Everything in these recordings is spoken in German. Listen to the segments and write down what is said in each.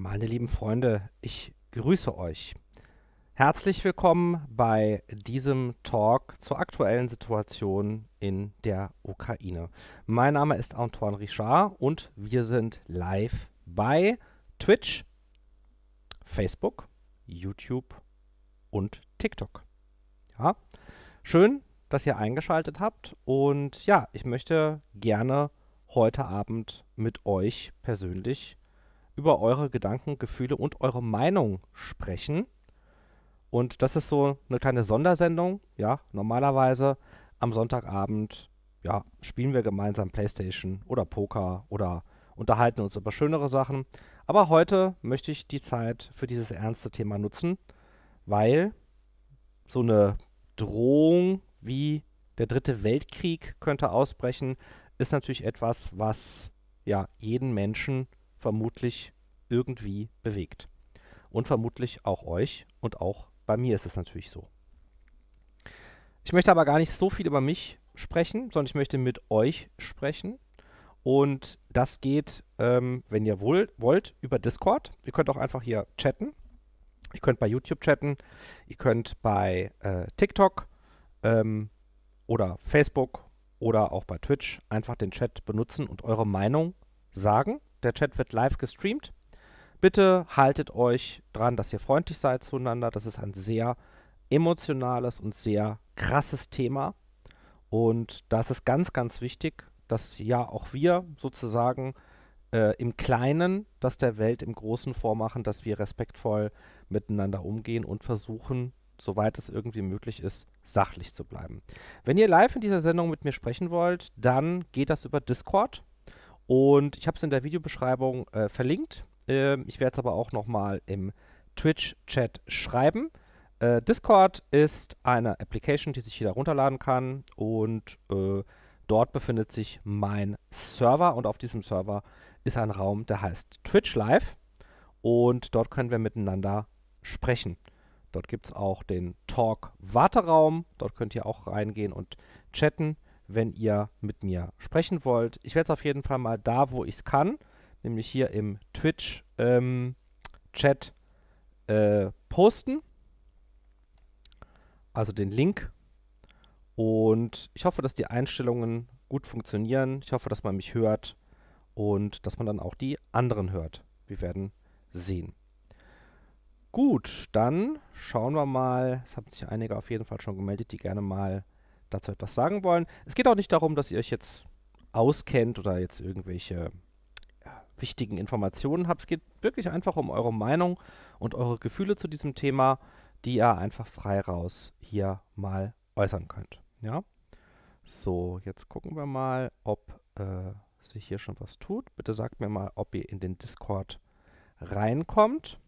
Meine lieben Freunde, ich grüße euch. Herzlich willkommen bei diesem Talk zur aktuellen Situation in der Ukraine. Mein Name ist Antoine Richard und wir sind live bei Twitch, Facebook, YouTube und TikTok. Ja, schön, dass ihr eingeschaltet habt und ja, ich möchte gerne heute Abend mit euch persönlich über eure Gedanken, Gefühle und eure Meinung sprechen. Und das ist so eine kleine Sondersendung. Ja, normalerweise am Sonntagabend ja, spielen wir gemeinsam Playstation oder Poker oder unterhalten uns über schönere Sachen. Aber heute möchte ich die Zeit für dieses ernste Thema nutzen, weil so eine Drohung wie der dritte Weltkrieg könnte ausbrechen, ist natürlich etwas, was ja jeden Menschen vermutlich irgendwie bewegt. Und vermutlich auch euch und auch bei mir ist es natürlich so. Ich möchte aber gar nicht so viel über mich sprechen, sondern ich möchte mit euch sprechen. Und das geht, ähm, wenn ihr wohl wollt, über Discord. Ihr könnt auch einfach hier chatten. Ihr könnt bei YouTube chatten. Ihr könnt bei äh, TikTok ähm, oder Facebook oder auch bei Twitch einfach den Chat benutzen und eure Meinung sagen. Der Chat wird live gestreamt. Bitte haltet euch dran, dass ihr freundlich seid zueinander. Das ist ein sehr emotionales und sehr krasses Thema. Und das ist ganz, ganz wichtig, dass ja auch wir sozusagen äh, im Kleinen das der Welt im Großen vormachen, dass wir respektvoll miteinander umgehen und versuchen, soweit es irgendwie möglich ist, sachlich zu bleiben. Wenn ihr live in dieser Sendung mit mir sprechen wollt, dann geht das über Discord. Und ich habe es in der Videobeschreibung äh, verlinkt. Ähm, ich werde es aber auch nochmal im Twitch-Chat schreiben. Äh, Discord ist eine Application, die sich jeder runterladen kann und äh, dort befindet sich mein Server und auf diesem Server ist ein Raum, der heißt Twitch Live und dort können wir miteinander sprechen. Dort gibt es auch den Talk-Warteraum. Dort könnt ihr auch reingehen und chatten wenn ihr mit mir sprechen wollt. Ich werde es auf jeden Fall mal da, wo ich es kann, nämlich hier im Twitch-Chat ähm, äh, posten. Also den Link. Und ich hoffe, dass die Einstellungen gut funktionieren. Ich hoffe, dass man mich hört und dass man dann auch die anderen hört. Wir werden sehen. Gut, dann schauen wir mal. Es haben sich einige auf jeden Fall schon gemeldet, die gerne mal dazu etwas sagen wollen. Es geht auch nicht darum, dass ihr euch jetzt auskennt oder jetzt irgendwelche ja, wichtigen Informationen habt. Es geht wirklich einfach um eure Meinung und eure Gefühle zu diesem Thema, die ihr einfach frei raus hier mal äußern könnt. Ja. So, jetzt gucken wir mal, ob äh, sich hier schon was tut. Bitte sagt mir mal, ob ihr in den Discord reinkommt.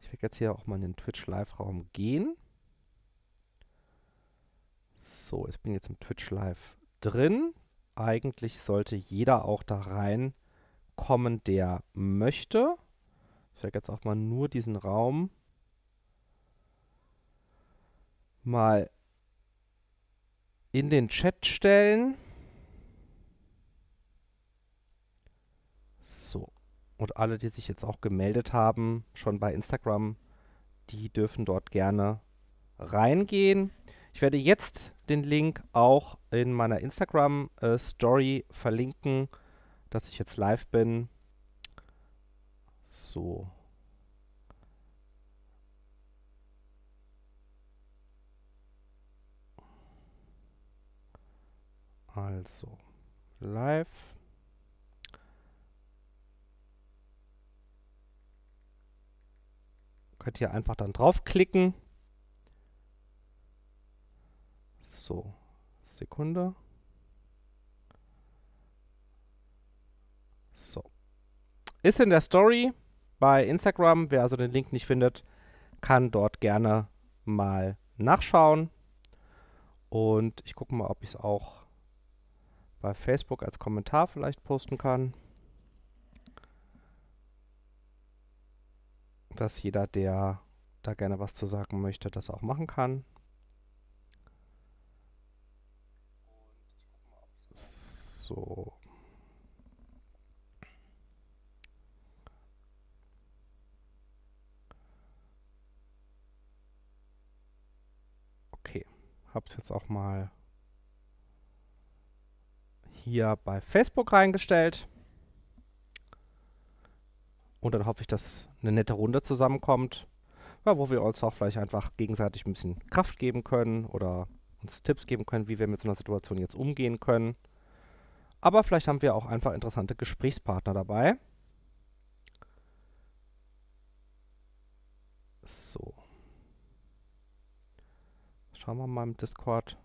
Ich werde jetzt hier auch mal in den Twitch-Live-Raum gehen. So, ich bin jetzt im Twitch Live drin. Eigentlich sollte jeder auch da reinkommen, der möchte. Ich werde jetzt auch mal nur diesen Raum mal in den Chat stellen. So. Und alle, die sich jetzt auch gemeldet haben, schon bei Instagram, die dürfen dort gerne reingehen. Ich werde jetzt den Link auch in meiner Instagram-Story äh, verlinken, dass ich jetzt live bin. So. Also, live. Könnt ihr einfach dann draufklicken. So, Sekunde. So. Ist in der Story bei Instagram. Wer also den Link nicht findet, kann dort gerne mal nachschauen. Und ich gucke mal, ob ich es auch bei Facebook als Kommentar vielleicht posten kann. Dass jeder, der da gerne was zu sagen möchte, das auch machen kann. So. Okay, habt jetzt auch mal hier bei Facebook reingestellt. Und dann hoffe ich, dass eine nette Runde zusammenkommt, wo wir uns auch vielleicht einfach gegenseitig ein bisschen Kraft geben können oder uns Tipps geben können, wie wir mit so einer Situation jetzt umgehen können. Aber vielleicht haben wir auch einfach interessante Gesprächspartner dabei. So. Schauen wir mal im Discord.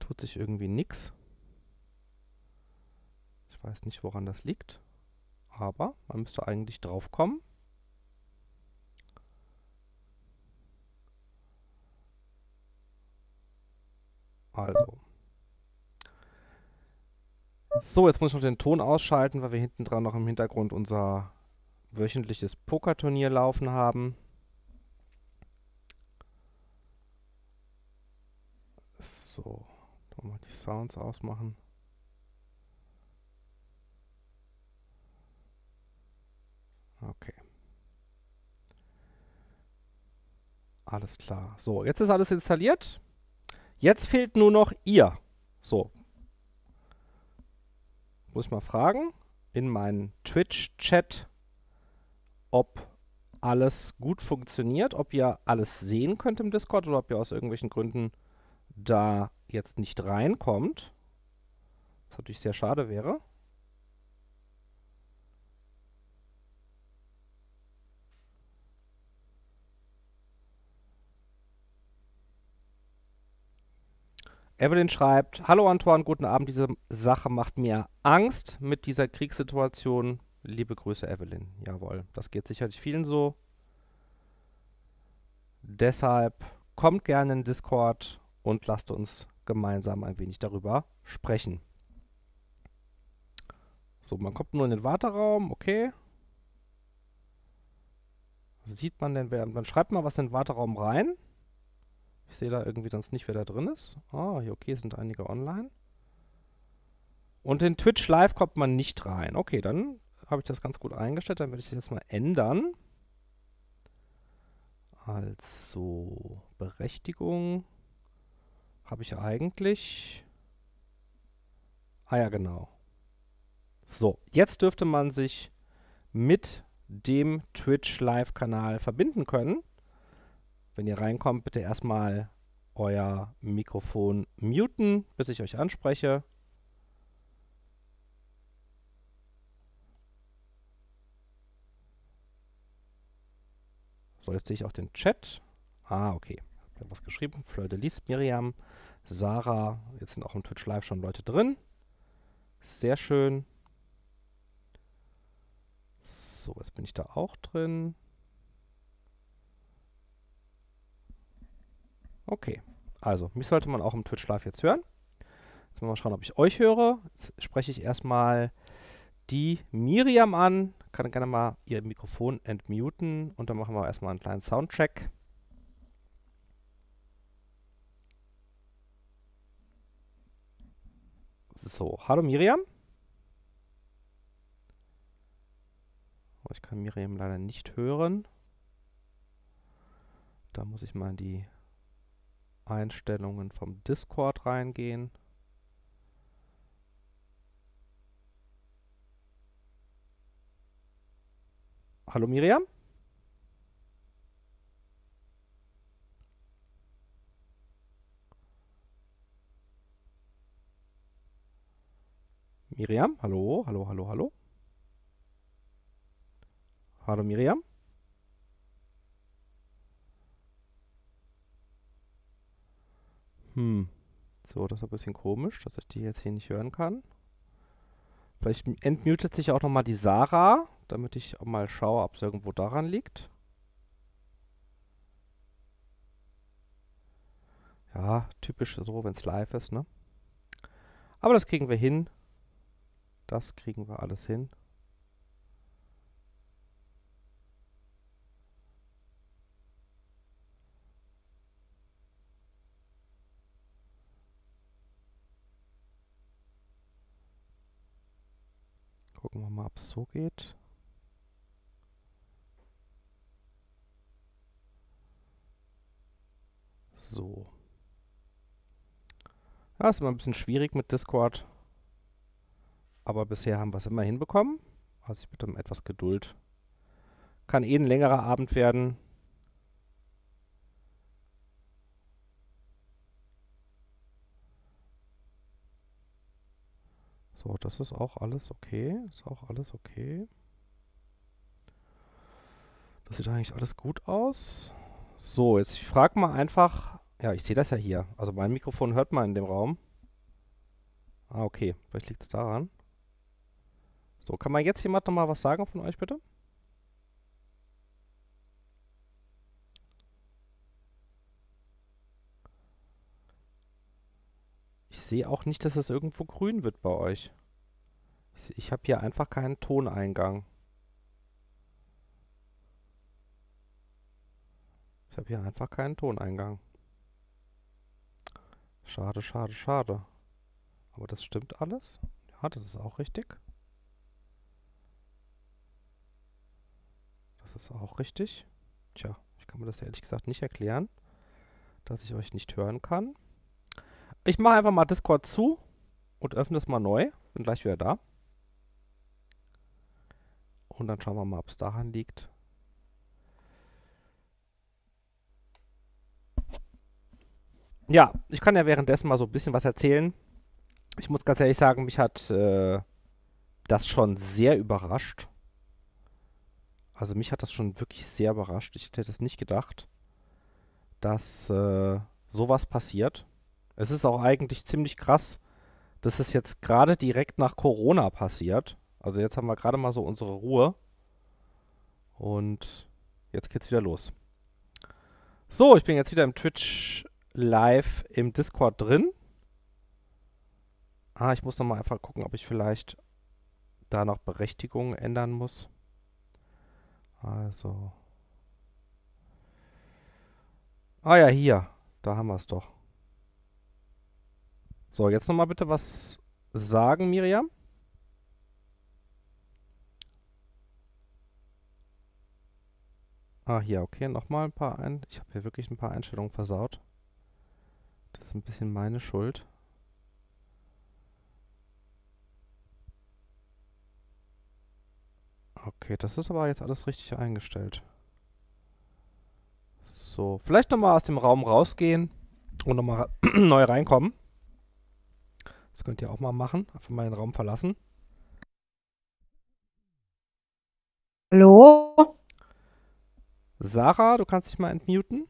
Tut sich irgendwie nichts. Ich weiß nicht, woran das liegt. Aber man müsste eigentlich drauf kommen. Also. So, jetzt muss ich noch den Ton ausschalten, weil wir hinten dran noch im Hintergrund unser wöchentliches Pokerturnier laufen haben. So, mal die Sounds ausmachen. Okay. Alles klar. So, jetzt ist alles installiert. Jetzt fehlt nur noch ihr. So. Muss ich mal fragen in meinen Twitch-Chat, ob alles gut funktioniert, ob ihr alles sehen könnt im Discord oder ob ihr aus irgendwelchen Gründen da jetzt nicht reinkommt. Was natürlich sehr schade wäre. Evelyn schreibt, Hallo Antoine, guten Abend. Diese Sache macht mir Angst mit dieser Kriegssituation. Liebe Grüße, Evelyn. Jawohl, das geht sicherlich vielen so. Deshalb kommt gerne in Discord und lasst uns gemeinsam ein wenig darüber sprechen. So, man kommt nur in den Warteraum, okay. Sieht man denn, wer, man schreibt mal was in den Warteraum rein. Ich sehe da irgendwie sonst nicht, wer da drin ist. Ah, hier, okay, sind einige online. Und in Twitch Live kommt man nicht rein. Okay, dann habe ich das ganz gut eingestellt. Dann werde ich das jetzt mal ändern. Also, Berechtigung habe ich eigentlich... Ah ja, genau. So, jetzt dürfte man sich mit dem Twitch Live-Kanal verbinden können. Wenn ihr reinkommt, bitte erstmal euer Mikrofon muten, bis ich euch anspreche. So, jetzt sehe ich auch den Chat. Ah, okay. Ich habe was geschrieben. Fleur de Lis, Miriam, Sarah. Jetzt sind auch im Twitch Live schon Leute drin. Sehr schön. So, jetzt bin ich da auch drin. Okay, also mich sollte man auch im Twitch Live jetzt hören. Jetzt mal schauen, ob ich euch höre. Jetzt spreche ich erstmal die Miriam an. Kann gerne mal ihr Mikrofon entmuten und dann machen wir erstmal einen kleinen Soundcheck. So, hallo Miriam. Oh, ich kann Miriam leider nicht hören. Da muss ich mal in die Einstellungen vom Discord reingehen. Hallo Miriam? Miriam, hallo, hallo, hallo, hallo. Hallo Miriam? Hm. So, das ist ein bisschen komisch, dass ich die jetzt hier nicht hören kann. Vielleicht entmutet sich auch nochmal die Sarah, damit ich auch mal schaue, ob es irgendwo daran liegt. Ja, typisch so, wenn es live ist, ne? Aber das kriegen wir hin. Das kriegen wir alles hin. Gucken wir mal, ob es so geht. So. Ja, ist immer ein bisschen schwierig mit Discord. Aber bisher haben wir es immer hinbekommen. Also ich bitte um etwas Geduld. Kann eh ein längerer Abend werden. So, das ist auch alles okay. Ist auch alles okay. Das sieht eigentlich alles gut aus. So, jetzt ich frage mal einfach. Ja, ich sehe das ja hier. Also mein Mikrofon hört man in dem Raum. Ah, okay. Vielleicht liegt es daran. So, kann mal jetzt jemand noch mal was sagen von euch, bitte? Sehe auch nicht, dass es irgendwo grün wird bei euch. Ich, ich habe hier einfach keinen Toneingang. Ich habe hier einfach keinen Toneingang. Schade, schade, schade. Aber das stimmt alles. Ja, das ist auch richtig. Das ist auch richtig. Tja, ich kann mir das ehrlich gesagt nicht erklären, dass ich euch nicht hören kann. Ich mache einfach mal Discord zu und öffne es mal neu. Bin gleich wieder da. Und dann schauen wir mal, ob es daran liegt. Ja, ich kann ja währenddessen mal so ein bisschen was erzählen. Ich muss ganz ehrlich sagen, mich hat äh, das schon sehr überrascht. Also mich hat das schon wirklich sehr überrascht. Ich hätte es nicht gedacht, dass äh, sowas passiert. Es ist auch eigentlich ziemlich krass, dass es jetzt gerade direkt nach Corona passiert. Also jetzt haben wir gerade mal so unsere Ruhe. Und jetzt geht's wieder los. So, ich bin jetzt wieder im Twitch live im Discord drin. Ah, ich muss noch mal einfach gucken, ob ich vielleicht da noch Berechtigungen ändern muss. Also. Ah ja, hier. Da haben wir es doch. So, jetzt noch mal bitte was sagen, Miriam. Ah, hier, okay, nochmal ein paar ein... Ich habe hier wirklich ein paar Einstellungen versaut. Das ist ein bisschen meine Schuld. Okay, das ist aber jetzt alles richtig eingestellt. So, vielleicht nochmal aus dem Raum rausgehen und nochmal neu reinkommen. Das könnt ihr auch mal machen. Einfach mal den Raum verlassen. Hallo? Sarah, du kannst dich mal entmuten.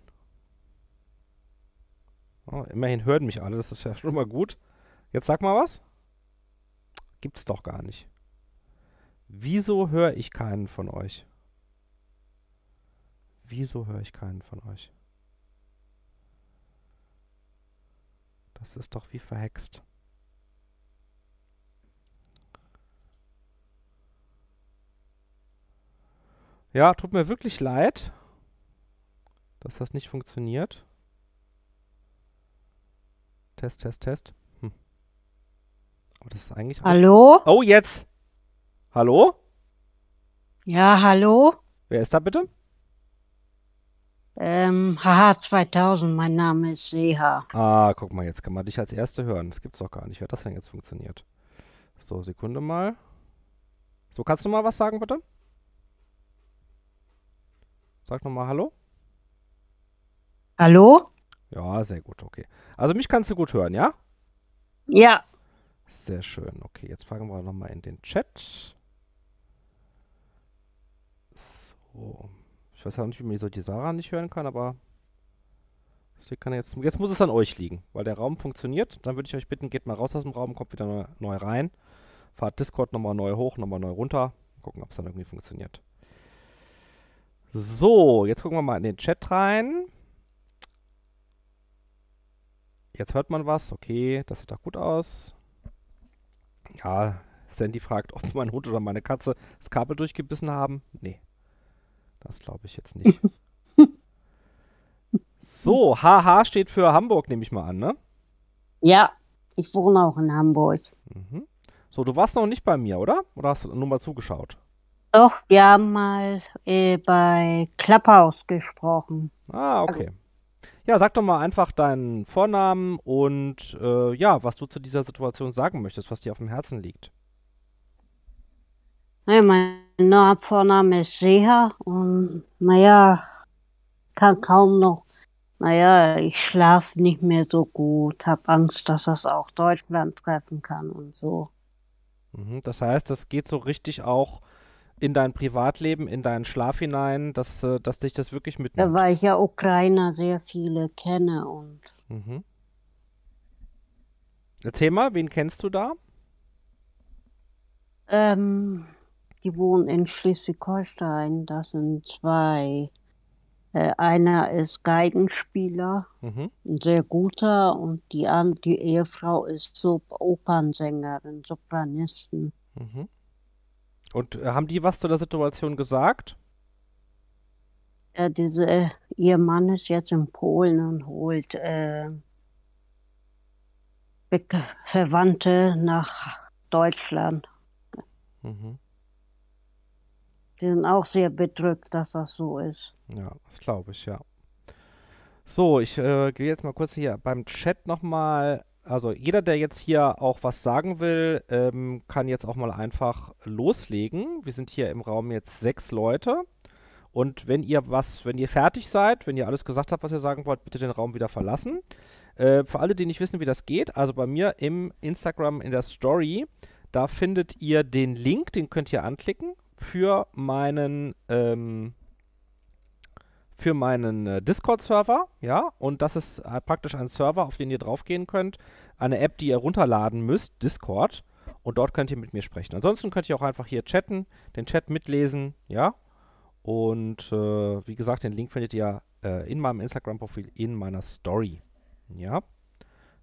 Oh, immerhin hören mich alle, das ist ja schon mal gut. Jetzt sag mal was. Gibt's doch gar nicht. Wieso höre ich keinen von euch? Wieso höre ich keinen von euch? Das ist doch wie verhext. Ja, tut mir wirklich leid, dass das nicht funktioniert. Test, Test, Test. Hm. Aber das ist eigentlich. Hallo? Oh, jetzt! Hallo? Ja, hallo? Wer ist da bitte? Ähm, haha, 2000, mein Name ist Seha. Ah, guck mal, jetzt kann man dich als Erste hören. Das gibt's doch gar nicht. Wie hat das denn jetzt funktioniert? So, Sekunde mal. So, kannst du mal was sagen, bitte? Sag nochmal Hallo. Hallo? Ja, sehr gut, okay. Also mich kannst du gut hören, ja? Ja, Sehr schön. Okay, jetzt fragen wir nochmal in den Chat. So. Ich weiß ja nicht, wie man so die Sarah nicht hören kann, aber jetzt, jetzt muss es an euch liegen, weil der Raum funktioniert. Dann würde ich euch bitten, geht mal raus aus dem Raum, kommt wieder neu, neu rein. Fahrt Discord nochmal neu hoch, nochmal neu runter. Gucken, ob es dann irgendwie funktioniert. So, jetzt gucken wir mal in den Chat rein. Jetzt hört man was. Okay, das sieht doch gut aus. Ja, Sandy fragt, ob mein Hund oder meine Katze das Kabel durchgebissen haben. Nee, das glaube ich jetzt nicht. so, HH steht für Hamburg, nehme ich mal an, ne? ja, ich wohne auch in Hamburg. Mhm. So, du warst noch nicht bei mir, oder? Oder hast du nur mal zugeschaut? Doch, wir haben mal äh, bei Clubhouse gesprochen. Ah, okay. ja, sag doch mal einfach deinen Vornamen und äh, ja, was du zu dieser Situation sagen möchtest, was dir auf dem Herzen liegt. Naja, mein Vorname ist Seha und naja, kann kaum noch, naja, ich schlafe nicht mehr so gut, habe Angst, dass das auch Deutschland treffen kann und so. Mhm, das heißt, das geht so richtig auch in dein Privatleben, in deinen Schlaf hinein, dass, äh, dass dich das wirklich Da mitnimmt. weil ich ja Ukrainer sehr viele kenne und Mhm. Erzähl mal, wen kennst du da? ähm, die wohnen in Schleswig-Holstein. Das sind zwei. Äh, einer ist Geigenspieler, Mhm. ein sehr guter, und die, die Ehefrau ist so Opernsängerin, Sopranistin. Mhm. Und äh, haben die was zu der Situation gesagt? Ja, diese, äh, ihr Mann ist jetzt in Polen und holt äh, Verwandte nach Deutschland. Mhm. Die sind auch sehr bedrückt, dass das so ist. Ja, das glaube ich, ja. So, ich äh, gehe jetzt mal kurz hier beim Chat nochmal. Also jeder, der jetzt hier auch was sagen will, ähm, kann jetzt auch mal einfach loslegen. Wir sind hier im Raum jetzt sechs Leute. Und wenn ihr was, wenn ihr fertig seid, wenn ihr alles gesagt habt, was ihr sagen wollt, bitte den Raum wieder verlassen. Äh, für alle, die nicht wissen, wie das geht, also bei mir im Instagram in der Story, da findet ihr den Link, den könnt ihr anklicken für meinen ähm, für meinen äh, Discord-Server, ja, und das ist äh, praktisch ein Server, auf den ihr draufgehen könnt, eine App, die ihr runterladen müsst, Discord, und dort könnt ihr mit mir sprechen. Ansonsten könnt ihr auch einfach hier chatten, den Chat mitlesen, ja, und äh, wie gesagt, den Link findet ihr äh, in meinem Instagram-Profil, in meiner Story, ja.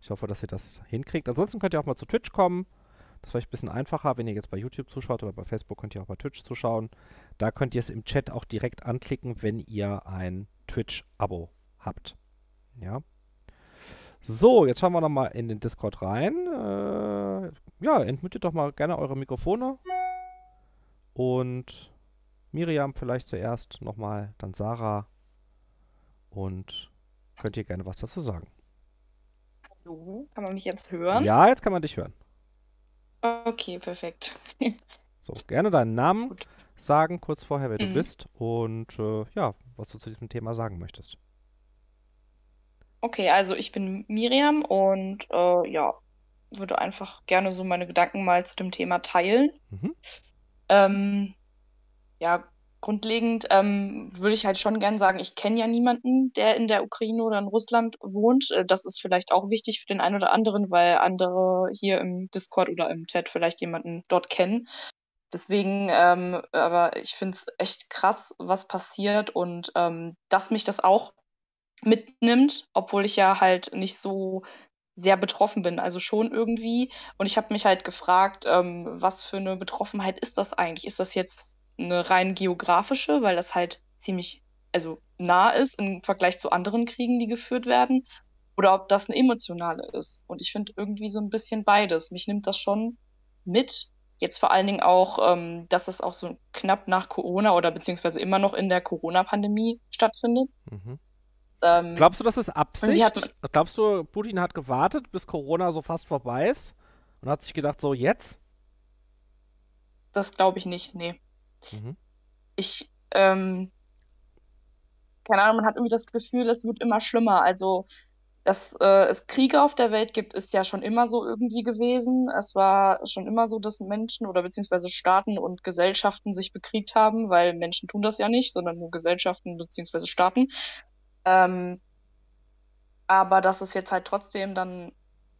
Ich hoffe, dass ihr das hinkriegt. Ansonsten könnt ihr auch mal zu Twitch kommen. Das ist vielleicht ein bisschen einfacher, wenn ihr jetzt bei YouTube zuschaut oder bei Facebook könnt ihr auch bei Twitch zuschauen. Da könnt ihr es im Chat auch direkt anklicken, wenn ihr ein Twitch-Abo habt. Ja. So, jetzt schauen wir nochmal in den Discord rein. Äh, ja, entmutet doch mal gerne eure Mikrofone. Und Miriam vielleicht zuerst nochmal, dann Sarah. Und könnt ihr gerne was dazu sagen. Hallo, kann man mich jetzt hören? Ja, jetzt kann man dich hören. Okay, perfekt. So, gerne deinen Namen Gut. sagen, kurz vorher, wer du Mhm. bist und äh, ja, was du zu diesem Thema sagen möchtest. Okay, also ich bin Miriam und äh, ja, würde einfach gerne so meine Gedanken mal zu dem Thema teilen. Mhm. Ähm, ja, grundlegend ähm, würde ich halt schon gern sagen, ich kenne ja niemanden, der in der Ukraine oder in Russland wohnt. Äh, Das ist vielleicht auch wichtig für den einen oder anderen, weil andere hier im Discord oder im Chat vielleicht jemanden dort kennen. Deswegen, ähm, aber ich finde es echt krass, was passiert und ähm, dass mich das auch mitnimmt, obwohl ich ja halt nicht so sehr betroffen bin, also schon irgendwie. Und ich habe mich halt gefragt, ähm, was für eine Betroffenheit ist das eigentlich? Ist das jetzt eine rein geografische, weil das halt ziemlich, also nah ist im Vergleich zu anderen Kriegen, die geführt werden, oder ob das eine emotionale ist. Und ich finde irgendwie so ein bisschen beides. Mich nimmt das schon mit. Jetzt vor allen Dingen auch, ähm, dass es auch so knapp nach Corona oder beziehungsweise immer noch in der Corona-Pandemie stattfindet. Mhm. Ähm, Glaubst du, das ist Irgendwie hat Absicht? Glaubst du, Putin hat gewartet, bis Corona so fast vorbei ist und hat sich gedacht, so jetzt? das glaube ich nicht, nee. Mhm. Ich, ähm, keine Ahnung, man hat irgendwie das Gefühl, es wird immer schlimmer. Also, dass äh, es Kriege auf der Welt gibt, ist ja schon immer so irgendwie gewesen. Es war schon immer so, dass Menschen oder beziehungsweise Staaten und Gesellschaften sich bekriegt haben, weil Menschen tun das ja nicht, sondern nur Gesellschaften beziehungsweise Staaten. Ähm, aber dass es jetzt halt trotzdem dann,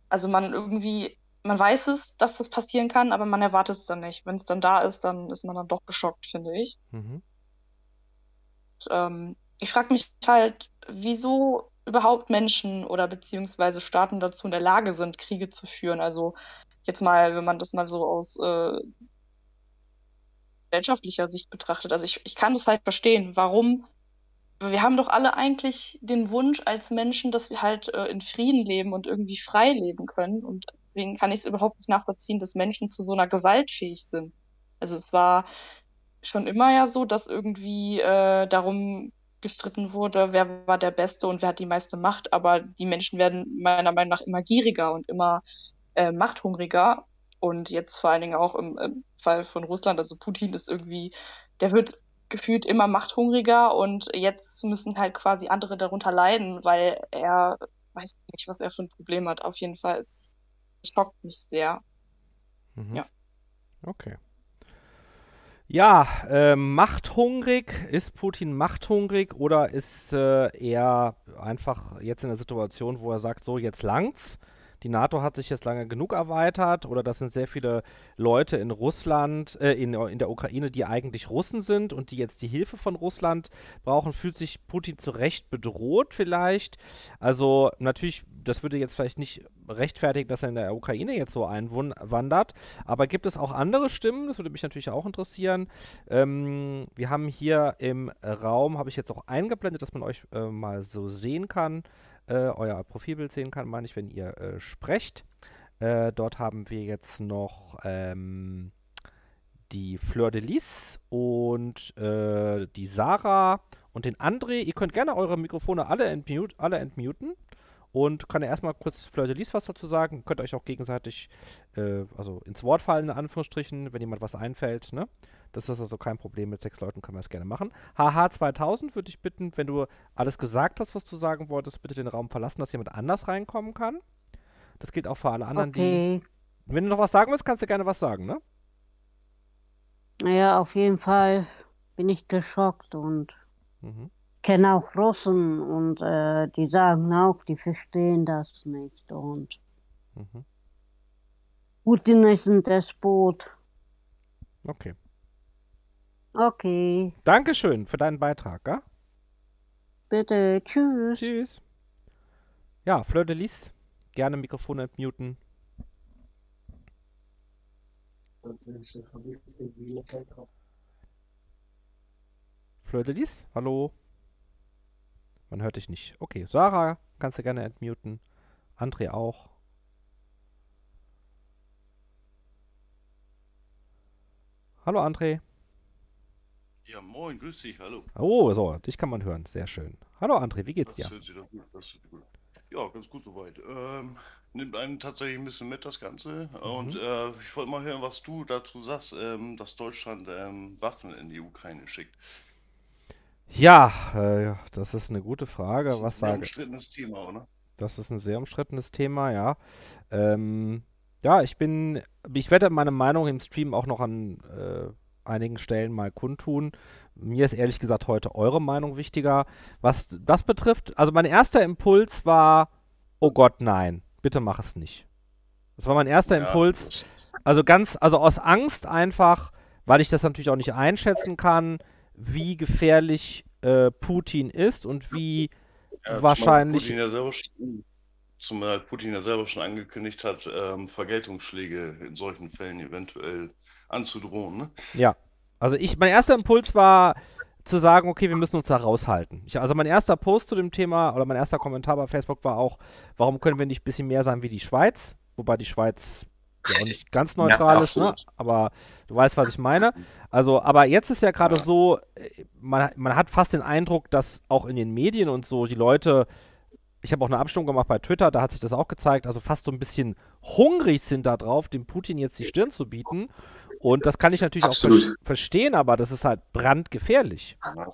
also man irgendwie, man weiß es, dass das passieren kann, aber man erwartet es dann nicht. Wenn es dann da ist, dann ist man dann doch geschockt, finde ich. Mhm. Und, ähm, ich frage mich halt, wieso überhaupt Menschen oder beziehungsweise Staaten dazu in der Lage sind, Kriege zu führen. Also jetzt mal, wenn man das mal so aus äh, gesellschaftlicher Sicht betrachtet. Also ich, ich kann das halt verstehen. Warum? Wir haben doch alle eigentlich den Wunsch als Menschen, dass wir halt äh, in Frieden leben und irgendwie frei leben können. Und deswegen kann ich es überhaupt nicht nachvollziehen, dass Menschen zu so einer Gewalt fähig sind. Also es war schon immer ja so, dass irgendwie äh, darum gestritten wurde, wer war der Beste und wer hat die meiste Macht, aber die Menschen werden meiner Meinung nach immer gieriger und immer äh, machthungriger. Und jetzt vor allen Dingen auch im, im Fall von Russland, also Putin ist irgendwie, der wird gefühlt immer machthungriger und jetzt müssen halt quasi andere darunter leiden, weil er weiß nicht, was er für ein Problem hat. Auf jeden Fall es, es schockt mich sehr. Mhm. Ja. Okay. Ja, äh, machthungrig, ist Putin machthungrig oder ist äh, er einfach jetzt in der Situation, wo er sagt, so jetzt langt's? Die NATO hat sich jetzt lange genug erweitert oder das sind sehr viele Leute in Russland, äh, in, in der Ukraine, die eigentlich Russen sind und die jetzt die Hilfe von Russland brauchen. Fühlt sich Putin zu Recht bedroht vielleicht? Also natürlich, das würde jetzt vielleicht nicht rechtfertigen, dass er in der Ukraine jetzt so einwandert, aber gibt es auch andere Stimmen? Das würde mich natürlich auch interessieren. Ähm, wir haben hier im Raum, habe ich jetzt auch eingeblendet, dass man euch äh, mal so sehen kann, euer Profilbild sehen kann, meine ich, wenn ihr äh, sprecht. Äh, dort haben wir jetzt noch ähm, die Fleur de Lis und äh, die Sarah und den André. Ihr könnt gerne eure Mikrofone alle, entmute, alle entmuten. Und kann ja erstmal kurz Fleur de Lis was dazu sagen. Könnt euch auch gegenseitig äh, also ins Wort fallen, in Anführungsstrichen, wenn jemand was einfällt. Ne? Das ist also kein Problem. Mit sechs Leuten können wir das gerne machen. HH 2000 würde ich bitten, wenn du alles gesagt hast, was du sagen wolltest, bitte den Raum verlassen, dass jemand anders reinkommen kann. Das gilt auch für alle anderen, Okay. die. Wenn du noch was sagen willst, kannst du gerne was sagen, ne? Naja, auf jeden Fall bin ich geschockt und Mhm. kenne auch Russen und äh, die sagen auch, die verstehen das nicht. Und Mhm. Putin ist ein Despot. Okay. Okay, Dankeschön für deinen Beitrag, ja? bitte, tschüss. Tschüss. Ja, Fleur de Lis, gerne Mikrofon entmuten. Fleur de Lis, hallo. Man hört dich nicht. Okay, Sarah, kannst du gerne entmuten. André auch. Hallo André. Ja, moin, grüß dich, hallo. Oh, so, dich kann man hören. Sehr schön. Hallo André, wie geht's Das dir? hört sich doch gut, das hört sich gut. Ja, ganz gut soweit. Ähm, nimmt einen tatsächlich ein bisschen mit, das Ganze. Und Mhm. äh, ich wollte mal hören, was du dazu sagst, ähm, dass Deutschland ähm, Waffen in die Ukraine schickt. Ja, äh, das ist eine gute Frage. Das ist ein Was sehr umstrittenes Thema, oder? Das ist ein sehr umstrittenes Thema, ja. Ähm, ja, ich bin, ich werde meine Meinung im Stream auch noch an äh, einigen Stellen mal kundtun. Mir ist ehrlich gesagt heute eure Meinung wichtiger. Was das betrifft, also mein erster Impuls war, oh Gott, nein, bitte mach es nicht. Das war mein erster Ja, Impuls. Also ganz, also aus Angst einfach, weil ich das natürlich auch nicht einschätzen kann, wie gefährlich äh, Putin ist und wie ja, wahrscheinlich Putin ja selber schon, zumal Putin ja selber schon angekündigt hat, ähm, Vergeltungsschläge in solchen Fällen eventuell anzudrohen, ne? Ja, also ich, mein erster Impuls war zu sagen, okay, wir müssen uns da raushalten. Ich, also mein erster Post zu dem Thema oder mein erster Kommentar bei Facebook war auch, warum können wir nicht ein bisschen mehr sein wie die Schweiz? Wobei die Schweiz ja auch nicht ganz neutral ist, ne? Aber du weißt, was ich meine. Also, aber jetzt ist ja gerade Ja. so, man, man hat fast den Eindruck, dass auch in den Medien und so die Leute, ich habe auch eine Abstimmung gemacht bei Twitter, da hat sich das auch gezeigt, also fast so ein bisschen hungrig sind da drauf, dem Putin jetzt die Stirn zu bieten. Und das kann ich natürlich auch Absolut. ver verstehen, aber das ist halt brandgefährlich. Ja.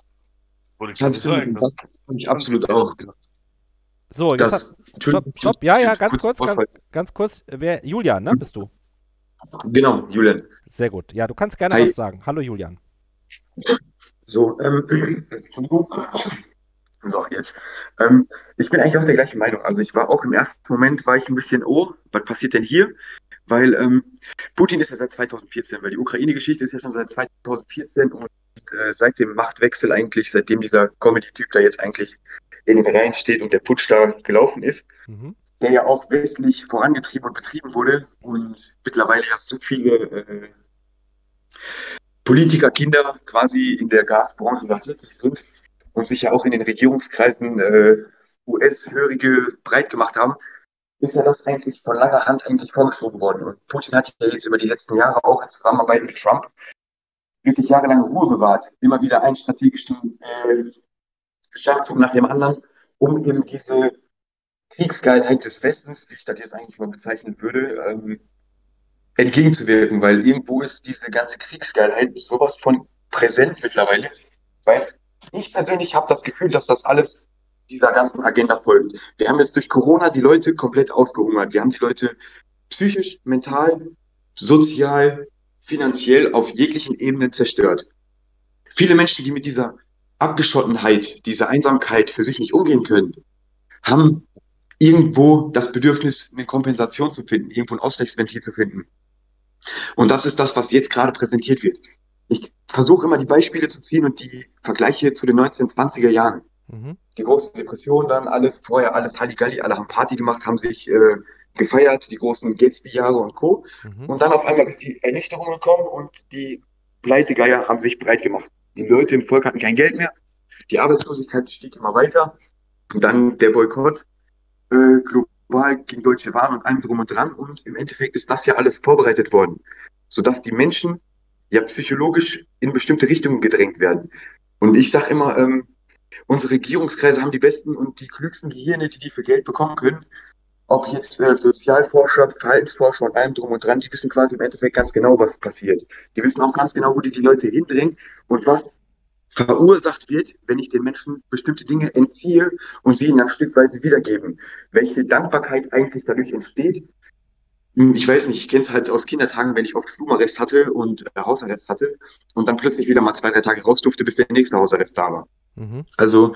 Ich Absolut, sagen. das finde ich absolut auch. So, jetzt hat, Das, stopp, Entschuldigung, stopp, ja, ja, ganz kurz, ganz, ganz kurz, wer, Julian, ne, bist du? Genau, Julian. Sehr gut. Ja, du kannst gerne Hi. was sagen. Hallo Julian. So, ähm. So, jetzt. Ähm, ich bin eigentlich auch der gleichen Meinung. Also ich war auch im ersten Moment, war ich ein bisschen, oh, was passiert denn hier? Weil ähm, Putin ist ja seit 2014, weil die Ukraine-Geschichte ist ja schon seit 2014 und äh, seit dem Machtwechsel eigentlich, seitdem dieser Comedy-Typ da jetzt eigentlich in den Reihen steht und der Putsch da gelaufen ist, Mhm. der ja auch westlich vorangetrieben und betrieben wurde und mittlerweile ja so viele äh, Politiker, Kinder quasi in der Gasbranche da tätig sind und sich ja auch in den Regierungskreisen äh, US-Hörige breit gemacht haben, ist ja das eigentlich von langer Hand eigentlich vorgeschoben worden. Und Putin hat ja jetzt über die letzten Jahre auch in Zusammenarbeit mit Trump wirklich jahrelang Ruhe bewahrt, immer wieder einen strategischen äh, Schachzug nach dem anderen, um eben diese Kriegsgeilheit des Westens, wie ich das jetzt eigentlich mal bezeichnen würde, ähm, entgegenzuwirken, weil irgendwo ist diese ganze Kriegsgeilheit sowas von präsent mittlerweile, weil ich persönlich habe das Gefühl, dass das alles dieser ganzen Agenda folgt. Wir haben jetzt durch Corona die Leute komplett ausgehungert. Wir haben die Leute psychisch, mental, sozial, finanziell auf jeglichen Ebenen zerstört. Viele Menschen, die mit dieser Abgeschottenheit, dieser Einsamkeit für sich nicht umgehen können, haben irgendwo das Bedürfnis, eine Kompensation zu finden, irgendwo ein Ausgleichsventil zu finden. Und das ist das, was jetzt gerade präsentiert wird. Ich versuche immer die Beispiele zu ziehen und die Vergleiche zu den 1920er Jahren. Mhm. Die große Depression dann, alles, vorher alles Halligalli, alle haben Party gemacht, haben sich äh, gefeiert, die großen Gatsby-Jahre und Co. Mhm. Und dann auf einmal ist die Ernüchterung gekommen und die Pleitegeier haben sich breit gemacht. Die Leute im Volk hatten kein Geld mehr, die Arbeitslosigkeit stieg immer weiter. Und dann der Boykott äh, global gegen Deutsche Waren und allem drum und dran. Und im Endeffekt ist das ja alles vorbereitet worden, sodass die Menschen ja psychologisch in bestimmte Richtungen gedrängt werden. Und ich sage immer, ähm, unsere Regierungskreise haben die besten und die klügsten Gehirne, die die für Geld bekommen können. Ob jetzt äh, Sozialforscher, Verhaltensforscher und allem drum und dran, die wissen quasi im Endeffekt ganz genau, was passiert. Die wissen auch ganz genau, wo die die Leute hindrängen und was verursacht wird, wenn ich den Menschen bestimmte Dinge entziehe und sie ihnen dann stückweise wiedergeben. Welche Dankbarkeit eigentlich dadurch entsteht, hm, ich weiß nicht, ich kenne es halt aus Kindertagen, wenn ich oft Stubenarrest hatte und äh, Hausarrest hatte und dann plötzlich wieder mal zwei, drei Tage raus durfte, bis der nächste Hausarrest da war. Mhm. Also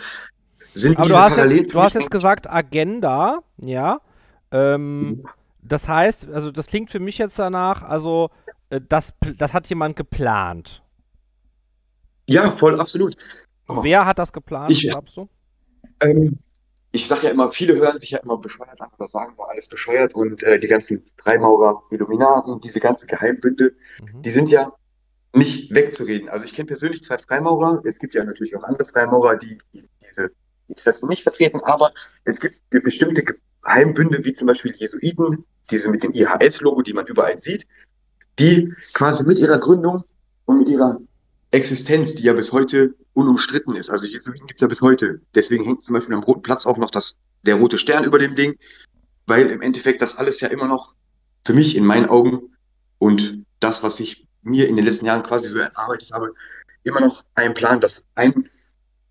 sind Aber diese du hast, jetzt, du hast jetzt gesagt Agenda, ja. Ähm. Das heißt, also das klingt für mich jetzt danach, also äh, das, das hat jemand geplant. Ja, voll, absolut. Oh. Wer hat das geplant, ich, glaubst du? Ähm, ich sage ja immer, viele hören sich ja immer bescheuert an oder sagen nur alles bescheuert und äh, die ganzen Freimaurer, Illuminaten, diese ganzen Geheimbünde, mhm. die sind ja nicht wegzureden. Also ich kenne persönlich zwei Freimaurer, es gibt ja natürlich auch andere Freimaurer, die, die diese Interessen nicht vertreten, aber es gibt bestimmte Geheimbünde, wie zum Beispiel Jesuiten, diese mit dem IHS-Logo, die man überall sieht, die quasi mit ihrer Gründung und mit ihrer Existenz, die ja bis heute unumstritten ist. Also Jesuiten gibt es ja bis heute. Deswegen hängt zum Beispiel am Roten Platz auch noch das, der rote Stern über dem Ding, weil im Endeffekt das alles ja immer noch für mich in meinen Augen und das, was ich mir in den letzten Jahren quasi so erarbeitet habe, immer noch ein Plan, dass ein,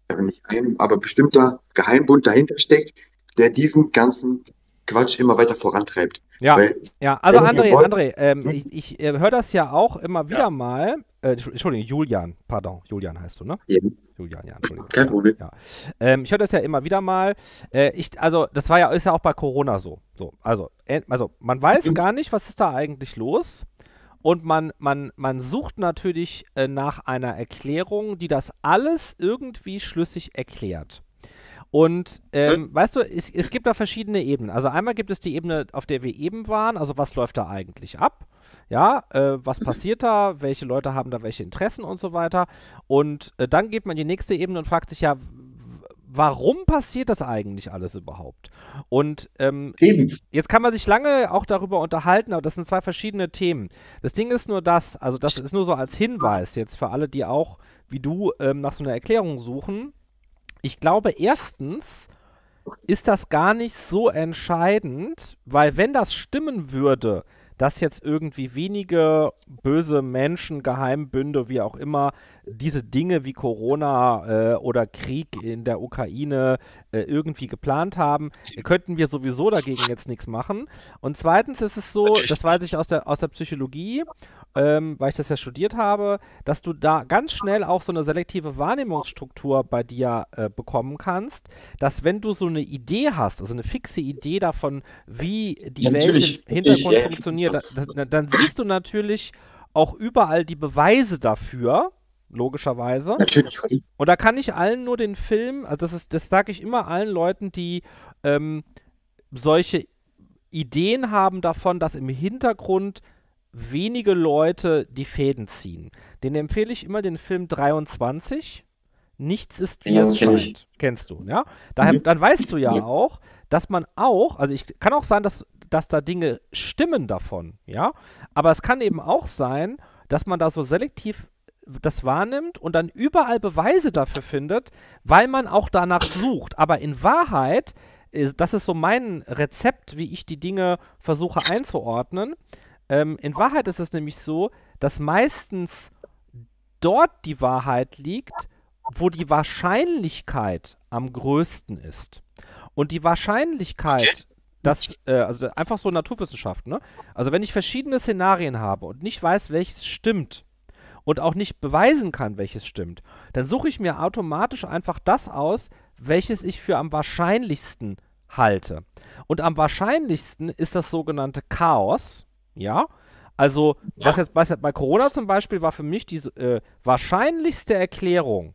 ja nicht ein, aber bestimmter Geheimbund dahinter steckt, der diesen ganzen Quatsch immer weiter vorantreibt. Ja, Weil, ja. also André, André, ähm, hm? ich, ich äh, höre das ja auch immer wieder ja. mal. Äh, Entschuldigung, Julian, pardon, Julian heißt du, ne? Ja. Julian, ja, Entschuldigung. Kein Problem. Ja. Ähm, ich höre das ja immer wieder mal. Äh, ich, also, das war ja, ist ja auch bei Corona so. so also, also, man weiß mhm. gar nicht, was ist da eigentlich los. Und man, man, man sucht natürlich äh, nach einer Erklärung, die das alles irgendwie schlüssig erklärt. Und ähm, hm? weißt du, es, es gibt da verschiedene Ebenen. Also einmal gibt es die Ebene, auf der wir eben waren, also was läuft da eigentlich ab? Ja, äh, was passiert da? Welche Leute haben da welche Interessen und so weiter? Und äh, dann geht man in die nächste Ebene und fragt sich ja, warum passiert das eigentlich alles überhaupt? Und ähm, jetzt kann man sich lange auch darüber unterhalten, aber das sind zwei verschiedene Themen. Das Ding ist nur das, also das ist nur so als Hinweis jetzt für alle, die auch wie du ähm, nach so einer Erklärung suchen. Ich glaube, erstens ist das gar nicht so entscheidend, weil wenn das stimmen würde, dass jetzt irgendwie wenige böse Menschen, Geheimbünde, wie auch immer, diese Dinge wie Corona äh, oder Krieg in der Ukraine äh, irgendwie geplant haben, könnten wir sowieso dagegen jetzt nichts machen. Und zweitens ist es so, das weiß ich aus der, aus der Psychologie, ähm, weil ich das ja studiert habe, dass du da ganz schnell auch so eine selektive Wahrnehmungsstruktur bei dir äh, bekommen kannst, dass wenn du so eine Idee hast, also eine fixe Idee davon, wie die ja, Welt im Hintergrund ich, funktioniert, ja. dann, dann siehst du natürlich auch überall die Beweise dafür, logischerweise. Natürlich. Und da kann ich allen nur den Film, also das ist, das sage ich immer allen Leuten, die ähm, solche Ideen haben davon, dass im Hintergrund wenige Leute die Fäden ziehen. Den empfehle ich immer den Film 23. Nichts ist wie ja, es scheint. Ich. Kennst du, ja? Daher, mhm. Dann weißt du ja, ja auch, dass man auch, also ich kann auch sein, dass, dass da Dinge stimmen davon, ja. Aber es kann eben auch sein, dass man da so selektiv das wahrnimmt und dann überall Beweise dafür findet, weil man auch danach sucht. Aber in Wahrheit, ist, das ist so mein Rezept, wie ich die Dinge versuche einzuordnen. Ähm, in Wahrheit ist es nämlich so, dass meistens dort die Wahrheit liegt, wo die Wahrscheinlichkeit am größten ist. Und die Wahrscheinlichkeit, dass, äh, also einfach so Naturwissenschaft, ne? Also wenn ich verschiedene Szenarien habe und nicht weiß, welches stimmt und auch nicht beweisen kann, welches stimmt, dann suche ich mir automatisch einfach das aus, welches ich für am wahrscheinlichsten halte. Und am wahrscheinlichsten ist das sogenannte Chaos, ja? Also, Ja. was jetzt, was jetzt bei Corona zum Beispiel war für mich die äh, wahrscheinlichste Erklärung,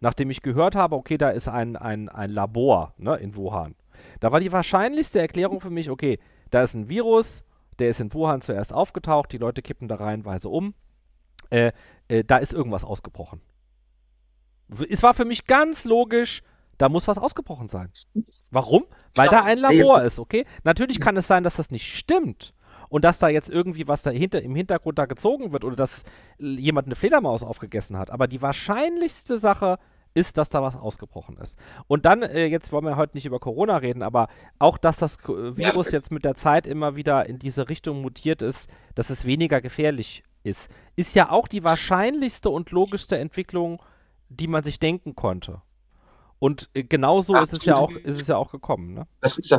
nachdem ich gehört habe, okay, da ist ein, ein, ein Labor ne, in Wuhan. Da war die wahrscheinlichste Erklärung für mich, okay, da ist ein Virus, der ist in Wuhan zuerst aufgetaucht, die Leute kippen da reihenweise um, äh, äh, da ist irgendwas ausgebrochen. Es war für mich ganz logisch, da muss was ausgebrochen sein. Warum? Weil Genau. da ein Labor ist, okay? Natürlich kann es sein, dass das nicht stimmt und dass da jetzt irgendwie was dahinter im Hintergrund da gezogen wird oder dass jemand eine Fledermaus aufgegessen hat. Aber die wahrscheinlichste Sache ist, dass da was ausgebrochen ist. Und dann, äh, jetzt wollen wir heute nicht über Corona reden, aber auch, dass das äh, Virus jetzt mit der Zeit immer wieder in diese Richtung mutiert ist, dass es weniger gefährlich ist, ist ja auch die wahrscheinlichste und logischste Entwicklung, die man sich denken konnte. Und äh, genauso ist es ja auch, Absolut. ist es ja auch gekommen, ne? Das ist ja,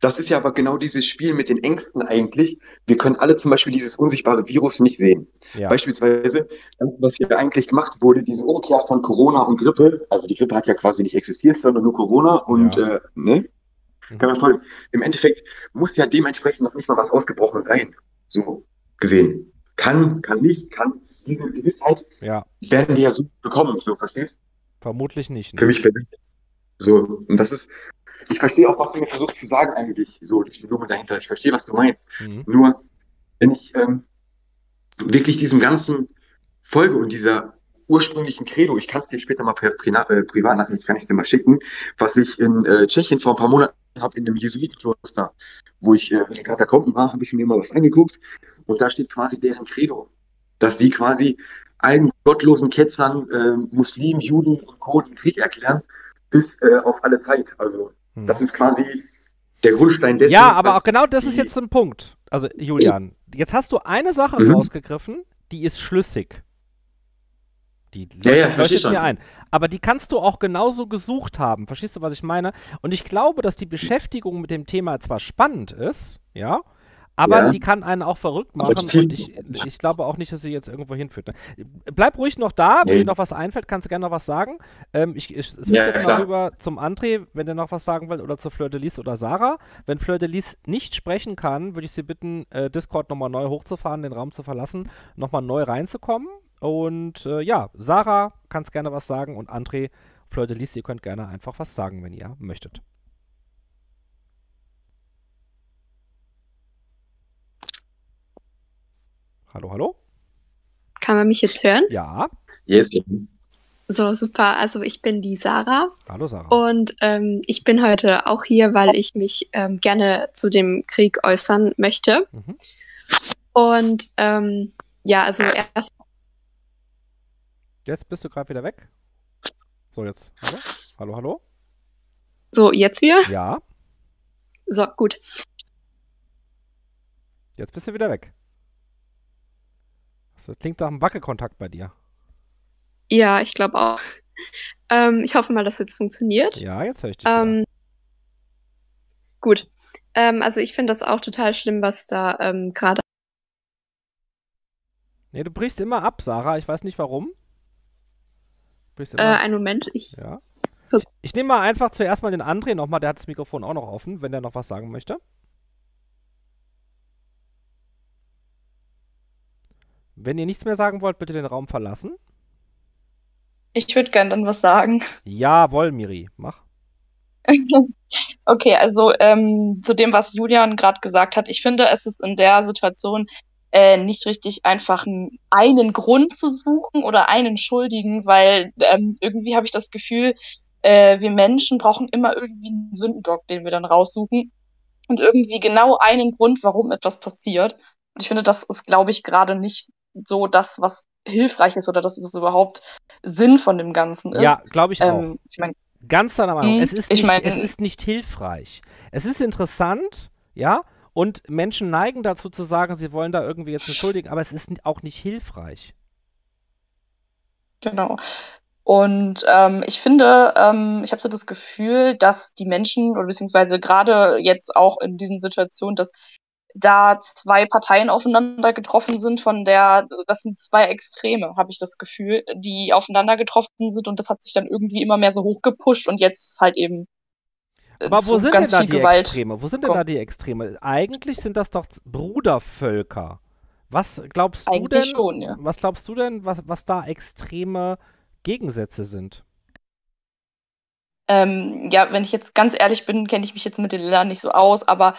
das ist ja aber genau dieses Spiel mit den Ängsten eigentlich. Wir können alle zum Beispiel dieses unsichtbare Virus nicht sehen. Ja. Beispielsweise, das, was hier eigentlich gemacht wurde, diese Umkehr von Corona und Grippe, also die Grippe hat ja quasi nicht existiert, sondern nur Corona und Ja. äh, ne? Mhm. Kann man folgen. Im Endeffekt muss ja dementsprechend noch nicht mal was ausgebrochen sein. So gesehen. Kann, kann nicht, kann. Diese Gewissheit Ja, werden wir ja so bekommen, so verstehst vermutlich nicht. Für Ne? mich persönlich. So, und das ist, ich verstehe auch, was du mir versuchst zu sagen eigentlich, so durch die Blume dahinter. Ich verstehe, was du meinst. Mhm. Nur, wenn ich ähm, wirklich diesem ganzen folge und dieser ursprünglichen Credo, ich kann es dir später mal per Prina äh, Privatnachricht, kann ich dir mal schicken, was ich in äh, Tschechien vor ein paar Monaten habe in einem Jesuitenkloster, wo ich äh, in den Katakomben war, habe ich mir mal was angeguckt und da steht quasi deren Credo, dass sie quasi allen gottlosen Ketzern, äh, Muslimen, Juden und Co. den Krieg erklären, bis äh, auf alle Zeit. Also Mhm. das ist quasi der Grundstein dessen. Ja, aber auch genau das ist jetzt ein Punkt. Also, Julian, jetzt hast du eine Sache Mhm. rausgegriffen, die ist schlüssig. Die Ja, ja, leuchtet- versteh leuchtet schon. mir ein. Aber die kannst du auch genauso gesucht haben. Verstehst du, was ich meine? Und ich glaube, dass die Beschäftigung mit dem Thema zwar spannend ist, ja, aber Ja. die kann einen auch verrückt machen. Und ich, ich glaube auch nicht, dass sie jetzt irgendwo hinführt. Ne? Bleib ruhig noch da. Wenn Nee. dir noch was einfällt, kannst du gerne noch was sagen. Ähm, ich ich switch Ja, jetzt mal klar. rüber zum André, wenn der noch was sagen will, oder zu Fleur de Lis oder Sarah. Wenn Fleur de Lis nicht sprechen kann, würde ich sie bitten, äh, Discord nochmal neu hochzufahren, den Raum zu verlassen, nochmal neu reinzukommen. Und äh, ja, Sarah kannst gerne was sagen und André, Fleur de Lis, ihr könnt gerne einfach was sagen, wenn ihr möchtet. Hallo, hallo? Kann man mich jetzt hören? Ja, Jetzt. So, super. Also ich bin die Sarah hallo Sarah. und ähm, ich bin heute auch hier, weil ich mich ähm, gerne zu dem Krieg äußern möchte. Mhm. Und ähm, ja, also erst Jetzt bist du gerade wieder weg. So, jetzt. Hallo? Hallo, hallo? so, jetzt wir. Ja, So, gut. jetzt bist du wieder weg. Das klingt nach einem Wackelkontakt bei dir. Ja, ich glaube auch. Ähm, ich hoffe mal, dass jetzt funktioniert. Ja, jetzt höre ich dich. Ähm, gut. Ähm, also ich finde das auch total schlimm, was da ähm, gerade. Nee, du brichst immer ab, Sarah. Ich weiß nicht warum. Brichst Äh, immer. einen Moment. Ich, ja. Ver- Ich nehme mal einfach zuerst mal den André nochmal. Der hat das Mikrofon auch noch offen, wenn der noch was sagen möchte. Wenn ihr nichts mehr sagen wollt, bitte den Raum verlassen. Ich würde gern dann was sagen. Jawohl, Miri. Mach. Okay, also ähm, zu dem, was Julian gerade gesagt hat, ich finde, es ist in der Situation äh, nicht richtig, einfach einen Grund zu suchen oder einen Schuldigen, weil ähm, irgendwie habe ich das Gefühl, äh, wir Menschen brauchen immer irgendwie einen Sündenbock, den wir dann raussuchen und irgendwie genau einen Grund, warum etwas passiert. Und ich finde, das ist, glaube ich, gerade nicht so das, was hilfreich ist oder dass es überhaupt Sinn von dem Ganzen ist. Ja, glaube ich auch. Ähm, ich mein, Ganz deiner Meinung. Hm, Es ist, ich nicht, mein- es ist nicht hilfreich. Es ist interessant, ja, und Menschen neigen dazu zu sagen, sie wollen da irgendwie jetzt entschuldigen, aber es ist auch nicht hilfreich. Genau. Und ähm, ich finde, ähm, ich habe so das Gefühl, dass die Menschen oder beziehungsweise gerade jetzt auch in diesen Situationen, dass da zwei Parteien aufeinander getroffen sind, von der, das sind zwei Extreme, habe ich das Gefühl, die aufeinander getroffen sind und das hat sich dann irgendwie immer mehr so hochgepusht und jetzt ist halt eben äh, Aber wo sind denn da die Gewalt. Extreme? Wo sind denn da die Extreme? Eigentlich sind das doch Brudervölker. Was glaubst du Eigentlich denn? schon, ja. Was glaubst du denn, was, was da extreme Gegensätze sind? Ähm, ja, wenn ich jetzt ganz ehrlich bin, kenne ich mich jetzt mit den Ländern nicht so aus, aber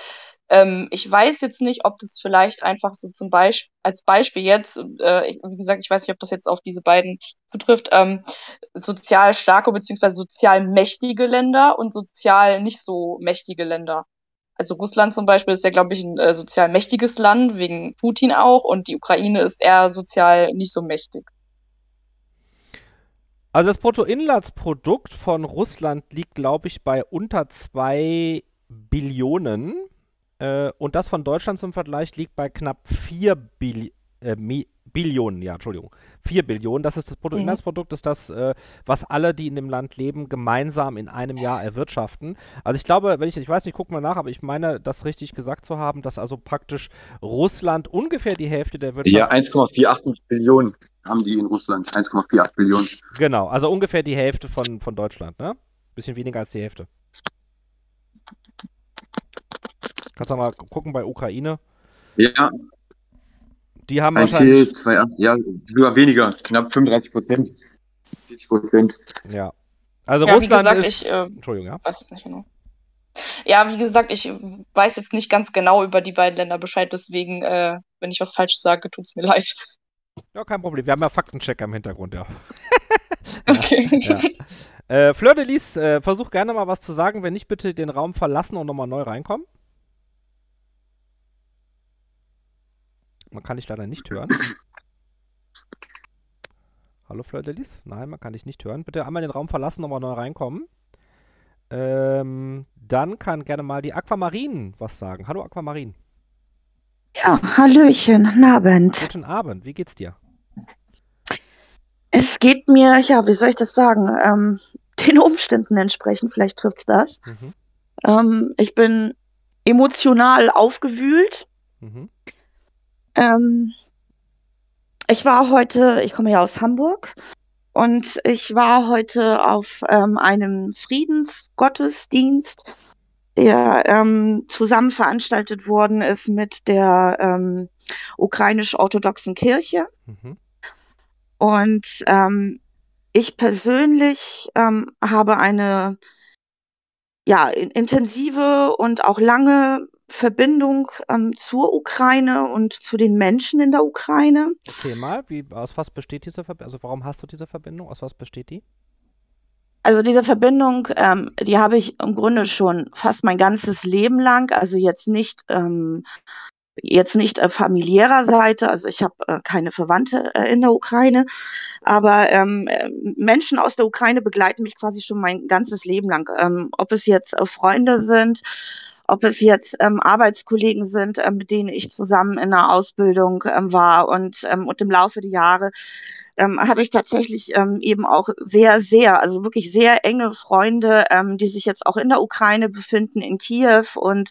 ähm, ich weiß jetzt nicht, ob das vielleicht einfach so zum Beispiel, als Beispiel jetzt, äh, wie gesagt, ich weiß nicht, ob das jetzt auf diese beiden zutrifft, ähm, sozial starke beziehungsweise sozial mächtige Länder und sozial nicht so mächtige Länder. Also Russland zum Beispiel ist ja, glaube ich, ein äh, sozial mächtiges Land, wegen Putin auch, und die Ukraine ist eher sozial nicht so mächtig. Also das Bruttoinlandsprodukt von Russland liegt, glaube ich, bei unter 2 Billionen. Äh, und das von Deutschland zum Vergleich liegt bei knapp 4 Billi äh, Billionen, ja, Entschuldigung. 4 Billionen, das ist das Bruttoinlandsprodukt, ist das, äh, was alle, die in dem Land leben, gemeinsam in einem Jahr erwirtschaften. Also ich glaube, wenn ich, ich weiß nicht, guck mal nach, aber ich meine, das richtig gesagt zu haben, dass also praktisch Russland ungefähr die Hälfte der Wirtschaft Ja, 1,48 Billionen haben die in Russland. 1,48 Billionen. Genau, also ungefähr die Hälfte von, von Deutschland, ne? Bisschen weniger als die Hälfte. Kannst du mal gu- gucken bei Ukraine. Ja, Die haben 1, wahrscheinlich. 4, 2, 8, ja, sogar weniger. Knapp 35 Prozent. 40 Prozent. Ja. Also Ja, wie Russland gesagt, ist. ich, äh, Entschuldigung, ja. weiß es nicht genau. Ja, wie gesagt, ich weiß jetzt nicht ganz genau über die beiden Länder Bescheid, deswegen, äh, wenn ich was Falsches sage, tut's mir leid. Ja, kein Problem. Wir haben ja Faktenchecker im Hintergrund, ja. Okay. ja. Äh, Fleur de Lis, äh, versuch gerne mal was zu sagen. Wenn nicht, bitte den Raum verlassen und nochmal neu reinkommen. Man kann dich leider nicht hören. Hallo Fleur de Lis? Nein, man kann dich nicht hören. Bitte einmal den Raum verlassen, nochmal neu reinkommen. Ähm, dann kann gerne mal die Aquamarin was sagen. Hallo Aquamarin. Ja, Hallöchen, guten Abend. Guten Abend, wie geht's dir? Es geht mir, ja, wie soll ich das sagen, ähm, den Umständen entsprechend, vielleicht trifft's das. Mhm. Ähm, ich bin emotional aufgewühlt. Mhm. Ähm, ich war heute, ich komme ja aus Hamburg und ich war heute auf ähm, einem Friedensgottesdienst, der ähm, zusammen veranstaltet worden ist mit der ähm, ukrainisch-orthodoxen Kirche. Mhm. Und ähm, ich persönlich ähm, habe eine ja, in- intensive und auch lange Verbindung ähm, zur Ukraine und zu den Menschen in der Ukraine. Erzähl mal, wie, aus was besteht diese Verbindung? Also warum hast du diese Verbindung? Aus was besteht die? Also diese Verbindung, ähm, die habe ich im Grunde schon fast mein ganzes Leben lang. Also jetzt nicht ähm, jetzt nicht äh, familiärer Seite. Also ich habe äh, keine Verwandte äh, in der Ukraine, aber ähm, äh, Menschen aus der Ukraine begleiten mich quasi schon mein ganzes Leben lang. Ähm, ob es jetzt äh, Freunde sind, ob es jetzt ähm, Arbeitskollegen sind, äh, mit denen ich zusammen in der Ausbildung ähm, war und, ähm, und im Laufe der Jahre ähm, habe ich tatsächlich ähm, eben auch sehr, sehr, also wirklich sehr enge Freunde, ähm, die sich jetzt auch in der Ukraine befinden, in Kiew. Und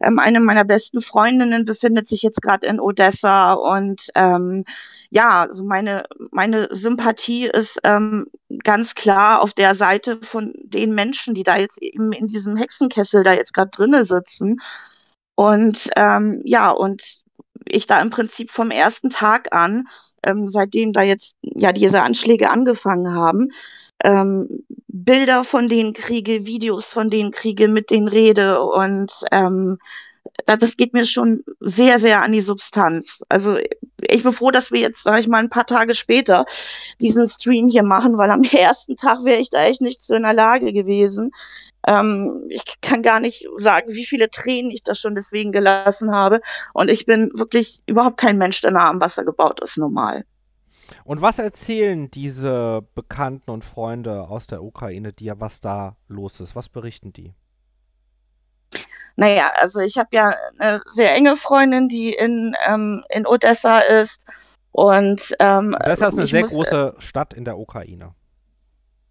ähm, eine meiner besten Freundinnen befindet sich jetzt gerade in Odessa. Und ähm, ja, also meine, meine Sympathie ist ähm, ganz klar auf der Seite von den Menschen, die da jetzt eben in diesem Hexenkessel da jetzt gerade drinnen sitzen. Und ähm, ja, und ich da im Prinzip vom ersten Tag an, ähm, seitdem da jetzt ja diese Anschläge angefangen haben, ähm, Bilder von denen kriege, Videos von denen kriege, mit denen rede und ähm, das das geht mir schon sehr, sehr an die Substanz. Also ich bin froh, dass wir jetzt, sage ich mal, ein paar Tage später diesen Stream hier machen, weil am ersten Tag wäre ich da echt nicht so in der Lage gewesen. Ähm, ich kann gar nicht sagen, wie viele Tränen ich da schon deswegen gelassen habe. Und ich bin wirklich überhaupt kein Mensch, der nah am Wasser gebaut ist, normal. Und was erzählen diese Bekannten und Freunde aus der Ukraine dir, was da los ist? Was berichten die? Naja, also ich habe ja eine sehr enge Freundin, die in, ähm, in Odessa ist. Und ähm, Odessa ist eine sehr muss, große Stadt in der Ukraine.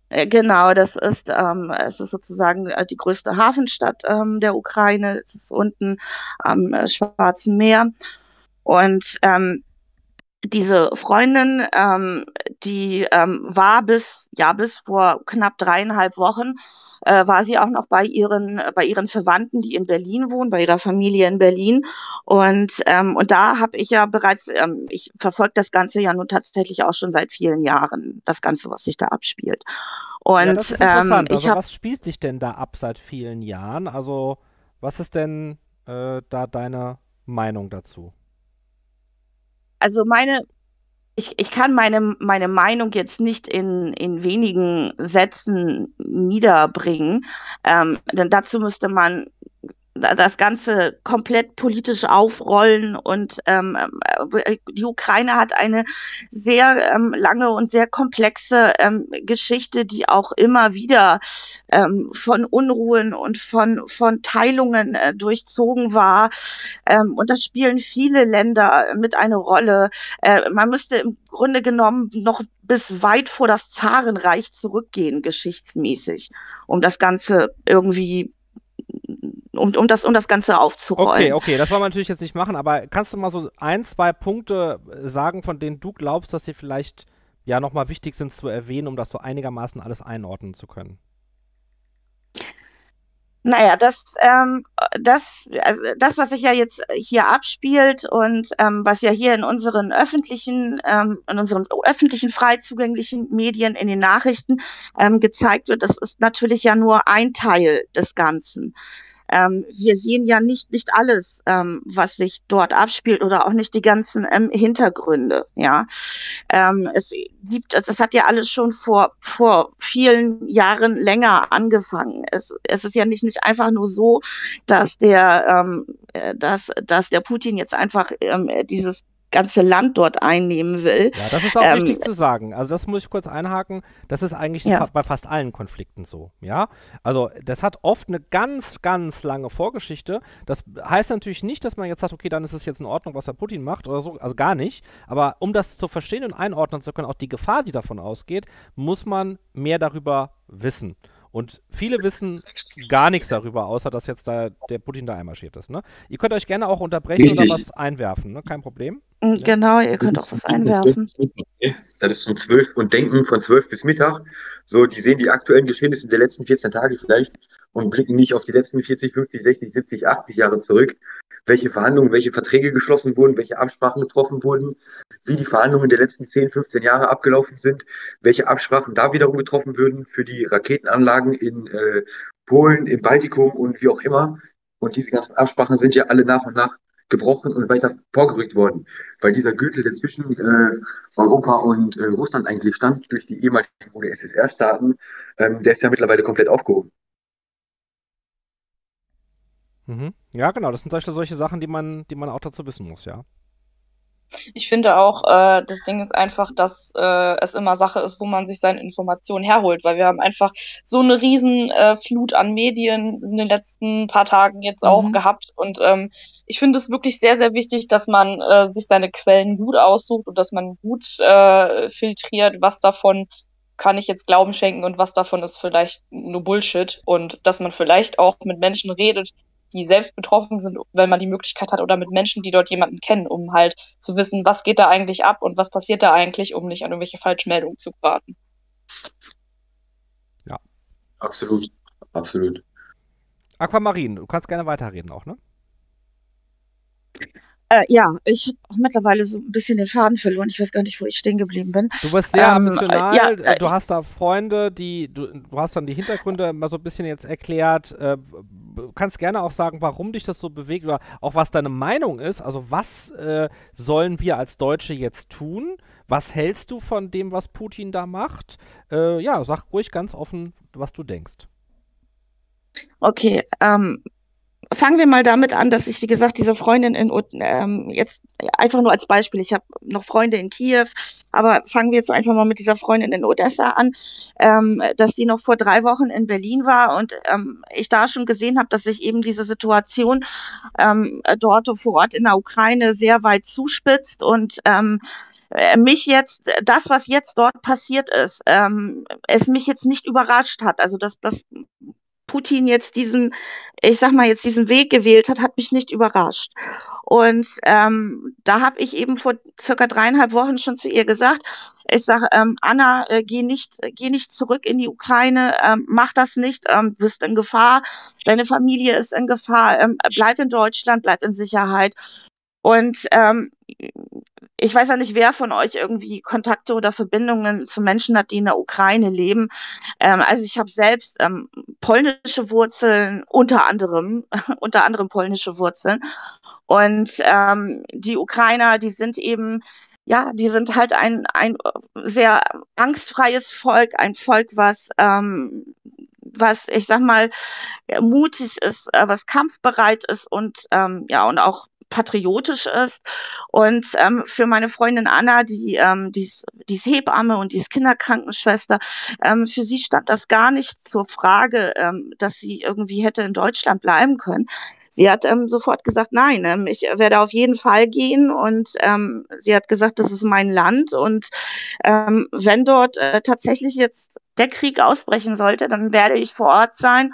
Äh, Genau, das ist, ähm, es ist sozusagen äh, die größte Hafenstadt ähm, der Ukraine. Es ist unten am äh, Schwarzen Meer. Und ähm, diese Freundin, ähm, die ähm, war bis, ja, bis vor knapp dreieinhalb Wochen, äh, war sie auch noch bei ihren, bei ihren Verwandten, die in Berlin wohnen, bei ihrer Familie in Berlin. Und, ähm, und da habe ich ja bereits, ähm, ich verfolge das Ganze ja nun tatsächlich auch schon seit vielen Jahren, das Ganze, was sich da abspielt. Und Ja, das ist ähm, interessant. ich Also, habe was spielt sich denn da ab seit vielen Jahren? Also, was ist denn äh, da deine Meinung dazu? Also meine, ich, ich kann meine, meine Meinung jetzt nicht in, in wenigen Sätzen niederbringen, ähm, denn dazu müsste man das Ganze komplett politisch aufrollen und ähm, äh, die Ukraine hat eine sehr ähm, lange und sehr komplexe ähm, Geschichte, die auch immer wieder ähm, von Unruhen und von, von Teilungen äh, durchzogen war. Ähm, und das spielen viele Länder mit eine Rolle. Äh, man müsste im Grunde genommen noch bis weit vor das Zarenreich zurückgehen, geschichtsmäßig, um das Ganze irgendwie, um, um, das, um das Ganze Okay, aufzurollen. okay, das wollen wir natürlich jetzt nicht machen, aber kannst du mal so ein, zwei Punkte äh, sagen, von denen du glaubst, dass sie vielleicht ja nochmal wichtig sind zu erwähnen, um das so einigermaßen alles einordnen zu können? Naja, das, ähm, das, also das, was sich ja jetzt hier abspielt und ähm, was ja hier in unseren öffentlichen, ähm, in unseren öffentlichen frei zugänglichen Medien, in den Nachrichten ähm, gezeigt wird, das ist natürlich ja nur ein Teil des Ganzen. Ähm, wir sehen ja nicht, nicht alles, ähm, was sich dort abspielt oder auch nicht die ganzen ähm, Hintergründe, ja. Ähm, es gibt, das hat ja alles schon vor, vor vielen Jahren länger angefangen. Es, es ist ja nicht, nicht einfach nur so, dass der, ähm, äh, dass, dass der Putin jetzt einfach ähm, dieses ganze Land dort einnehmen will. Ja, das ist auch Ähm, wichtig zu sagen. Also das muss ich kurz einhaken. Das ist eigentlich Ja. bei fast allen Konflikten so, ja. Also das hat oft eine ganz, ganz lange Vorgeschichte. Das heißt natürlich nicht, dass man jetzt sagt, okay, dann ist es jetzt in Ordnung, was der Putin macht oder so. Also gar nicht. Aber um das zu verstehen und einordnen zu können, auch die Gefahr, die davon ausgeht, muss man mehr darüber wissen. Und viele wissen gar nichts darüber, außer dass jetzt da der Putin da einmarschiert ist. Ne? Ihr könnt euch gerne auch unterbrechen Richtig. oder was einwerfen, ne? kein Problem. Mm, Genau, ihr könnt auch was einwerfen. Das ist um 12 und denken von 12 bis Mittag. So, die sehen die aktuellen Geschehnisse der letzten 14 Tage vielleicht und blicken nicht auf die letzten 40, 50, 60, 70, 80 Jahre zurück. Welche Verhandlungen, welche Verträge geschlossen wurden, welche Absprachen getroffen wurden, wie die Verhandlungen der letzten 10, 15 Jahre abgelaufen sind, welche Absprachen da wiederum getroffen würden für die Raketenanlagen in äh, Polen, im Baltikum und wie auch immer. Und diese ganzen Absprachen sind ja alle nach und nach gebrochen und weiter vorgerückt worden, weil dieser Gürtel, der zwischen äh, Europa und äh, Russland eigentlich stand, durch die ehemaligen UdSSR-Staaten, ähm, der ist ja mittlerweile komplett aufgehoben. Mhm. Ja, genau, das sind solche, solche Sachen, die man, die man auch dazu wissen muss, ja. Ich finde auch, äh, das Ding ist einfach, dass äh, es immer Sache ist, wo man sich seine Informationen herholt, weil wir haben einfach so eine riesen äh, Flut an Medien in den letzten paar Tagen jetzt auch Mhm. gehabt. Und ähm, ich finde es wirklich sehr, sehr wichtig, dass man äh, sich seine Quellen gut aussucht und dass man gut äh, filtriert, was davon kann ich jetzt Glauben schenken und was davon ist vielleicht nur Bullshit. Und dass man vielleicht auch mit Menschen redet, die selbst betroffen sind, wenn man die Möglichkeit hat, oder mit Menschen, die dort jemanden kennen, um halt zu wissen, was geht da eigentlich ab und was passiert da eigentlich, um nicht an irgendwelche Falschmeldungen zu geraten. Absolut, absolut. Aquamarin, du kannst gerne weiterreden auch, ne? Äh, ja, ich habe auch mittlerweile so ein bisschen den Faden verloren. Ich weiß gar nicht, wo ich stehen geblieben bin. Du bist sehr Ähm, emotional, äh, ja, äh, äh, du hast da Freunde, die, du, du hast dann die Hintergründe mal so ein bisschen jetzt erklärt. Äh, kannst gerne auch sagen, warum dich das so bewegt oder auch was deine Meinung ist. Also was äh, sollen wir als Deutsche jetzt tun? Was hältst du von dem, was Putin da macht? Äh, ja, sag ruhig ganz offen, was du denkst. Okay, ähm, fangen wir mal damit an, dass ich, wie gesagt, diese Freundin in ähm, jetzt einfach nur als Beispiel, ich habe noch Freunde in Kiew, aber fangen wir jetzt einfach mal mit dieser Freundin in Odessa an, ähm, dass sie noch vor drei Wochen in Berlin war und ähm, ich da schon gesehen habe, dass sich eben diese Situation ähm, dort vor Ort in der Ukraine sehr weit zuspitzt und ähm, äh, mich jetzt, das, was jetzt dort passiert ist, ähm, es mich jetzt nicht überrascht hat. Also dass, dass Putin jetzt diesen, ich sag mal, jetzt diesen Weg gewählt hat, hat mich nicht überrascht. Und ähm, da habe ich eben vor circa dreieinhalb Wochen schon zu ihr gesagt, ich sage, ähm, Anna, äh, geh nicht, geh nicht zurück in die Ukraine, ähm, mach das nicht, ähm, du bist in Gefahr, deine Familie ist in Gefahr, ähm, bleib in Deutschland, bleib in Sicherheit. Und ähm, ich weiß ja nicht, wer von euch irgendwie Kontakte oder Verbindungen zu Menschen hat, die in der Ukraine leben. Ähm, also ich habe selbst ähm, polnische Wurzeln, unter anderem, unter anderem polnische Wurzeln. Und ähm, die Ukrainer, die sind eben, ja, die sind halt ein, ein sehr angstfreies Volk, ein Volk, was ähm, was ich sag mal mutig ist, äh, was kampfbereit ist und ähm, ja und auch patriotisch ist. Und ähm, für meine Freundin Anna, die, ähm, die, ist, die ist Hebamme und die ist Kinderkrankenschwester, ähm, für sie stand das gar nicht zur Frage, ähm, dass sie irgendwie hätte in Deutschland bleiben können. Sie hat ähm, sofort gesagt, nein, ähm, ich werde auf jeden Fall gehen und ähm, sie hat gesagt, das ist mein Land und ähm, wenn dort äh, tatsächlich jetzt der Krieg ausbrechen sollte, dann werde ich vor Ort sein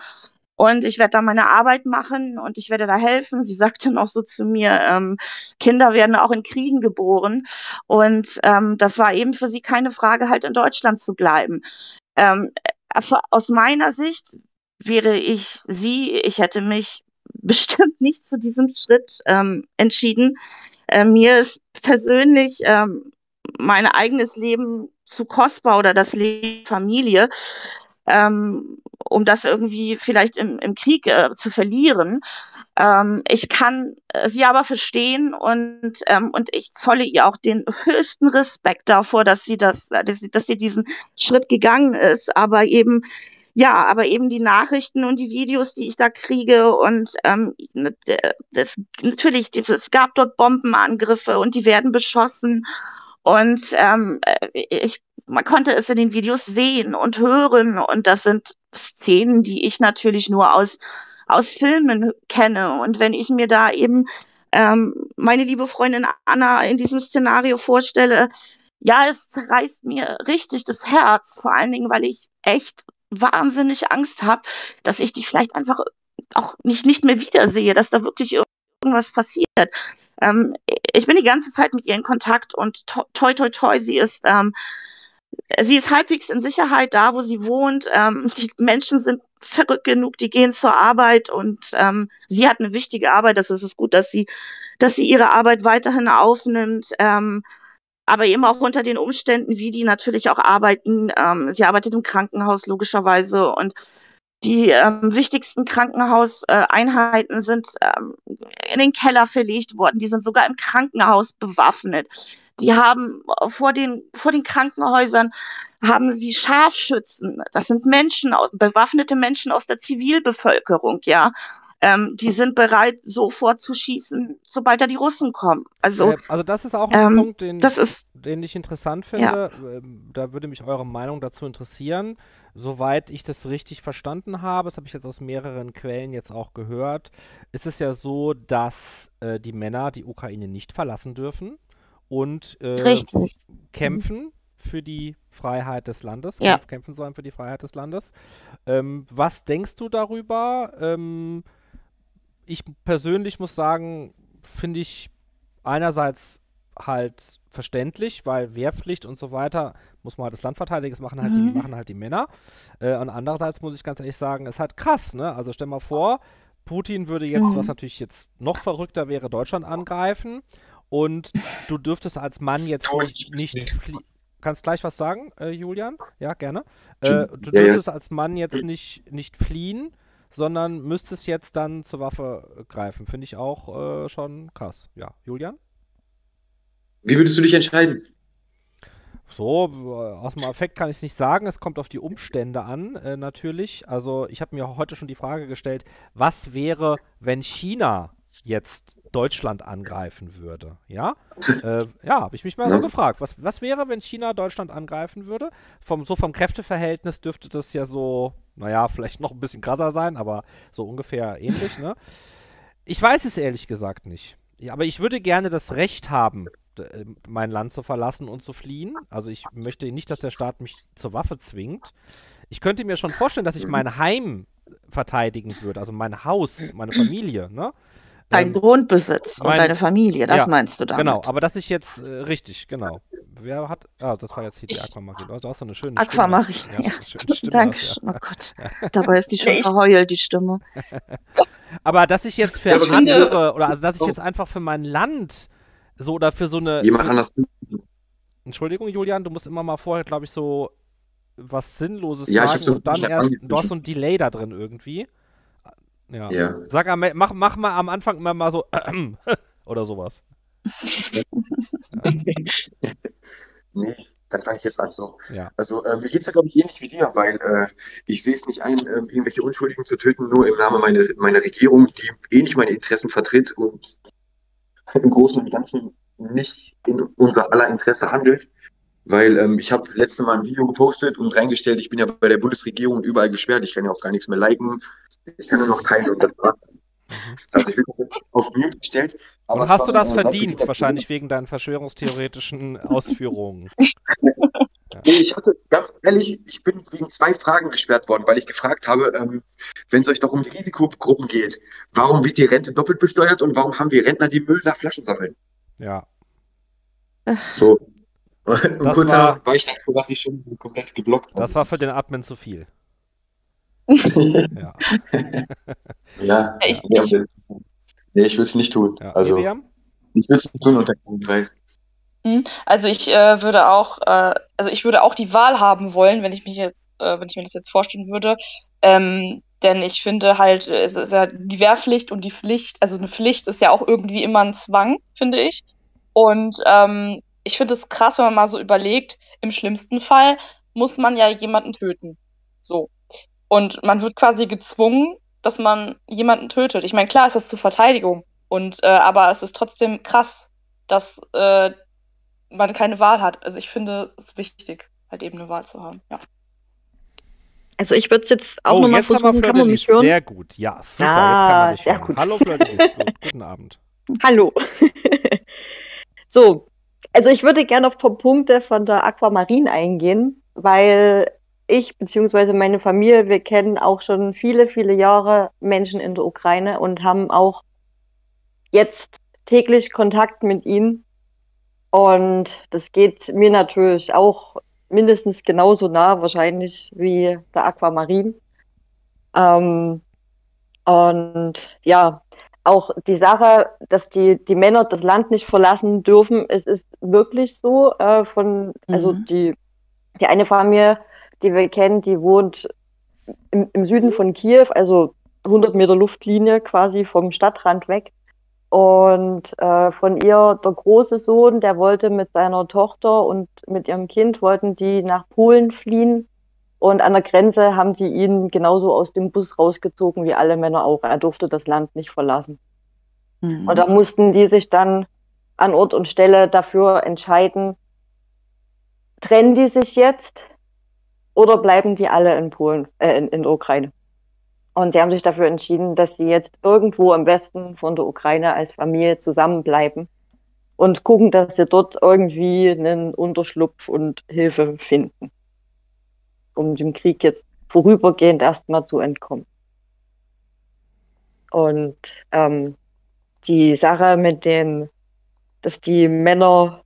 und ich werde da meine Arbeit machen und ich werde da helfen. Sie sagte noch so zu mir, ähm, Kinder werden auch in Kriegen geboren. Und ähm, das war eben für sie keine Frage, halt in Deutschland zu bleiben. Ähm, aus meiner Sicht wäre ich sie, ich hätte mich bestimmt nicht zu diesem Schritt ähm, entschieden. Äh, mir ist persönlich ähm, mein eigenes Leben zu kostbar oder das Leben Familie ähm, um das irgendwie vielleicht im, im Krieg äh, zu verlieren. Ähm, ich kann äh, sie aber verstehen und, ähm, und ich zolle ihr auch den höchsten Respekt davor, dass sie das, dass sie, dass sie diesen Schritt gegangen ist, aber eben ja, aber eben die Nachrichten und die Videos, die ich da kriege und ähm, ne, das, natürlich, es gab dort Bombenangriffe und die werden beschossen und ähm, äh, ich man konnte es in den Videos sehen und hören. Und das sind Szenen, die ich natürlich nur aus, aus Filmen kenne. Und wenn ich mir da eben ähm, meine liebe Freundin Anna in diesem Szenario vorstelle, ja, es reißt mir richtig das Herz, vor allen Dingen, weil ich echt wahnsinnig Angst habe, dass ich die vielleicht einfach auch nicht, nicht mehr wiedersehe, dass da wirklich irgendwas passiert. Ähm, ich bin die ganze Zeit mit ihr in Kontakt und toi, toi, toi, sie ist ähm, sie ist halbwegs in Sicherheit da, wo sie wohnt. Ähm, die Menschen sind verrückt genug, die gehen zur Arbeit und ähm, sie hat eine wichtige Arbeit. Das ist es gut, dass sie, dass sie ihre Arbeit weiterhin aufnimmt. Ähm, aber eben auch unter den Umständen, wie die natürlich auch arbeiten. Ähm, sie arbeitet im Krankenhaus logischerweise und die ähm, wichtigsten Krankenhauseinheiten äh, sind ähm, in den Keller verlegt worden. Die sind sogar im Krankenhaus bewaffnet. Die haben vor den, vor den Krankenhäusern haben sie Scharfschützen. Das sind Menschen, bewaffnete Menschen aus der Zivilbevölkerung, ja. Ähm, die sind bereit, sofort zu schießen, sobald da die Russen kommen. Also, äh, also das ist auch ein ähm, Punkt, den, ist, den ich interessant finde. Ja. Ähm, da würde mich eure Meinung dazu interessieren. Soweit ich das richtig verstanden habe, das habe ich jetzt aus mehreren Quellen jetzt auch gehört, ist es ja so, dass äh, die Männer die Ukraine nicht verlassen dürfen und äh, kämpfen für die Freiheit des Landes, ja. kämpfen sollen für die Freiheit des Landes. Ähm, was denkst du darüber? Ähm, ich persönlich muss sagen, finde ich einerseits halt verständlich, weil Wehrpflicht und so weiter muss man halt das Land verteidigen, das machen halt, mhm. die, machen halt die Männer. Äh, und andererseits muss ich ganz ehrlich sagen, ist halt krass, ne? Also stell mal vor, Putin würde jetzt, mhm. was natürlich jetzt noch verrückter wäre, Deutschland angreifen und du dürftest als Mann jetzt nicht, nicht fliehen. Kannst gleich was sagen, äh, Julian? Ja, gerne. Äh, du dürftest als Mann jetzt nicht, nicht fliehen, sondern müsstest jetzt dann zur Waffe greifen. Finde ich auch äh, schon krass. Ja, Julian? Wie würdest du dich entscheiden? So, äh, aus dem Affekt kann ich es nicht sagen. Es kommt auf die Umstände an, äh, natürlich. Also, ich habe mir heute schon die Frage gestellt, was wäre, wenn China jetzt Deutschland angreifen würde? Ja, äh, ja, habe ich mich mal so gefragt. Was, was wäre, wenn China Deutschland angreifen würde? Vom, so vom Kräfteverhältnis dürfte das ja so, naja, vielleicht noch ein bisschen krasser sein, aber so ungefähr ähnlich, ne? Ich weiß es ehrlich gesagt nicht. Ja, aber ich würde gerne das Recht haben, äh, mein Land zu verlassen und zu fliehen. Also ich möchte nicht, dass der Staat mich zur Waffe zwingt. Ich könnte mir schon vorstellen, dass ich mein Heim verteidigen würde, also mein Haus, meine Familie, ne? Dein Ähm, Grundbesitz und mein- deine Familie, das ja, meinst du damit? Genau, aber dass ich jetzt, äh, richtig, genau. Wer hat, ah, das war jetzt hier die Aquamarin. Du hast so eine schöne Aquamarin, Stimme. ja. eine schöne Stimme Danke. hast, Oh Gott. Dabei ist die schon Ja, verheult, die Stimme. Aber dass ich jetzt für Ja, andere, oder also dass ich Oh. jetzt einfach für mein Land so oder für so eine. Jemand anders. Entschuldigung, Julian, du musst immer mal vorher, glaube ich, so was Sinnloses Ja, ich sagen so und dann erst. Du hast so ein Delay da drin irgendwie. Ja. Ja. Sag am, mach, mach mal am Anfang immer mal so oder sowas. Nee, dann fange ich jetzt an. So. Ja. Also äh, mir geht's ja, glaube ich, ähnlich wie dir, weil äh, ich sehe es nicht ein, äh, irgendwelche Unschuldigen zu töten, nur im Namen meines, meiner Regierung, die nicht meine Interessen vertritt und im Großen und Ganzen nicht in unser aller Interesse handelt. Weil ähm, ich habe letzte Mal ein Video gepostet und reingestellt, ich bin ja bei der Bundesregierung und überall gesperrt, ich kann ja auch gar nichts mehr liken, ich kann nur noch teilen und das war's. Also ich bin auf Mute gestellt. aber Und hast war, du das verdient, wahrscheinlich wegen deinen verschwörungstheoretischen Ausführungen. Nee, ich hatte, ganz ehrlich, ich bin wegen zwei Fragen gesperrt worden, weil ich gefragt habe, ähm, wenn es euch doch um die Risikogruppen geht, warum wird die Rente doppelt besteuert und warum haben die Rentner die Müll nach Flaschen sammeln? Ja. So. Und das kurz war- danach war ich dann quasi schon komplett geblockt worden. Das war für den Admin zu viel. Ja. ja, Ich- ich- nee, ich will es nicht tun. ja. Also, Miriam? ich will es nicht tun unter keinen Preis. Hm, Also ich äh, würde auch, äh, also ich würde auch die Wahl haben wollen, wenn ich mich jetzt, äh, wenn ich mir das jetzt vorstellen würde. Ähm, denn ich finde halt, äh, ja die Wehrpflicht und die Pflicht, also eine Pflicht ist ja auch irgendwie immer ein Zwang, finde ich. Und ähm, ich finde es krass, wenn man mal so überlegt, im schlimmsten Fall muss man ja jemanden töten. So. Und man wird quasi gezwungen, dass man jemanden tötet. Ich meine, klar ist das zur Verteidigung. Und äh, aber es ist trotzdem krass, dass äh, man keine Wahl hat. Also ich finde es ist wichtig, halt eben eine Wahl zu haben. Ja. Also ich würde es jetzt auch oh, nochmal jetzt haben wir versuchen, kann man mich hören? Sehr gut. Ja, super. Ah, jetzt kann man dich sehr hören. gut. Hallo. Gut, guten Abend. Hallo. so, also ich würde gerne auf ein paar Punkte von der Aquamarin eingehen, weil ich bzw. meine Familie, wir kennen auch schon viele, viele Jahre Menschen in der Ukraine und haben auch jetzt täglich Kontakt mit ihnen. Und das geht mir natürlich auch mindestens genauso nah wahrscheinlich wie der Aquamarin. Ähm, und ja, auch die Sache, dass die, die Männer das Land nicht verlassen dürfen, es ist wirklich so. Äh, von, also Mhm. die, die eine Familie, die wir kennen, die wohnt im, im Süden von Kiew, also 100 Meter Luftlinie quasi vom Stadtrand weg. Und äh, von ihr, der große Sohn, der wollte mit seiner Tochter und mit ihrem Kind, wollten die nach Polen fliehen. Und an der Grenze haben die ihn genauso aus dem Bus rausgezogen wie alle Männer auch. Er durfte das Land nicht verlassen. Mhm. Und da mussten die sich dann an Ort und Stelle dafür entscheiden, trennen die sich jetzt oder bleiben die alle in Polen, äh, in, in der Ukraine? Und sie haben sich dafür entschieden, dass sie jetzt irgendwo im Westen von der Ukraine als Familie zusammenbleiben und gucken, dass sie dort irgendwie einen Unterschlupf und Hilfe finden, um dem Krieg jetzt vorübergehend erstmal zu entkommen. Und ähm, die Sache mit dem, dass die Männer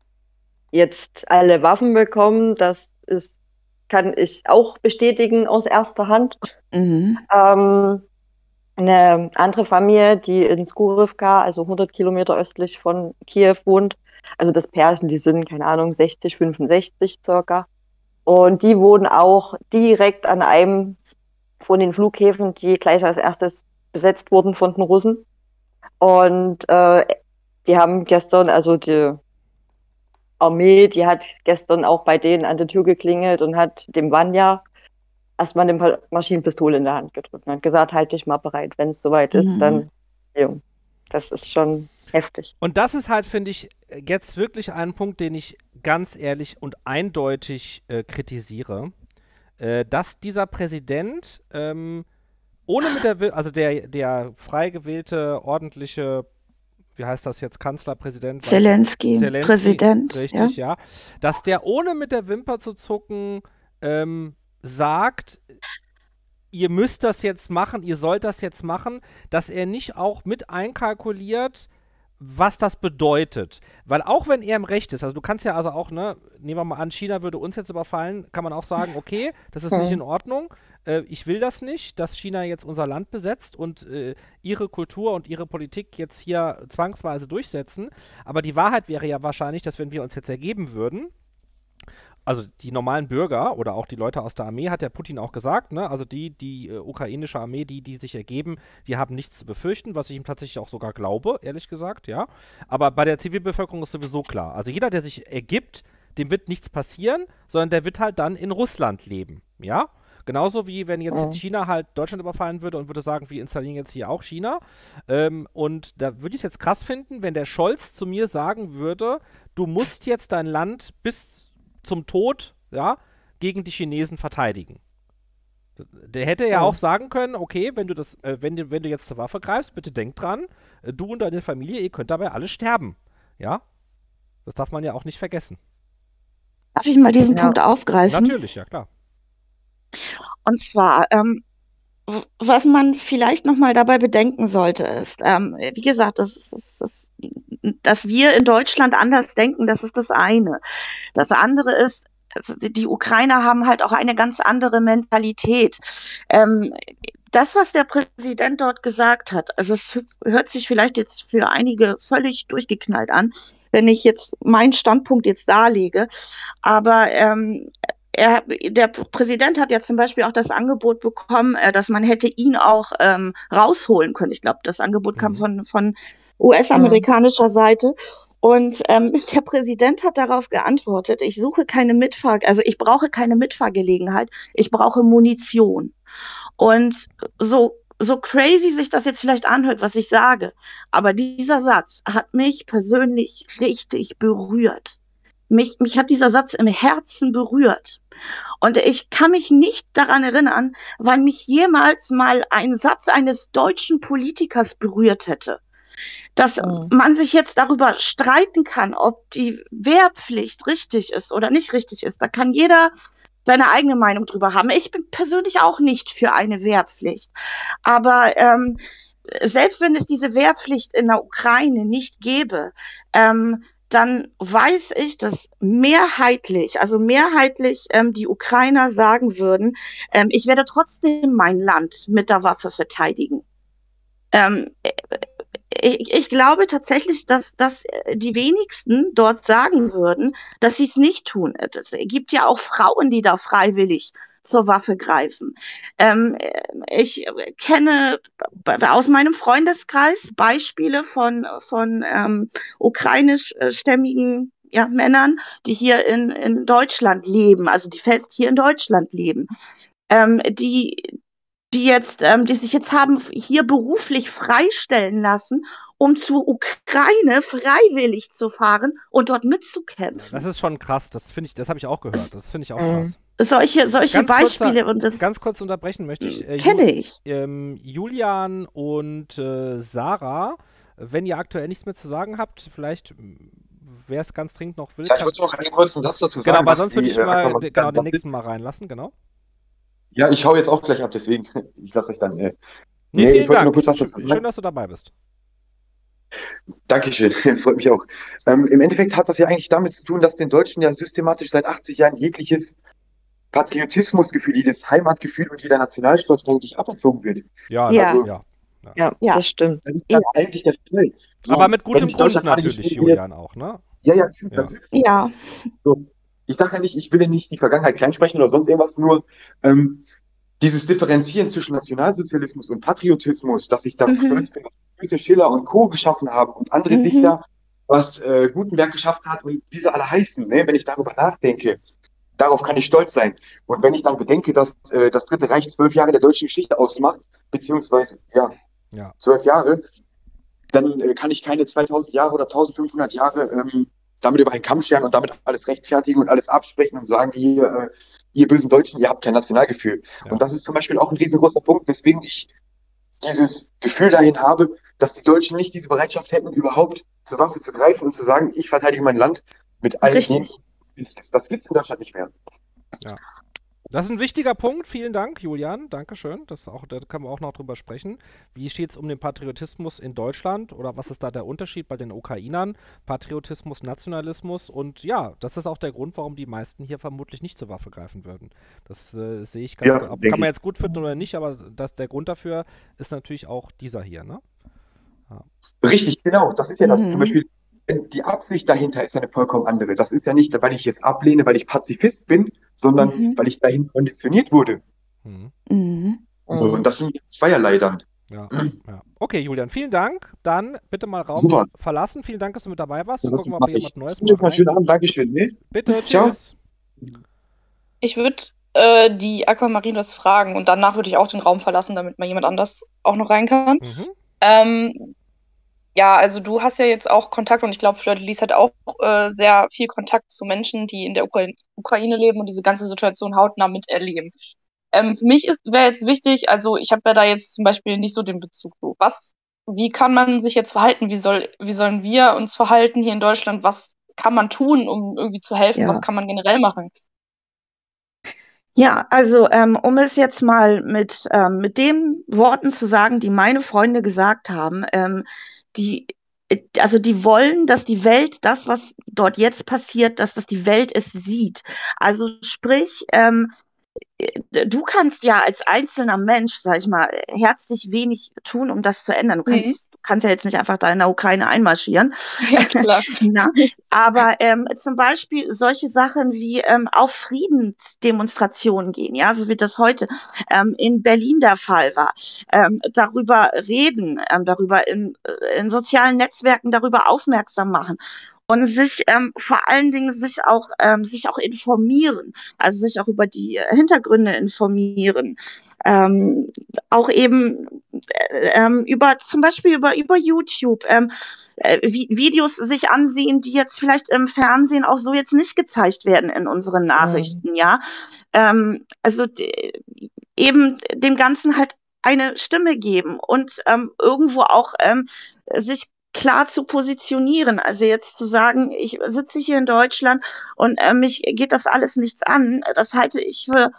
jetzt alle Waffen bekommen, das ist, kann ich auch bestätigen aus erster Hand. Mhm. Ähm, eine andere Familie, die in Skurivka, also 100 Kilometer östlich von Kiew wohnt, also das Pärchen, die sind, keine Ahnung, 60, 65 circa. Und die wohnen auch direkt an einem von den Flughäfen, die gleich als erstes besetzt wurden von den Russen. Und äh, die haben gestern, also die, Armee, die hat gestern auch bei denen an der Tür geklingelt und hat dem Vanya erstmal eine Maschinenpistole in der Hand gedrückt und hat gesagt, halt dich mal bereit, wenn es soweit ist, Mhm. dann, Jung, das ist schon heftig. Und das ist halt, finde ich, jetzt wirklich ein Punkt, den ich ganz ehrlich und eindeutig äh, kritisiere, äh, dass dieser Präsident ähm, ohne mit der, Will also der, der frei gewählte, ordentliche, wie heißt das jetzt, Kanzlerpräsident? Zelensky, Zelensky, Präsident. ja. Richtig, ja. Dass der ohne mit der Wimper zu zucken ähm, sagt, ihr müsst das jetzt machen, ihr sollt das jetzt machen, dass er nicht auch mit einkalkuliert, was das bedeutet. Weil auch wenn er im Recht ist, also du kannst ja also auch, ne, nehmen wir mal an, China würde uns jetzt überfallen, kann man auch sagen, okay, das ist nicht Mhm. in Ordnung, äh, ich will das nicht, dass China jetzt unser Land besetzt und äh, ihre Kultur und ihre Politik jetzt hier zwangsweise durchsetzen. Aber die Wahrheit wäre ja wahrscheinlich, dass wenn wir uns jetzt ergeben würden, also die normalen Bürger oder auch die Leute aus der Armee, hat der Putin auch gesagt, ne? Also die, die äh, ukrainische Armee, die, die sich ergeben, die haben nichts zu befürchten, was ich ihm tatsächlich auch sogar glaube, ehrlich gesagt, ja. Aber bei der Zivilbevölkerung ist sowieso klar. Also jeder, der sich ergibt, dem wird nichts passieren, sondern der wird halt dann in Russland leben, ja. Genauso wie wenn jetzt Mhm. China halt Deutschland überfallen würde und würde sagen, wir installieren jetzt hier auch China. Ähm, und da würde ich es jetzt krass finden, wenn der Scholz zu mir sagen würde, du musst jetzt dein Land bis zum Tod, ja, gegen die Chinesen verteidigen. Der hätte ja Ja. auch sagen können, okay, wenn du das, äh, wenn du, wenn du jetzt zur Waffe greifst, bitte denk dran, äh, du und deine Familie, ihr könnt dabei alle sterben. Ja? Das darf man ja auch nicht vergessen. Darf ich mal diesen Ja. Punkt aufgreifen? Natürlich, ja klar. Und zwar, ähm, was man vielleicht nochmal dabei bedenken sollte, ist, ähm, wie gesagt, das, das, das, dass wir in Deutschland anders denken, das ist das eine. Das andere ist, die die Ukrainer haben halt auch eine ganz andere Mentalität. Ähm, das, was der Präsident dort gesagt hat, also es hört sich vielleicht jetzt für einige völlig durchgeknallt an, wenn ich jetzt meinen Standpunkt jetzt darlege, aber ähm, er, der Präsident hat ja zum Beispiel auch das Angebot bekommen, äh, dass man hätte ihn auch ähm, rausholen können. Ich glaube, das Angebot kam Mhm. von, von US-amerikanischer Seite. Und ähm, der Präsident hat darauf geantwortet, ich suche keine Mitfahr, also ich brauche keine Mitfahrgelegenheit, ich brauche Munition. Und so, so crazy sich das jetzt vielleicht anhört, was ich sage, aber dieser Satz hat mich persönlich richtig berührt. Mich, mich hat dieser Satz im Herzen berührt. Und ich kann mich nicht daran erinnern, wann mich jemals mal ein Satz eines deutschen Politikers berührt hätte. Dass Mhm. man sich jetzt darüber streiten kann, ob die Wehrpflicht richtig ist oder nicht richtig ist. Da kann jeder seine eigene Meinung drüber haben. Ich bin persönlich auch nicht für eine Wehrpflicht. Aber ähm, selbst wenn es diese Wehrpflicht in der Ukraine nicht gäbe, ähm, dann weiß ich, dass mehrheitlich, also mehrheitlich ähm, die Ukrainer sagen würden, ähm, ich werde trotzdem mein Land mit der Waffe verteidigen. Ähm, ich, ich glaube tatsächlich, dass, dass die wenigsten dort sagen würden, dass sie es nicht tun. Es gibt ja auch Frauen, die da freiwillig zur Waffe greifen. Ähm, ich kenne aus meinem Freundeskreis Beispiele von, von ähm, ukrainischstämmigen ja, Männern, die hier in, in Deutschland leben, also die fest hier in Deutschland leben, ähm, die, die jetzt, ähm, die sich jetzt haben hier beruflich freistellen lassen, um zur Ukraine freiwillig zu fahren und dort mitzukämpfen. Das ist schon krass. Das finde ich, das habe ich auch gehört. Das finde ich auch Mhm. krass. Solche solche Ganz Beispiele und das Ganz kurz unterbrechen möchte ich. Äh, kenne ich. ähm, Julian und äh, Sarah, wenn ihr aktuell nichts mehr zu sagen habt, vielleicht, wer es ganz dringend noch will. Ja, ich wollte noch einen kurzen Satz dazu genau, sagen. weil was sonst würde ich äh, mal de- genau, den nächsten mal reinlassen, genau. Ja, ich hau jetzt auch gleich ab, deswegen. Ich lasse euch dann. Äh, Nee, Nee, ich wollte nur kurz was Schön, dazu schön, sagen. dass du dabei bist. Dankeschön, freut mich auch. Ähm, Im Endeffekt hat das ja eigentlich damit zu tun, dass den Deutschen ja systematisch seit 80 Jahren jegliches Patriotismusgefühl, jedes Heimatgefühl und jeder Nationalstolz eigentlich aberzogen wird. Ja, Ja. also, ja. Ja, Ja. das stimmt. Das ist ja eigentlich der Fall. So, Aber mit gutem Grund natürlich, Julian auch, ne? Ja, ja, Ja. Ja, So, ich sage ja nicht, ich will ja nicht die Vergangenheit kleinsprechen oder sonst irgendwas, nur ähm, dieses Differenzieren zwischen Nationalsozialismus und Patriotismus, dass ich da Mhm. stolz bin, dass Goethe, Schiller und Co. geschaffen haben und andere Mhm. Dichter, was äh, Gutenberg geschafft hat und wie sie alle heißen, ne? wenn ich darüber nachdenke, darauf kann ich stolz sein. Und wenn ich dann bedenke, dass äh, das Dritte Reich zwölf Jahre der deutschen Geschichte ausmacht, beziehungsweise ja, Ja. zwölf Jahre, dann äh, kann ich keine 2000 Jahre oder 1500 Jahre ähm, damit über einen Kamm scheren und damit alles rechtfertigen und alles absprechen und sagen, ihr, äh, ihr bösen Deutschen, ihr habt kein Nationalgefühl. Ja. Und das ist zum Beispiel auch ein riesengroßer Punkt, weswegen ich dieses Gefühl dahin habe, dass die Deutschen nicht diese Bereitschaft hätten, überhaupt zur Waffe zu greifen und zu sagen, ich verteidige mein Land mit allen Richtig. Das, das gibt's in Deutschland nicht mehr. Das ist ein wichtiger Punkt. Vielen Dank, Julian. Dankeschön. Das auch, da können wir auch noch drüber sprechen. Wie steht es um den Patriotismus in Deutschland oder was ist da der Unterschied bei den Ukrainern? Patriotismus, Nationalismus und ja, das ist auch der Grund, warum die meisten hier vermutlich nicht zur Waffe greifen würden. Das äh, sehe ich ganz Ja, Kann man jetzt gut finden oder nicht, aber das, der Grund dafür ist natürlich auch dieser hier, ne? Richtig, genau. Das ist ja das. Mhm. Zum Beispiel, die Absicht dahinter ist eine vollkommen andere. Das ist ja nicht, weil ich es ablehne, weil ich Pazifist bin, sondern Mhm. weil ich dahin konditioniert wurde. Mhm. Mhm. Und das sind zweierlei dann. Ja, ja. Okay, Julian, vielen Dank. Dann bitte mal Raum Super. verlassen. Vielen Dank, dass du mit dabei warst. Wir Ja, gucken mal, mach ob jemand. Neues mal einen schönen. Abend. Dankeschön. Ne? Bitte, Ciao. tschüss. Ich würde äh, die Aquamarine was fragen und danach würde ich auch den Raum verlassen, damit mal jemand anders auch noch rein kann. Mhm. Ähm, ja, also du hast ja jetzt auch Kontakt und ich glaube, Fleur de Lis hat auch äh, sehr viel Kontakt zu Menschen, die in der Ukra Ukraine leben und diese ganze Situation hautnah miterleben. Ähm, für mich wäre jetzt wichtig, also ich habe ja da jetzt zum Beispiel nicht so den Bezug so. Was, wie kann man sich jetzt verhalten? Wie soll, wie sollen wir uns verhalten hier in Deutschland? Was kann man tun, um irgendwie zu helfen? Ja. Was kann man generell machen? Ja, also ähm, um es jetzt mal mit, ähm, mit den Worten zu sagen, die meine Freunde gesagt haben, ähm, die, äh, also die wollen, dass die Welt das, was dort jetzt passiert, dass das die Welt es sieht. Also sprich, ähm, äh, du kannst ja als einzelner Mensch, sag ich mal, herzlich wenig tun, um das zu ändern. Du Mhm. kannst, du kannst ja jetzt nicht einfach da in der Ukraine einmarschieren. Ja. Na, aber ähm, zum Beispiel solche Sachen wie ähm, auf Friedensdemonstrationen gehen, ja, so wie das heute ähm, in Berlin der Fall war, ähm, darüber reden, ähm, darüber in, äh, in sozialen Netzwerken darüber aufmerksam machen und sich ähm, vor allen Dingen sich auch ähm, sich auch informieren, also sich auch über die äh, Hintergründe informieren, ähm, auch eben äh, ähm, über zum Beispiel über über YouTube ähm, äh, Vi Videos sich ansehen, die jetzt vielleicht im Fernsehen auch so jetzt nicht gezeigt werden in unseren Nachrichten, ja. Ähm, also eben dem Ganzen halt eine Stimme geben und ähm, irgendwo auch ähm, sich klar zu positionieren. Also jetzt zu sagen, ich sitze hier in Deutschland und äh, mich geht das alles nichts an, das halte ich für,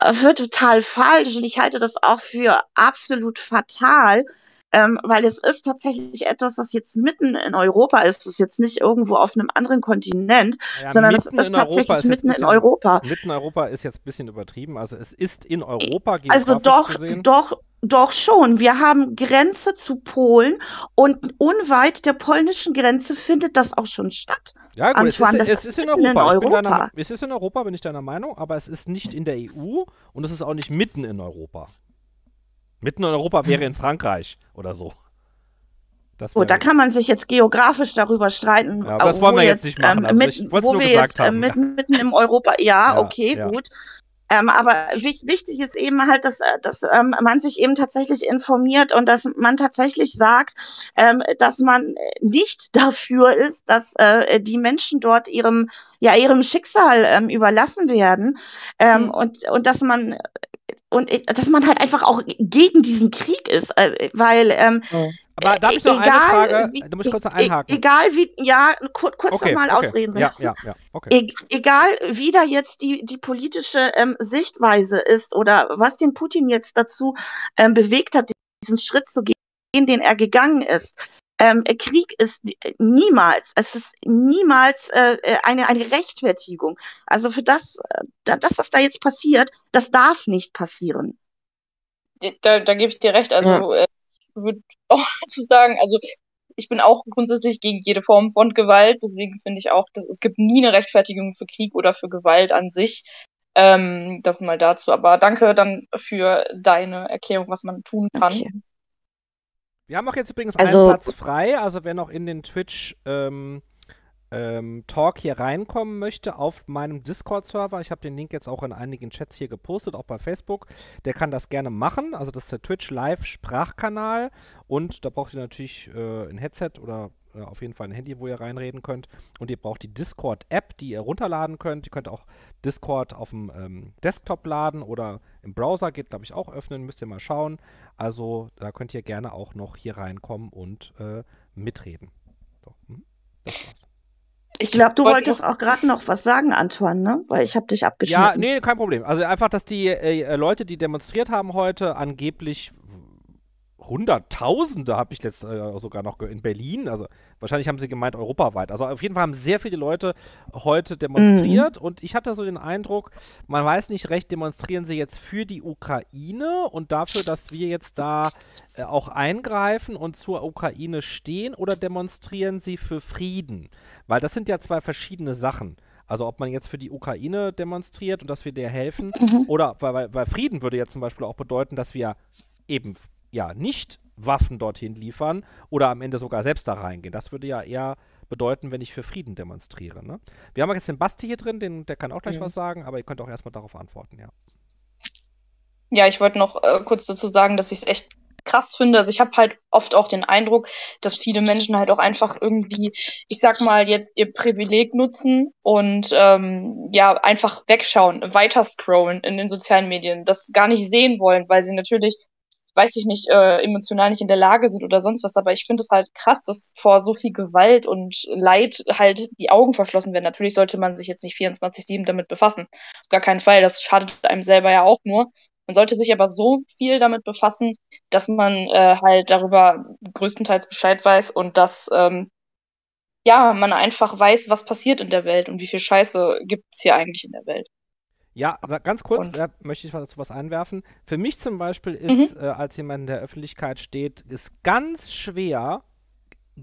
äh, für total falsch und ich halte das auch für absolut fatal, ähm, weil es ist tatsächlich etwas, das jetzt mitten in Europa ist. Es ist jetzt nicht irgendwo auf einem anderen Kontinent, Ja, sondern es ist tatsächlich ist mitten ein in bisschen- Europa. Mitten in Europa ist jetzt ein bisschen übertrieben. Also es ist in Europa Also doch, gesehen. doch, doch schon. Wir haben Grenze zu Polen und unweit der polnischen Grenze findet das auch schon statt. Ja gut, es ist, Antoine, es ist in mitten in Europa. Deiner, Europa. es ist in Europa, bin ich deiner Meinung, aber es ist nicht in der EU und es ist auch nicht mitten in Europa. Mitten in Europa wäre in Frankreich oder so. Das Gut, da kann man sich jetzt geografisch darüber streiten, Ja, aber das wo wollen wir jetzt nicht machen. ähm, Also mit, wo wir jetzt äh, haben, mit, ja. mitten im Europa, ja, Ja, okay, ja. gut. Ähm, aber wich, wichtig ist eben halt, dass, äh, dass ähm, man sich eben tatsächlich informiert und dass man tatsächlich sagt, ähm, dass man nicht dafür ist, dass äh, die Menschen dort ihrem, ja, ihrem Schicksal ähm, überlassen werden ähm, Hm. und, und dass man und äh, dass man halt einfach auch gegen diesen Krieg ist, äh, weil ähm, Aber darf ich noch eine egal, Frage? wie- Da muss ich kurz noch e- einhaken. Egal wie, ja, kur kurz Okay, noch mal okay. ausreden. Ja, ja, ja. Okay. E egal wie da jetzt die, die politische ähm, Sichtweise ist oder was den Putin jetzt dazu ähm, bewegt hat, diesen Schritt zu gehen, den er gegangen ist. Ähm, Krieg ist niemals, es ist niemals äh, äh, eine, eine Rechtfertigung. Also für das, äh, da- das, was da jetzt passiert, das darf nicht passieren. Da, da gebe ich dir recht. Also äh, ich würde auch dazu sagen, also ich bin auch grundsätzlich gegen jede Form von Gewalt. Deswegen finde ich auch, dass es gibt nie eine Rechtfertigung für Krieg oder für Gewalt an sich. Ähm, das mal dazu. Aber danke dann für deine Erklärung, was man tun kann. Okay. Wir haben auch jetzt übrigens Also- einen Platz frei, also wer noch in den Twitch ähm, ähm, Talk hier reinkommen möchte auf meinem Discord-Server, ich habe den Link jetzt auch in einigen Chats hier gepostet, auch bei Facebook, der kann das gerne machen. Also das ist der Twitch Live Sprachkanal und da braucht ihr natürlich äh, ein Headset oder äh, auf jeden Fall ein Handy, wo ihr reinreden könnt. Und ihr braucht die Discord-App, die ihr runterladen könnt. Ihr könnt auch Discord auf dem ähm, Desktop laden oder im Browser geht, glaube ich, auch öffnen. Müsst ihr mal schauen. Also da könnt ihr gerne auch noch hier reinkommen und äh, mitreden. So, hm? Das war's. Ich glaube, du Wollte wolltest auch gerade noch was sagen, Antoine, ne? Weil ich habe dich Ja, abgeschnitten. nee, kein Problem. Also einfach, dass die äh, Leute, die demonstriert haben heute, angeblich Hunderttausende habe ich jetzt äh, sogar noch in Berlin. Also wahrscheinlich haben sie gemeint europaweit. Also auf jeden Fall haben sehr viele Leute heute demonstriert und ich hatte so den Eindruck, man weiß nicht recht, demonstrieren sie jetzt für die Ukraine und dafür, dass wir jetzt da äh, auch eingreifen und zur Ukraine stehen oder demonstrieren sie für Frieden? Weil das sind ja zwei verschiedene Sachen. Also ob man jetzt für die Ukraine demonstriert und dass wir der helfen Mhm. oder weil, weil, weil Frieden würde ja zum Beispiel auch bedeuten, dass wir eben ja nicht Waffen dorthin liefern oder am Ende sogar selbst da reingehen. Das würde ja eher bedeuten, wenn ich für Frieden demonstriere. Ne? Wir haben jetzt den Basti hier drin, den, der kann auch gleich Mhm. was sagen, aber ihr könnt auch erstmal darauf antworten, ja. Ja, ich wollte noch äh, kurz dazu sagen, dass ich es echt krass finde. Also ich habe halt oft auch den Eindruck, dass viele Menschen halt auch einfach irgendwie, ich sag mal, jetzt ihr Privileg nutzen und ähm, ja, einfach wegschauen, weiter scrollen in den sozialen Medien, das gar nicht sehen wollen, weil sie natürlich, weiß ich nicht, äh, emotional nicht in der Lage sind oder sonst was. Aber ich finde es halt krass, dass vor so viel Gewalt und Leid halt die Augen verschlossen werden. Natürlich sollte man sich jetzt nicht 24-7 damit befassen. Auf gar keinen Fall. Das schadet einem selber ja auch nur. Man sollte sich aber so viel damit befassen, dass man äh, halt darüber größtenteils Bescheid weiß und dass ähm, ja man einfach weiß, was passiert in der Welt und wie viel Scheiße gibt es hier eigentlich in der Welt. Ja, ganz kurz, Und- ja, möchte ich dazu was einwerfen. Für mich zum Beispiel Mhm. ist, äh, als jemand in der Öffentlichkeit steht, ist ganz schwer,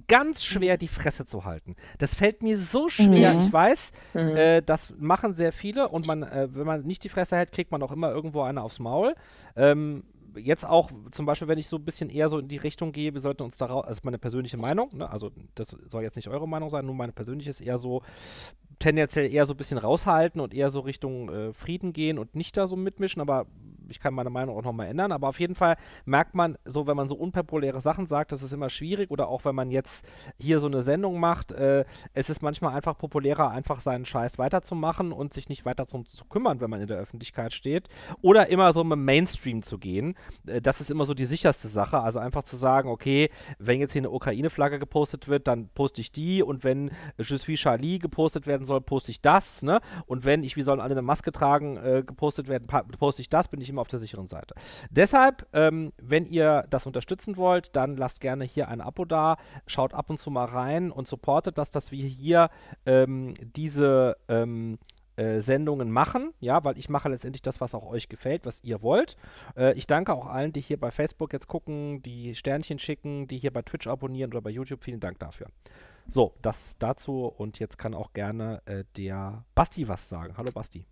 ganz schwer die Fresse zu halten. Das fällt mir so schwer. Mhm. Ich weiß, Mhm. äh, das machen sehr viele und man, äh, wenn man nicht die Fresse hält, kriegt man auch immer irgendwo eine aufs Maul. Ähm, jetzt auch zum Beispiel, wenn ich so ein bisschen eher so in die Richtung gehe, wir sollten uns darauf, also meine persönliche Meinung, ne? also das soll jetzt nicht eure Meinung sein, nur meine persönliche ist eher so, tendenziell eher so ein bisschen raushalten und eher so Richtung äh, Frieden gehen und nicht da so mitmischen, aber ich kann meine Meinung auch nochmal ändern. Aber auf jeden Fall merkt man, so wenn man so unpopuläre Sachen sagt, das ist immer schwierig oder auch wenn man jetzt hier so eine Sendung macht, äh, es ist manchmal einfach populärer, einfach seinen Scheiß weiterzumachen und sich nicht weiter zum, zu kümmern, wenn man in der Öffentlichkeit steht. Oder immer so mit Mainstream zu gehen. Äh, das ist immer so die sicherste Sache. Also einfach zu sagen, okay, wenn jetzt hier eine Ukraine-Flagge gepostet wird, dann poste ich die und wenn Je suis Charlie gepostet werden soll, poste ich das, ne? Und wenn ich, wir sollen alle eine Maske tragen, äh, gepostet werden, poste ich das, bin ich immer auf der sicheren Seite. Deshalb, ähm, wenn ihr das unterstützen wollt, dann lasst gerne hier ein Abo da, schaut ab und zu mal rein und supportet das, dass wir hier ähm, diese ähm, äh, Sendungen machen, ja, weil ich mache letztendlich das, was auch euch gefällt, was ihr wollt. Äh, ich danke auch allen, die hier bei Facebook jetzt gucken, die Sternchen schicken, die hier bei Twitch abonnieren oder bei YouTube. Vielen Dank dafür. So, das dazu und jetzt kann auch gerne äh, der Basti was sagen. Hallo Basti.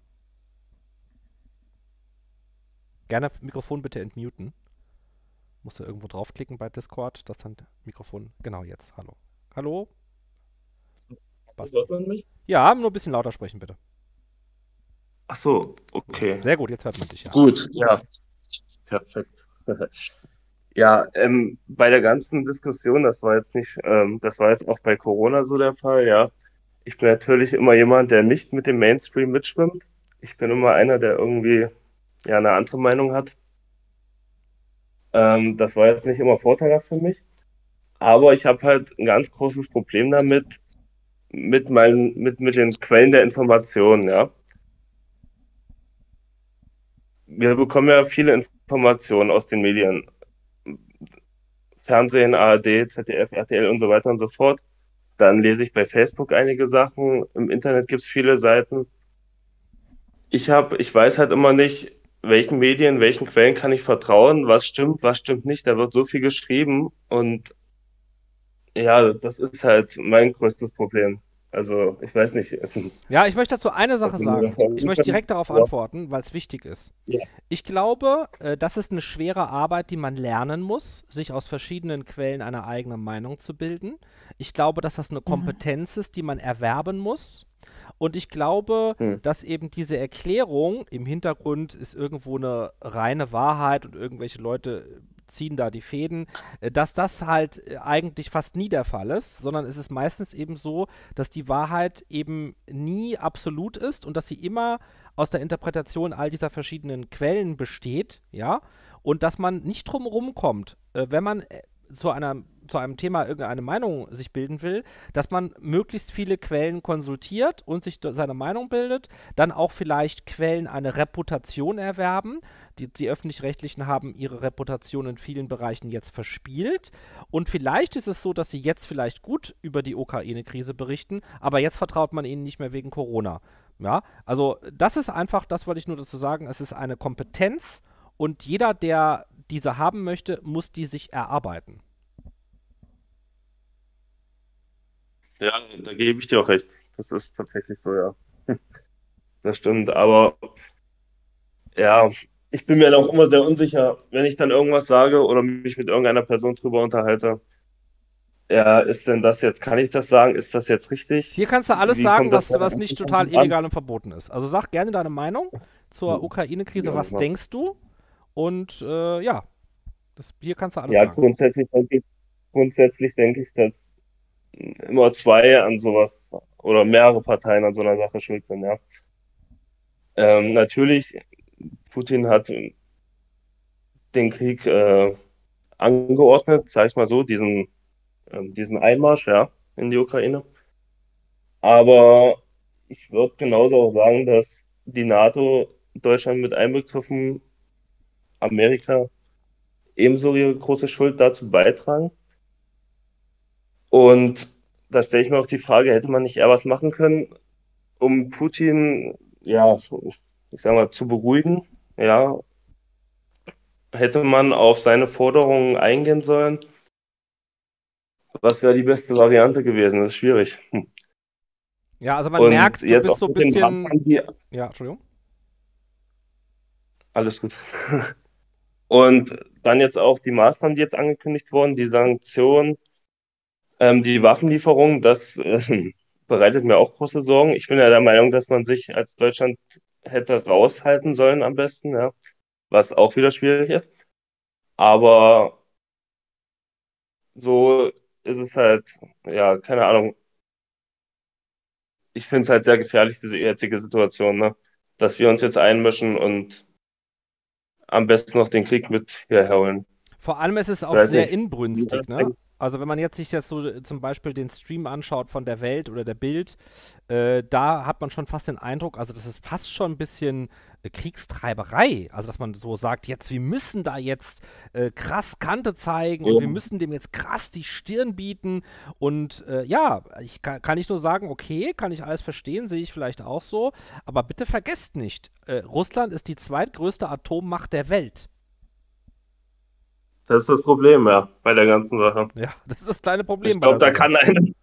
Gerne Mikrofon bitte entmuten. Musst du irgendwo draufklicken bei Discord, dass dann Mikrofon. Genau jetzt. Hallo. Hallo? Hört man mich? Ja, nur ein bisschen lauter sprechen, bitte. Ach so, okay. Sehr gut, jetzt hört man dich ja. Gut, ja. Perfekt. Ja, ähm, bei der ganzen Diskussion, das war jetzt nicht, ähm, das war jetzt auch bei Corona so der Fall, ja. Ich bin natürlich immer jemand, der nicht mit dem Mainstream mitschwimmt. Ich bin immer einer, der irgendwie ja eine andere Meinung hat. Ähm, das war jetzt nicht immer vorteilhaft für mich. Aber ich habe halt ein ganz großes Problem damit, mit meinen, mit, mit den Quellen der Informationen, ja. Wir bekommen ja viele Informationen aus den Medien. Fernsehen, ARD, ZDF, RTL und so weiter und so fort. Dann lese ich bei Facebook einige Sachen. Im Internet gibt es viele Seiten. Ich habe, ich weiß halt immer nicht, welchen Medien, welchen Quellen kann ich vertrauen, was stimmt, was stimmt nicht. Da wird so viel geschrieben und ja, das ist halt mein größtes Problem. Also, ich weiß nicht. Ja, ich möchte dazu eine Sache sagen. Ich möchte direkt darauf antworten, weil es wichtig ist. Ja. Ich glaube, äh, das ist eine schwere Arbeit, die man lernen muss, sich aus verschiedenen Quellen eine eigene Meinung zu bilden. Ich glaube, dass das eine Kompetenz ist, die man erwerben muss. Und ich glaube, Hm. dass eben diese Erklärung im Hintergrund ist irgendwo eine reine Wahrheit und irgendwelche Leute ziehen da die Fäden, äh, dass das halt äh, eigentlich fast nie der Fall ist, sondern es ist meistens eben so, dass die Wahrheit eben nie absolut ist und dass sie immer aus der Interpretation all dieser verschiedenen Quellen besteht, ja, und dass man nicht drum rumkommt, äh, wenn man zu einer zu einem Thema irgendeine Meinung sich bilden will, dass man möglichst viele Quellen konsultiert und sich seine Meinung bildet, dann auch vielleicht Quellen eine Reputation erwerben. Die, die öffentlich-rechtlichen haben ihre Reputation in vielen Bereichen jetzt verspielt. Und vielleicht ist es so, dass sie jetzt vielleicht gut über die Ukraine-Krise berichten, aber jetzt vertraut man ihnen nicht mehr wegen Corona. Ja, also das ist einfach, das wollte ich nur dazu sagen, es ist eine Kompetenz und jeder, der diese haben möchte, muss die sich erarbeiten. Ja, da gebe ich dir auch recht. Das ist tatsächlich so, ja. Das stimmt, aber ja, ich bin mir dann auch immer sehr unsicher, wenn ich dann irgendwas sage oder mich mit irgendeiner Person drüber unterhalte. Ja, ist denn das jetzt, kann ich das sagen? Ist das jetzt richtig? Hier kannst du alles Wie sagen, was, was nicht total an? illegal und verboten ist. Also sag gerne deine Meinung zur Ukraine-Krise. Ja, Was was- denkst du? Und äh, ja, das, hier kannst du alles Ja, sagen. grundsätzlich denke ich, grundsätzlich denke ich, dass immer zwei an sowas oder mehrere Parteien an so einer Sache schuld sind, ja. Ähm, natürlich, Putin hat den Krieg äh, angeordnet, sag ich mal so, diesen, ähm, diesen Einmarsch, ja, in die Ukraine. Aber ich würde genauso auch sagen, dass die NATO, Deutschland mit einbegriffen, Amerika ebenso ihre große Schuld dazu beitragen. Und da stelle ich mir auch die Frage, hätte man nicht eher was machen können, um Putin, ja, ich sag mal, zu beruhigen, ja, hätte man auf seine Forderungen eingehen sollen. Was wäre die beste Variante gewesen? Das ist schwierig. Hm. Ja, also man Und merkt, du jetzt bist so ein bisschen. Die Ja, Entschuldigung. Alles gut. Und dann jetzt auch die Maßnahmen, die jetzt angekündigt wurden, die Sanktionen, ähm, die Waffenlieferung, das äh, bereitet mir auch große Sorgen. Ich bin ja der Meinung, dass man sich als Deutschland hätte raushalten sollen am besten, ja, was auch wieder schwierig ist. Aber so ist es halt, ja, keine Ahnung. Ich finde es halt sehr gefährlich, diese jetzige Situation, ne? Dass wir uns jetzt einmischen und am besten noch den Krieg mit hierher holen. Vor allem ist es auch Weiß sehr nicht. inbrünstig, ne? Also wenn man jetzt sich jetzt so äh, zum Beispiel den Stream anschaut von der Welt oder der Bild, äh, da hat man schon fast den Eindruck, also das ist fast schon ein bisschen äh, Kriegstreiberei. Also dass man so sagt, jetzt, wir müssen da jetzt äh, krass Kante zeigen und Ja. wir müssen dem jetzt krass die Stirn bieten. Und äh, ja, ich kann, kann ich nur sagen, okay, kann ich alles verstehen, sehe ich vielleicht auch so. Aber bitte vergesst nicht, Russland ist die zweitgrößte Atommacht der Welt. Das ist das Problem, ja, bei der ganzen Sache. Ja, das ist das kleine Problem Ich glaube, bei da der kann eine,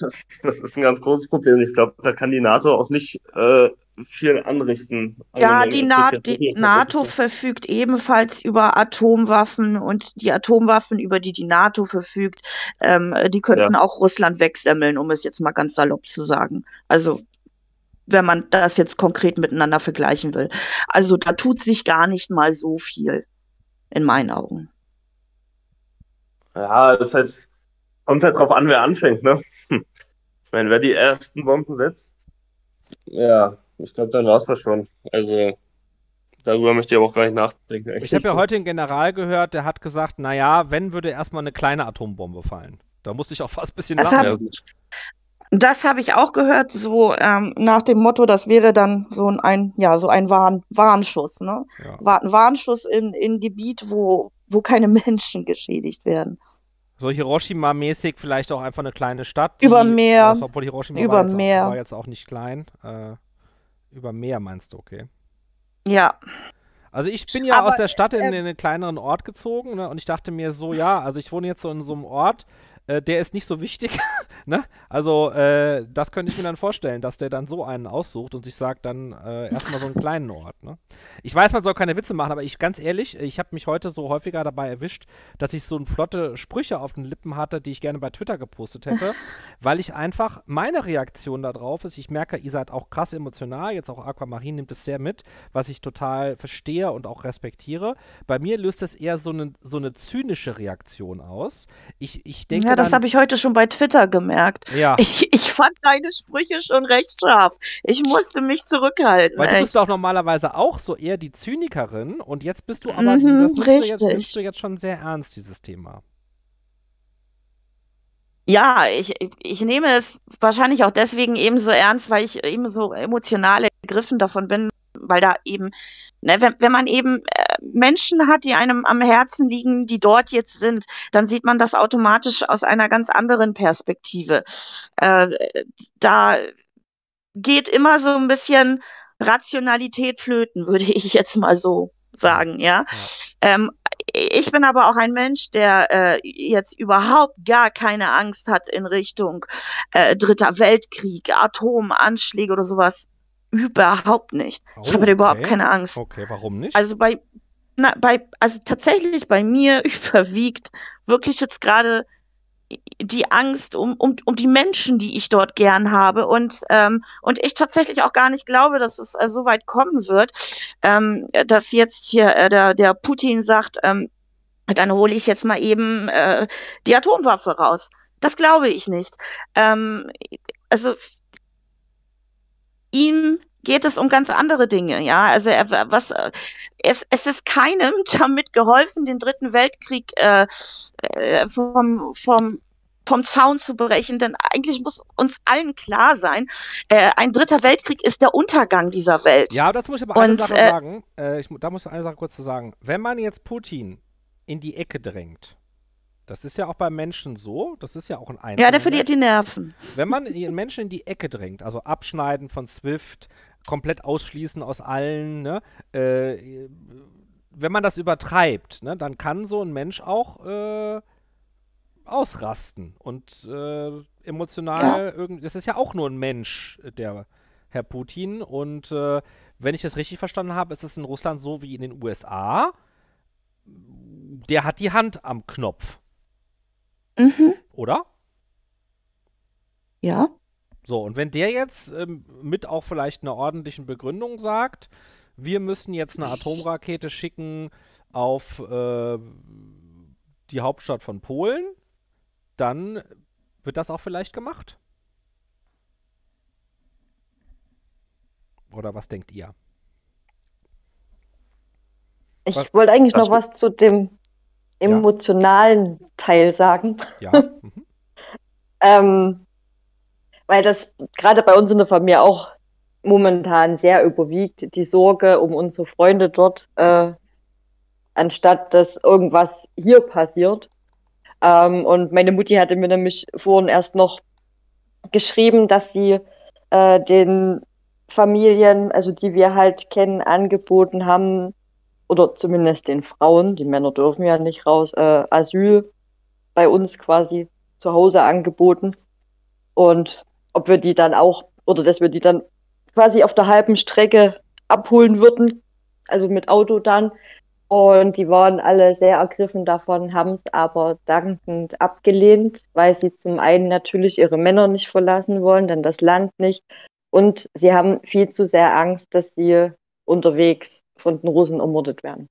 das, das ist ein ganz großes Problem. Ich glaube, da kann die NATO auch nicht äh, viel anrichten. Ja, Also, die, es Na die NATO verfügt ebenfalls über Atomwaffen und die Atomwaffen, über die die NATO verfügt, ähm, die könnten auch Russland wegsemmeln, um es jetzt mal ganz salopp zu sagen. Also wenn man das jetzt konkret miteinander vergleichen will. Also da tut sich gar nicht mal so viel, in meinen Augen. Ja, das halt, kommt halt drauf an, wer anfängt, ne? Hm. Ich meine, wer die ersten Bomben setzt, ja, ich glaube, dann war's das schon. Also, darüber möchte ich aber auch gar nicht nachdenken. Ich eigentlich. habe ja heute einen General gehört, der hat gesagt, naja, wenn würde erstmal eine kleine Atombombe fallen. Da musste ich auch fast ein bisschen Das lachen. Gut. Das habe ich auch gehört, so ähm, nach dem Motto, das wäre dann so ein, ein ja, so ein Warn Warnschuss, ne? Ja. Wa Warnschuss in, in Gebiet, wo, wo keine Menschen geschädigt werden. So Hiroshima-mäßig vielleicht auch einfach eine kleine Stadt. Über Meer. Also, obwohl Hiroshima Über war, jetzt Meer. Auch, war jetzt auch nicht klein. Äh, über Meer meinst du, okay. Ja, Also ich bin ja Aber, aus der Stadt in, äh, in einen kleineren Ort gezogen ne, und ich dachte mir so, ja, also ich wohne jetzt so in so einem Ort, äh, der ist nicht so wichtig. ne? Also, äh, das könnte ich mir dann vorstellen, dass der dann so einen aussucht und sich sagt, dann äh, erstmal so einen kleinen Ort. Ne? Ich weiß, man soll keine Witze machen, aber ich ganz ehrlich, ich habe mich heute so häufiger dabei erwischt, dass ich so flotte Sprüche auf den Lippen hatte, die ich gerne bei Twitter gepostet hätte, weil ich einfach, meine Reaktion darauf ist, ich merke, ihr seid auch krass emotional, jetzt auch Aquamarin nimmt es sehr mit, was ich total verstehe und auch respektiere. Bei mir löst es eher so eine, so eine zynische Reaktion aus. Ich, ich denke. Ja, das habe ich heute schon bei Twitter gemerkt. Ja. Ich, ich fand deine Sprüche schon recht scharf. Ich musste mich zurückhalten. Weil du echt. bist doch normalerweise auch so eher die Zynikerin und jetzt bist du aber, Mhm, das nimmst du, jetzt, richtig. nimmst du jetzt schon sehr ernst, dieses Thema. Ja, ich, ich nehme es wahrscheinlich auch deswegen eben so ernst, weil ich eben so emotional ergriffen davon bin, weil da eben, ne, wenn, wenn man eben äh, Menschen hat, die einem am Herzen liegen, die dort jetzt sind, dann sieht man das automatisch aus einer ganz anderen Perspektive. Äh, da geht immer so ein bisschen Rationalität flöten, würde ich jetzt mal so sagen, ja. Ähm, ich bin aber auch ein Mensch, der äh, jetzt überhaupt gar keine Angst hat in Richtung äh, Dritter Weltkrieg, Atomanschläge oder sowas. Überhaupt nicht. ich Oh, habe da überhaupt okay. keine Angst. Okay, warum nicht? Also bei, na, bei, also tatsächlich bei mir überwiegt wirklich jetzt gerade die Angst um, um, um die Menschen, die ich dort gern habe und, ähm, und ich tatsächlich auch gar nicht glaube, dass es äh, so weit kommen wird, ähm, dass jetzt hier äh, der, der Putin sagt, ähm, dann hole ich jetzt mal eben äh, die Atomwaffe raus. Das glaube ich nicht. Ähm, also ihm geht es um ganz andere Dinge, ja. Also er, was äh, es, es ist keinem damit geholfen, den dritten Weltkrieg äh, äh, vom, vom vom Zaun zu brechen, denn eigentlich muss uns allen klar sein, äh, ein dritter Weltkrieg ist der Untergang dieser Welt. Ja, das muss ich aber eine Und, Sache äh, sagen. Äh, ich, da muss ich eine Sache kurz zu sagen. Wenn man jetzt Putin in die Ecke drängt, das ist ja auch beim Menschen so, das ist ja auch ein Einzelner. Ja, der verliert die Nerven. Wenn man einen Menschen in die Ecke drängt, also abschneiden von Swift, komplett ausschließen aus allen, ne, äh, wenn man das übertreibt, ne, dann kann so ein Mensch auch äh, ausrasten und äh, emotional irgendwie. Das ist ja auch nur ein Mensch, der Herr Putin. Und äh, wenn ich das richtig verstanden habe, ist es in Russland so wie in den USA. Der hat die Hand am Knopf, Mhm. oder? Ja. So, und wenn der jetzt ähm, mit auch vielleicht einer ordentlichen Begründung sagt, wir müssen jetzt eine Atomrakete schicken auf äh, die Hauptstadt von Polen, dann wird das auch vielleicht gemacht. Oder was denkt ihr? Ich wollte eigentlich Das- noch was zu dem emotionalen Teil sagen. Ja. Mhm. Ähm, weil das gerade bei uns in der Familie auch momentan sehr überwiegt, die Sorge um unsere Freunde dort, äh, anstatt dass irgendwas hier passiert. Ähm, und meine Mutti hatte mir nämlich vorhin erst noch geschrieben, dass sie äh, den Familien, also die wir halt kennen, angeboten haben, oder zumindest den Frauen, die Männer dürfen ja nicht raus, äh, Asyl bei uns quasi zu Hause angeboten. Und ob wir die dann auch, oder dass wir die dann quasi auf der halben Strecke abholen würden, also mit Auto dann. Und die waren alle sehr ergriffen davon, haben es aber dankend abgelehnt, weil sie zum einen natürlich ihre Männer nicht verlassen wollen, dann das Land nicht. Und sie haben viel zu sehr Angst, dass sie unterwegs von den Russen ermordet werden.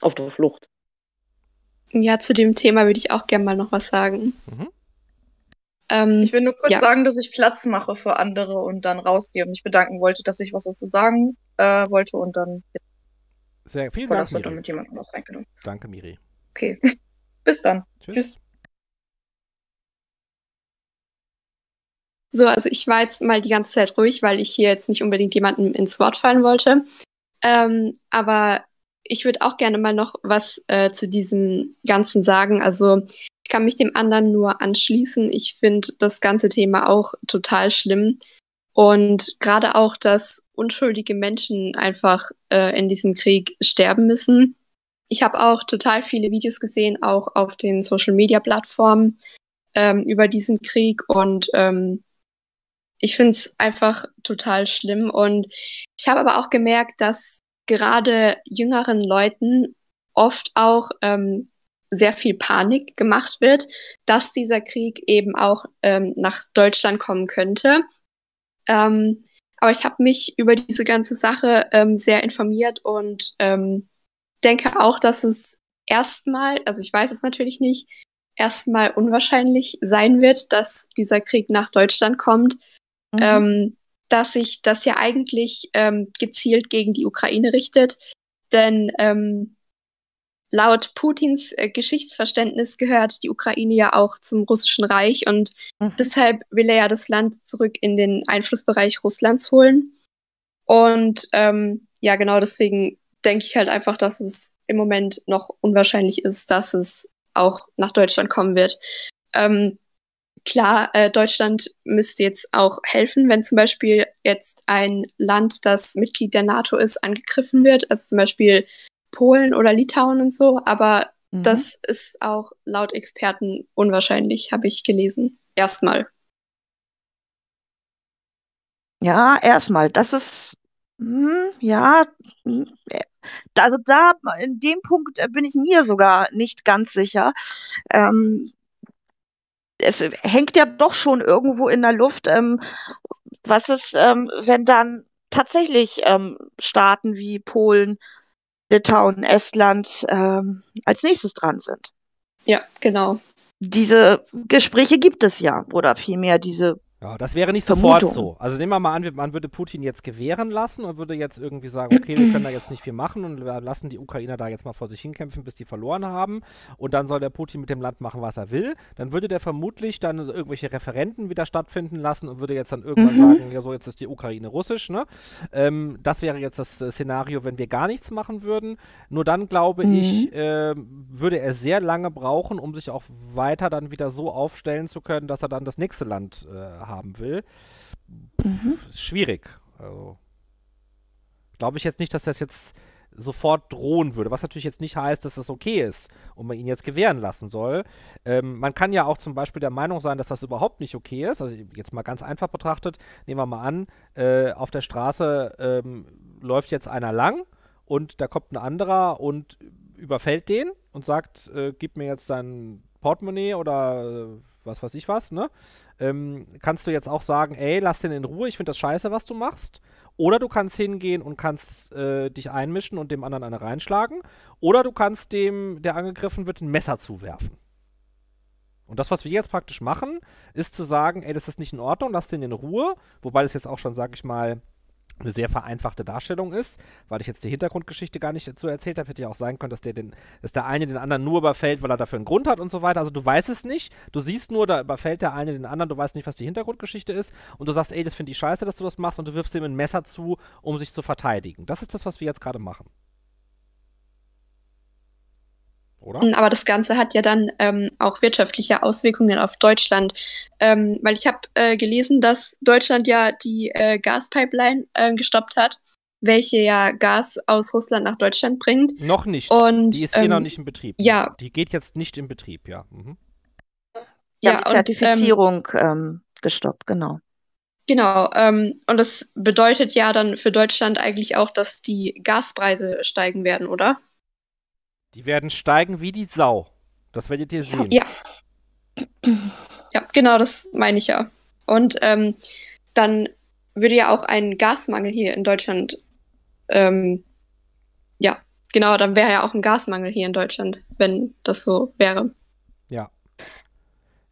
Auf der Flucht. Ja, zu dem Thema würde ich auch gerne mal noch was sagen. Mhm. Ähm, Ich will nur kurz Ja. sagen, dass ich Platz mache für andere und dann rausgehe und mich bedanken wollte, dass ich was dazu sagen äh, wollte und dann Sehr vielen Dank, Miri. mit jemandem was reingenommen. Danke, Miri. Okay. Bis dann. Tschüss. Tschüss. So, also ich war jetzt mal die ganze Zeit ruhig, weil ich hier jetzt nicht unbedingt jemandem ins Wort fallen wollte. Ähm, aber ich würde auch gerne mal noch was äh, zu diesem Ganzen sagen. Also ich kann mich dem anderen nur anschließen. Ich finde das ganze Thema auch total schlimm. Und gerade auch, dass unschuldige Menschen einfach äh, in diesem Krieg sterben müssen. ich habe auch total viele Videos gesehen, auch auf den Social-Media-Plattformen ähm, über diesen Krieg und ähm, ich finde es einfach total schlimm und ich habe aber auch gemerkt, dass gerade jüngeren Leuten oft auch ähm, sehr viel Panik gemacht wird, dass dieser Krieg eben auch ähm, nach Deutschland kommen könnte. Ähm, aber ich habe mich über diese ganze Sache ähm, sehr informiert und ähm, denke auch, dass es erstmal, also ich weiß es natürlich nicht, erstmal unwahrscheinlich sein wird, dass dieser Krieg nach Deutschland kommt, mhm. ähm, dass sich das ja eigentlich ähm, gezielt gegen die Ukraine richtet. Denn ähm, laut Putins äh, Geschichtsverständnis gehört die Ukraine ja auch zum russischen Reich und mhm. deshalb will er ja das Land zurück in den Einflussbereich Russlands holen. Und ähm, ja, genau deswegen denke ich halt einfach, dass es im Moment noch unwahrscheinlich ist, dass es auch nach Deutschland kommen wird. Ähm, klar, äh, Deutschland müsste jetzt auch helfen, wenn zum Beispiel jetzt ein Land, das Mitglied der NATO ist, angegriffen wird, also zum Beispiel Polen oder Litauen und so, aber mhm. das ist auch laut Experten unwahrscheinlich, habe ich gelesen. Erstmal. Ja, erstmal. Das ist, hm, ja, hm, äh, also da, in dem Punkt äh, bin ich mir sogar nicht ganz sicher. Ähm, es hängt ja doch schon irgendwo in der Luft. Ähm, was ist, ähm, wenn dann tatsächlich ähm, Staaten wie Polen, Litauen, Estland ähm, als nächstes dran sind? Ja, genau. Diese Gespräche gibt es ja, oder vielmehr diese ja, das wäre nicht sofort so. Also nehmen wir mal an, man würde Putin jetzt gewähren lassen und würde jetzt irgendwie sagen, okay, wir können da jetzt nicht viel machen und wir lassen die Ukrainer da jetzt mal vor sich hinkämpfen, bis die verloren haben und dann soll der Putin mit dem Land machen, was er will. Dann würde der vermutlich dann irgendwelche Referenten wieder stattfinden lassen und würde jetzt dann irgendwann mhm. sagen, ja so, jetzt ist die Ukraine russisch, ne? Ähm, das wäre jetzt das äh, Szenario, wenn wir gar nichts machen würden. Nur dann, glaube mhm. ich, äh, würde er sehr lange brauchen, um sich auch weiter dann wieder so aufstellen zu können, dass er dann das nächste Land äh, haben will. Mhm. Ist schwierig. Also, glaube ich jetzt nicht, dass das jetzt sofort drohen würde, was natürlich jetzt nicht heißt, dass das okay ist und man ihn jetzt gewähren lassen soll. Ähm, man kann ja auch zum Beispiel der Meinung sein, dass das überhaupt nicht okay ist. Also jetzt mal ganz einfach betrachtet, nehmen wir mal an, äh, auf der Straße ähm, läuft jetzt einer lang und da kommt ein anderer und überfällt den und sagt, äh, gib mir jetzt dein Portemonnaie oder äh, was weiß ich was, ne? Ähm, kannst du jetzt auch sagen, ey, lass den in Ruhe, ich finde das scheiße, was du machst. Oder du kannst hingehen und kannst äh, dich einmischen und dem anderen eine reinschlagen. Oder du kannst dem, der angegriffen wird, ein Messer zuwerfen. Und das, was wir jetzt praktisch machen, ist zu sagen, ey, das ist nicht in Ordnung, lass den in Ruhe. Wobei das jetzt auch schon, sag ich mal, eine sehr vereinfachte Darstellung ist, weil ich jetzt die Hintergrundgeschichte gar nicht dazu erzählt habe. Hätte ja auch sein können, dass der, den, dass der eine den anderen nur überfällt, weil er dafür einen Grund hat und so weiter. Also du weißt es nicht. Du siehst nur, da überfällt der eine den anderen, du weißt nicht, was die Hintergrundgeschichte ist. Und du sagst, ey, das finde ich scheiße, dass du das machst und du wirfst ihm ein Messer zu, um sich zu verteidigen. Das ist das, was wir jetzt gerade machen oder? Hm, aber das Ganze hat ja dann ähm, auch wirtschaftliche Auswirkungen auf Deutschland, ähm, weil ich habe äh, gelesen, dass Deutschland ja die äh, Gaspipeline äh, gestoppt hat, welche ja Gas aus Russland nach Deutschland bringt. Noch nicht. Und, die ist ähm, eh noch nicht in Betrieb. Ja. Die geht jetzt nicht in Betrieb, ja. Mhm. Ja, ja, die Zertifizierung und, ähm, gestoppt, genau. Genau, ähm, und das bedeutet ja dann für Deutschland eigentlich auch, dass die Gaspreise steigen werden, oder? Die werden steigen wie die Sau. Das werdet ihr sehen. Ja. Ja, genau, das meine ich ja. Und ähm, dann würde ja auch ein Gasmangel hier in Deutschland, ähm, ja, genau, dann wäre ja auch ein Gasmangel hier in Deutschland, wenn das so wäre. Ja.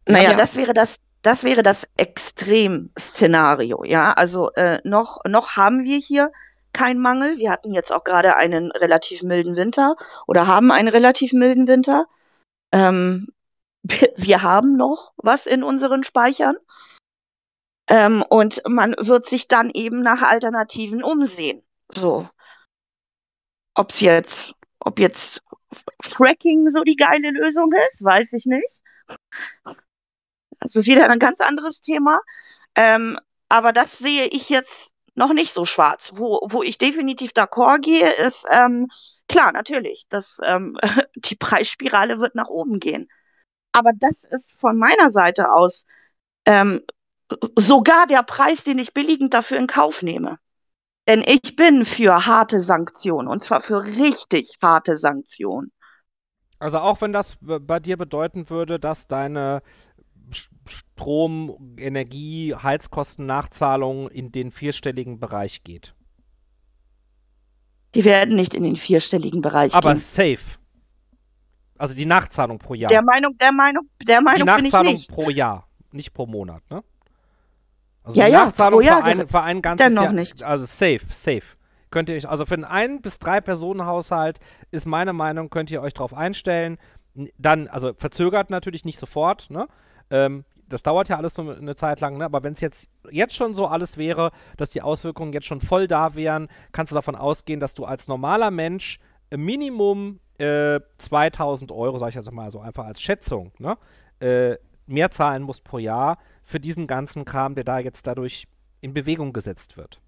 Naja, ja. das wäre das, das wäre das Extremszenario, ja. Also äh, noch, noch haben wir hier kein Mangel. Wir hatten jetzt auch gerade einen relativ milden Winter oder haben einen relativ milden Winter. Ähm, wir haben noch was in unseren Speichern. Ähm, und man wird sich dann eben nach Alternativen umsehen. So. Ob's jetzt, ob jetzt Fracking so die geile Lösung ist, weiß ich nicht. Das ist wieder ein ganz anderes Thema. Ähm, aber das sehe ich jetzt noch nicht so schwarz. Wo, wo ich definitiv d'accord gehe, ist, ähm, klar, natürlich, dass ähm, die Preisspirale wird nach oben gehen. Aber das ist von meiner Seite aus ähm, sogar der Preis, den ich billigend dafür in Kauf nehme. Denn ich bin für harte Sanktionen und zwar für richtig harte Sanktionen. Also auch wenn das bei dir bedeuten würde, dass deine Strom, Energie, Heizkosten-Nachzahlung in den vierstelligen Bereich geht. Die werden nicht in den vierstelligen Bereich Aber gehen. safe. Also die Nachzahlung pro Jahr. Der Meinung, der Meinung, der Meinung die bin ich Nachzahlung nicht. pro Jahr, nicht pro Monat, ne? Also Ja, die ja, Nachzahlung Jahr, für, ein, für ein ganzes dennoch Jahr. nicht. Also safe, safe. Könnt ihr euch, also für einen ein- bis drei Personen Haushalt ist meine Meinung, könnt ihr euch darauf einstellen. Dann, also verzögert natürlich nicht sofort, ne? Ähm, das dauert ja alles so eine Zeit lang, ne? aber wenn es jetzt, jetzt schon so alles wäre, dass die Auswirkungen jetzt schon voll da wären, kannst du davon ausgehen, dass du als normaler Mensch Minimum äh, 2000 Euro, sag ich jetzt mal so einfach als Schätzung, ne? äh, mehr zahlen musst pro Jahr für diesen ganzen Kram, der da jetzt dadurch in Bewegung gesetzt wird.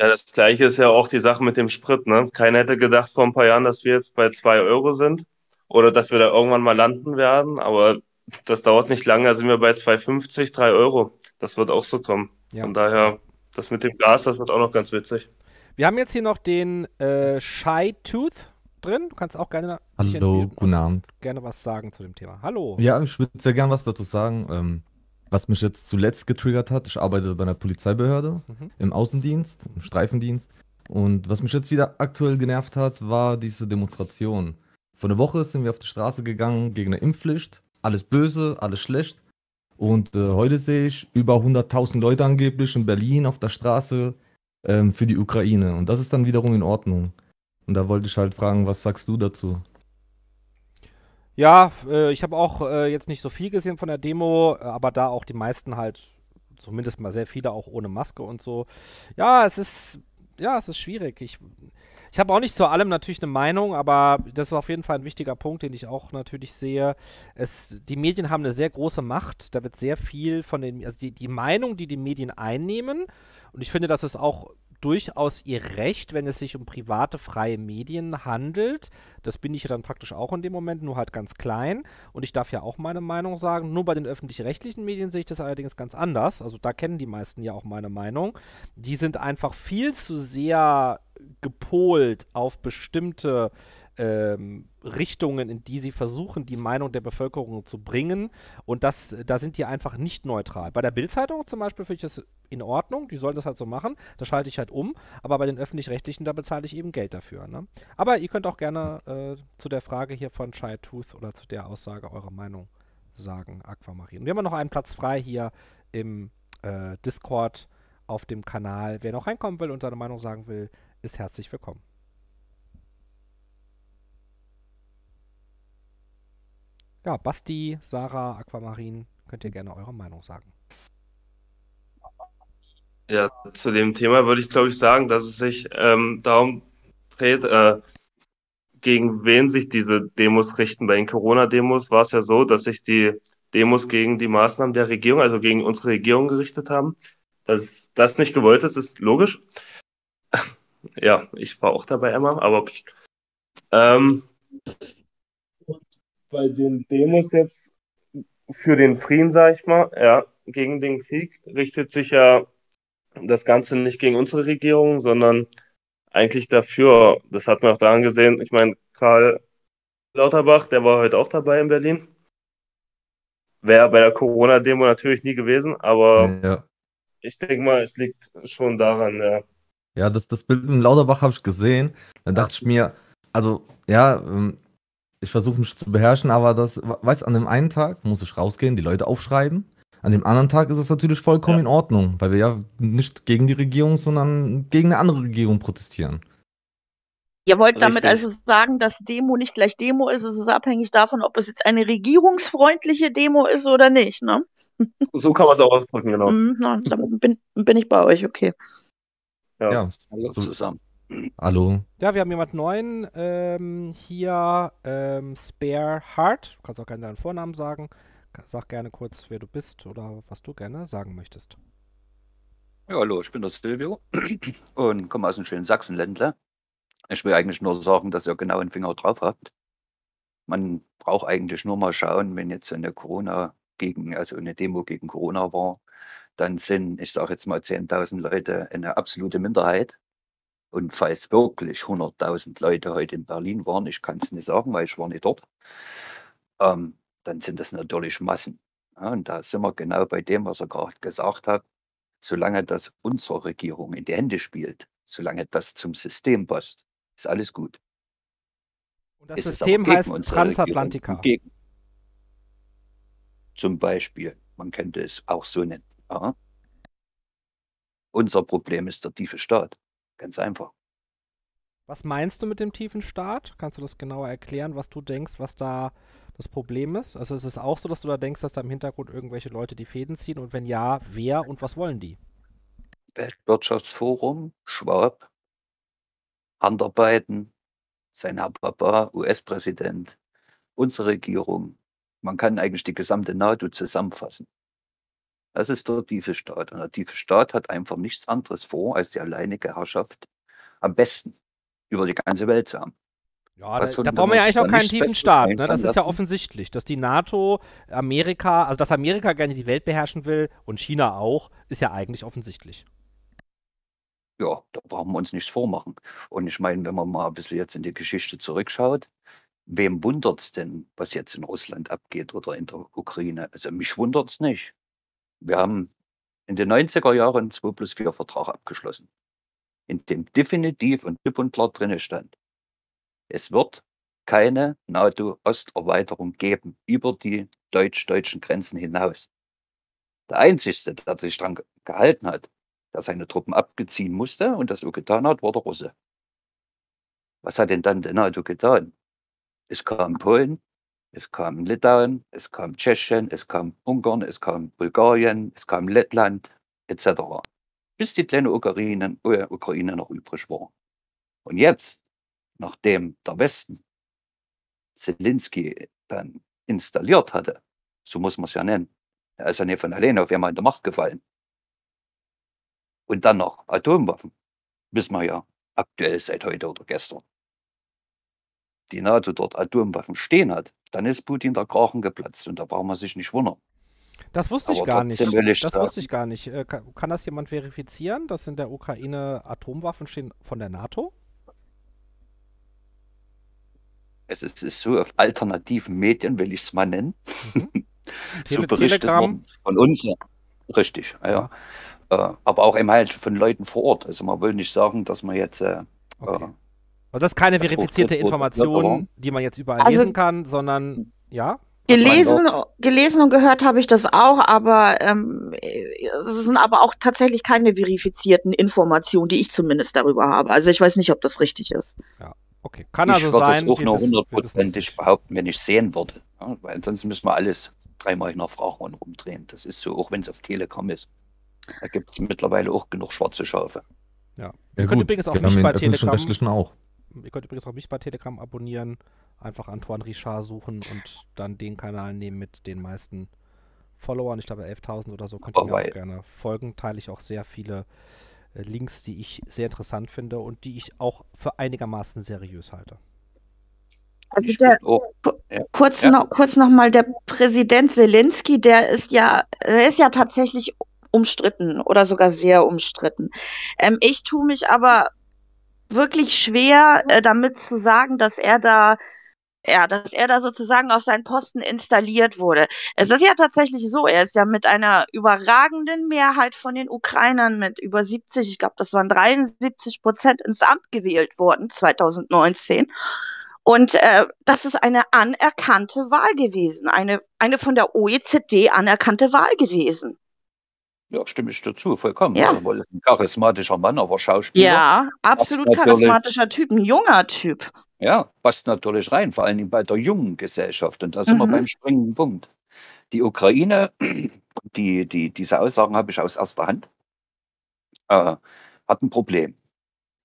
Ja, das gleiche ist ja auch die Sache mit dem Sprit, ne? Keiner hätte gedacht vor ein paar Jahren, dass wir jetzt bei zwei Euro sind oder dass wir da irgendwann mal landen werden, aber das dauert nicht lange, da sind wir bei 2,50, 3 Euro. Das wird auch so kommen. Ja. Von daher, das mit dem Gas, das wird auch noch ganz witzig. Wir haben jetzt hier noch den äh, Shy Tooth drin. Du kannst auch gerne, Hallo, guten Abend. gerne was sagen zu dem Thema. Hallo. Ja, ich würde sehr gern was dazu sagen. Ähm, was mich jetzt zuletzt getriggert hat, ich arbeite bei einer Polizeibehörde Mhm. im Außendienst, im Streifendienst. Und was mich jetzt wieder aktuell genervt hat, war diese Demonstration. Vor einer Woche sind wir auf die Straße gegangen gegen eine Impfpflicht. Alles böse, alles schlecht. Und äh, heute sehe ich über 100.000 Leute angeblich in Berlin auf der Straße ähm, für die Ukraine. Und das ist dann wiederum in Ordnung. Und da wollte ich halt fragen, was sagst du dazu? Ja, äh, ich habe auch äh, jetzt nicht so viel gesehen von der Demo, äh, aber da auch die meisten halt, zumindest mal sehr viele auch ohne Maske und so. Ja, es ist, ja, es ist schwierig. Ich, ich habe auch nicht zu allem natürlich eine Meinung, aber das ist auf jeden Fall ein wichtiger Punkt, den ich auch natürlich sehe. Es, die Medien haben eine sehr große Macht. Da wird sehr viel von den, also die, die Meinung, die die Medien einnehmen, und ich finde, das ist auch durchaus ihr Recht, wenn es sich um private, freie Medien handelt. Das bin ich ja dann praktisch auch in dem Moment, nur halt ganz klein. Und ich darf ja auch meine Meinung sagen. Nur bei den öffentlich-rechtlichen Medien sehe ich das allerdings ganz anders. Also da kennen die meisten ja auch meine Meinung. Die sind einfach viel zu sehr gepolt auf bestimmte ähm, Richtungen, in die sie versuchen, die Meinung der Bevölkerung zu bringen. Und das, da sind die einfach nicht neutral. Bei der Bildzeitung zum Beispiel finde ich das in Ordnung, die sollen das halt so machen. Da schalte ich halt um. Aber bei den öffentlich-rechtlichen, da bezahle ich eben Geld dafür. Ne? Aber ihr könnt auch gerne äh, zu der Frage hier von Shy Tooth oder zu der Aussage eure Meinung sagen, Aquamarin. Wir haben noch einen Platz frei hier im äh, Discord auf dem Kanal. Wer noch reinkommen will und seine Meinung sagen will, ist herzlich willkommen. Ja, Basti, Sarah, Aquamarin, könnt ihr gerne eure Meinung sagen. Ja, zu dem Thema würde ich, glaube ich, sagen, dass es sich ähm, darum dreht, äh, gegen wen sich diese Demos richten. Bei den Corona-Demos war es ja so, dass sich die Demos gegen die Maßnahmen der Regierung, also gegen unsere Regierung gerichtet haben. Dass das nicht gewollt ist, ist logisch. Ja, ich war auch dabei, Emma, aber ähm, bei den Demos jetzt für den Frieden, sag ich mal, ja, gegen den Krieg richtet sich ja das Ganze nicht gegen unsere Regierung, sondern eigentlich dafür. Das hat man auch daran gesehen. Ich meine, Karl Lauterbach, der war heute auch dabei in Berlin. Wäre bei der Corona-Demo natürlich nie gewesen, aber Ja. ich denke mal, es liegt schon daran, ja. Ja, das, das Bild in Lauterbach habe ich gesehen. Da dachte ich mir, also, ja, ähm, ich versuche mich zu beherrschen, aber das, weißt an dem einen Tag muss ich rausgehen, die Leute aufschreiben. An dem anderen Tag ist es natürlich vollkommen Ja. in Ordnung, weil wir ja nicht gegen die Regierung, sondern gegen eine andere Regierung protestieren. Ihr wollt damit Richtig. also sagen, dass Demo nicht gleich Demo ist. Es ist abhängig davon, ob es jetzt eine regierungsfreundliche Demo ist oder nicht, ne? So kann man es auch ausdrücken, genau. Mhm, na, dann bin, bin ich bei euch, okay. Ja. Ja, so- zusammen. Hallo. Ja, wir haben jemand neuen ähm, hier, ähm, Spare Heart. Du kannst auch gerne deinen Vornamen sagen. Sag gerne kurz, wer du bist oder was du gerne sagen möchtest. Ja, hallo, ich bin der Silvio und komme aus dem schönen Sachsenländle. Ich will eigentlich nur sagen, dass ihr genau einen Finger drauf habt. Man braucht eigentlich nur mal schauen, wenn jetzt eine Corona gegen, also eine Demo gegen Corona war, dann sind, ich sage jetzt mal 10.000 Leute eine absolute Minderheit. Und falls wirklich 100.000 Leute heute in Berlin waren, ich kann es nicht sagen, weil ich war nicht dort, ähm, dann sind das natürlich Massen. Ja, und da sind wir genau bei dem, was er gerade gesagt hat solange das unserer Regierung in die Hände spielt, solange das zum System passt, ist alles gut. Und das ist System heißt Transatlantika. Zum Beispiel, man könnte es auch so nennen. Ja. Unser Problem ist der tiefe Staat. Ganz einfach. Was meinst du mit dem tiefen Staat? Kannst du das genauer erklären, was du denkst, was da das Problem ist? Also ist es auch so, dass du da denkst, dass da im Hintergrund irgendwelche Leute die Fäden ziehen? Und wenn ja, wer und was wollen die? Weltwirtschaftsforum, Schwab, Hunter Biden, sein Herr Papa, US-Präsident, unsere Regierung. Man kann eigentlich die gesamte NATO zusammenfassen. Das ist der tiefe Staat. Und der tiefe Staat hat einfach nichts anderes vor, als die alleinige Herrschaft am besten über die ganze Welt zu haben. Ja, da, da brauchen wir ja eigentlich auch keinen tiefen Staat. Ne? Das ist ja offensichtlich, dass die NATO, Amerika, also dass Amerika gerne die Welt beherrschen will und China auch, ist ja eigentlich offensichtlich. Ja, da brauchen wir uns nichts vormachen. Und ich meine, wenn man mal ein bisschen jetzt in die Geschichte zurückschaut, wem wundert es denn, was jetzt in Russland abgeht oder in der Ukraine? Also mich wundert es nicht. Wir haben in den 90er Jahren einen 2 plus 4 Vertrag abgeschlossen, in dem definitiv und klipp und klar drin stand, es wird keine NATO-Osterweiterung geben über die deutsch-deutschen Grenzen hinaus. Der Einzige, der sich daran gehalten hat, der seine Truppen abgeziehen musste und das so getan hat, war der Russe. Was hat denn dann die NATO getan? Es kam Polen, es kam Litauen, es kam Tschechien, es kam Ungarn, es kam Bulgarien, es kam Lettland etc. Bis die kleine Ukraine, Ukraine noch übrig war. Und jetzt nachdem der Westen Zelensky dann installiert hatte, so muss man es ja nennen, er ist ja nicht von alleine auf einmal in der Macht gefallen. Und dann noch Atomwaffen, wissen wir ja aktuell seit heute oder gestern. Die NATO dort Atomwaffen stehen hat, dann ist Putin der Krachen geplatzt und da braucht man sich nicht wundern. Das wusste ich gar nicht. Ich das sagen, wusste ich gar nicht. Äh, kann, kann, das jemand verifizieren, dass in der Ukraine Atomwaffen stehen von der NATO? es ist, ist so auf alternativen Medien, will ich es mal nennen, mhm. so berichtet Telegram. worden von uns. Richtig, ja. ja. Äh, aber auch eben halt von Leuten vor Ort. Also man will nicht sagen, dass man jetzt äh, okay. äh, also das ist keine verifizierte Information, die man jetzt überall also, lesen kann, sondern ja. Gelesen, gelesen und gehört habe ich das auch, aber ähm, es sind aber auch tatsächlich keine verifizierten Informationen, die ich zumindest darüber habe. Also ich weiß nicht, ob das richtig ist. Ja. Okay, kann also ich sein. Ich würde es auch nur hundertprozentig behaupten, wenn ich sehen würde. Ja, weil sonst müssen wir alles dreimal nachfragen und rumdrehen. Das ist so, auch wenn es auf Telegram ist. Da gibt es mittlerweile auch genug schwarze Schafe. Ja. ja ihr könnt übrigens auch mich bei Telegram. Auch. Ihr könnt übrigens auch mich bei Telegram abonnieren. Einfach Antoine Richard suchen und dann den Kanal nehmen mit den meisten Followern. Ich glaube 11.000 oder so. Könnt ihr mir auch gerne folgen. Teile ich auch sehr viele äh, Links, die ich sehr interessant finde und die ich auch für einigermaßen seriös halte. Also der, kurz, ja. noch, kurz noch mal, der Präsident Zelensky, der ist ja, der ist ja tatsächlich umstritten oder sogar sehr umstritten. Ähm, ich tue mich aber wirklich schwer, äh, damit zu sagen, dass er da ja, dass er da sozusagen auf seinen Posten installiert wurde. Es ist ja tatsächlich so, er ist ja mit einer überragenden Mehrheit von den Ukrainern mit über 70, ich glaube, das waren 73 Prozent ins Amt gewählt worden 2019. Und äh, das ist eine anerkannte Wahl gewesen, eine, eine von der OECD anerkannte Wahl gewesen. Ja, stimme ich dazu, vollkommen. Ja. Weil ein charismatischer Mann, aber Schauspieler. Ja, absolut charismatischer Typ, ein junger Typ. Ja, passt natürlich rein, vor allen Dingen bei der jungen Gesellschaft. Und da sind mhm. wir beim springenden Punkt. Die Ukraine, die, die, diese Aussagen habe ich aus erster Hand, äh, hat ein Problem.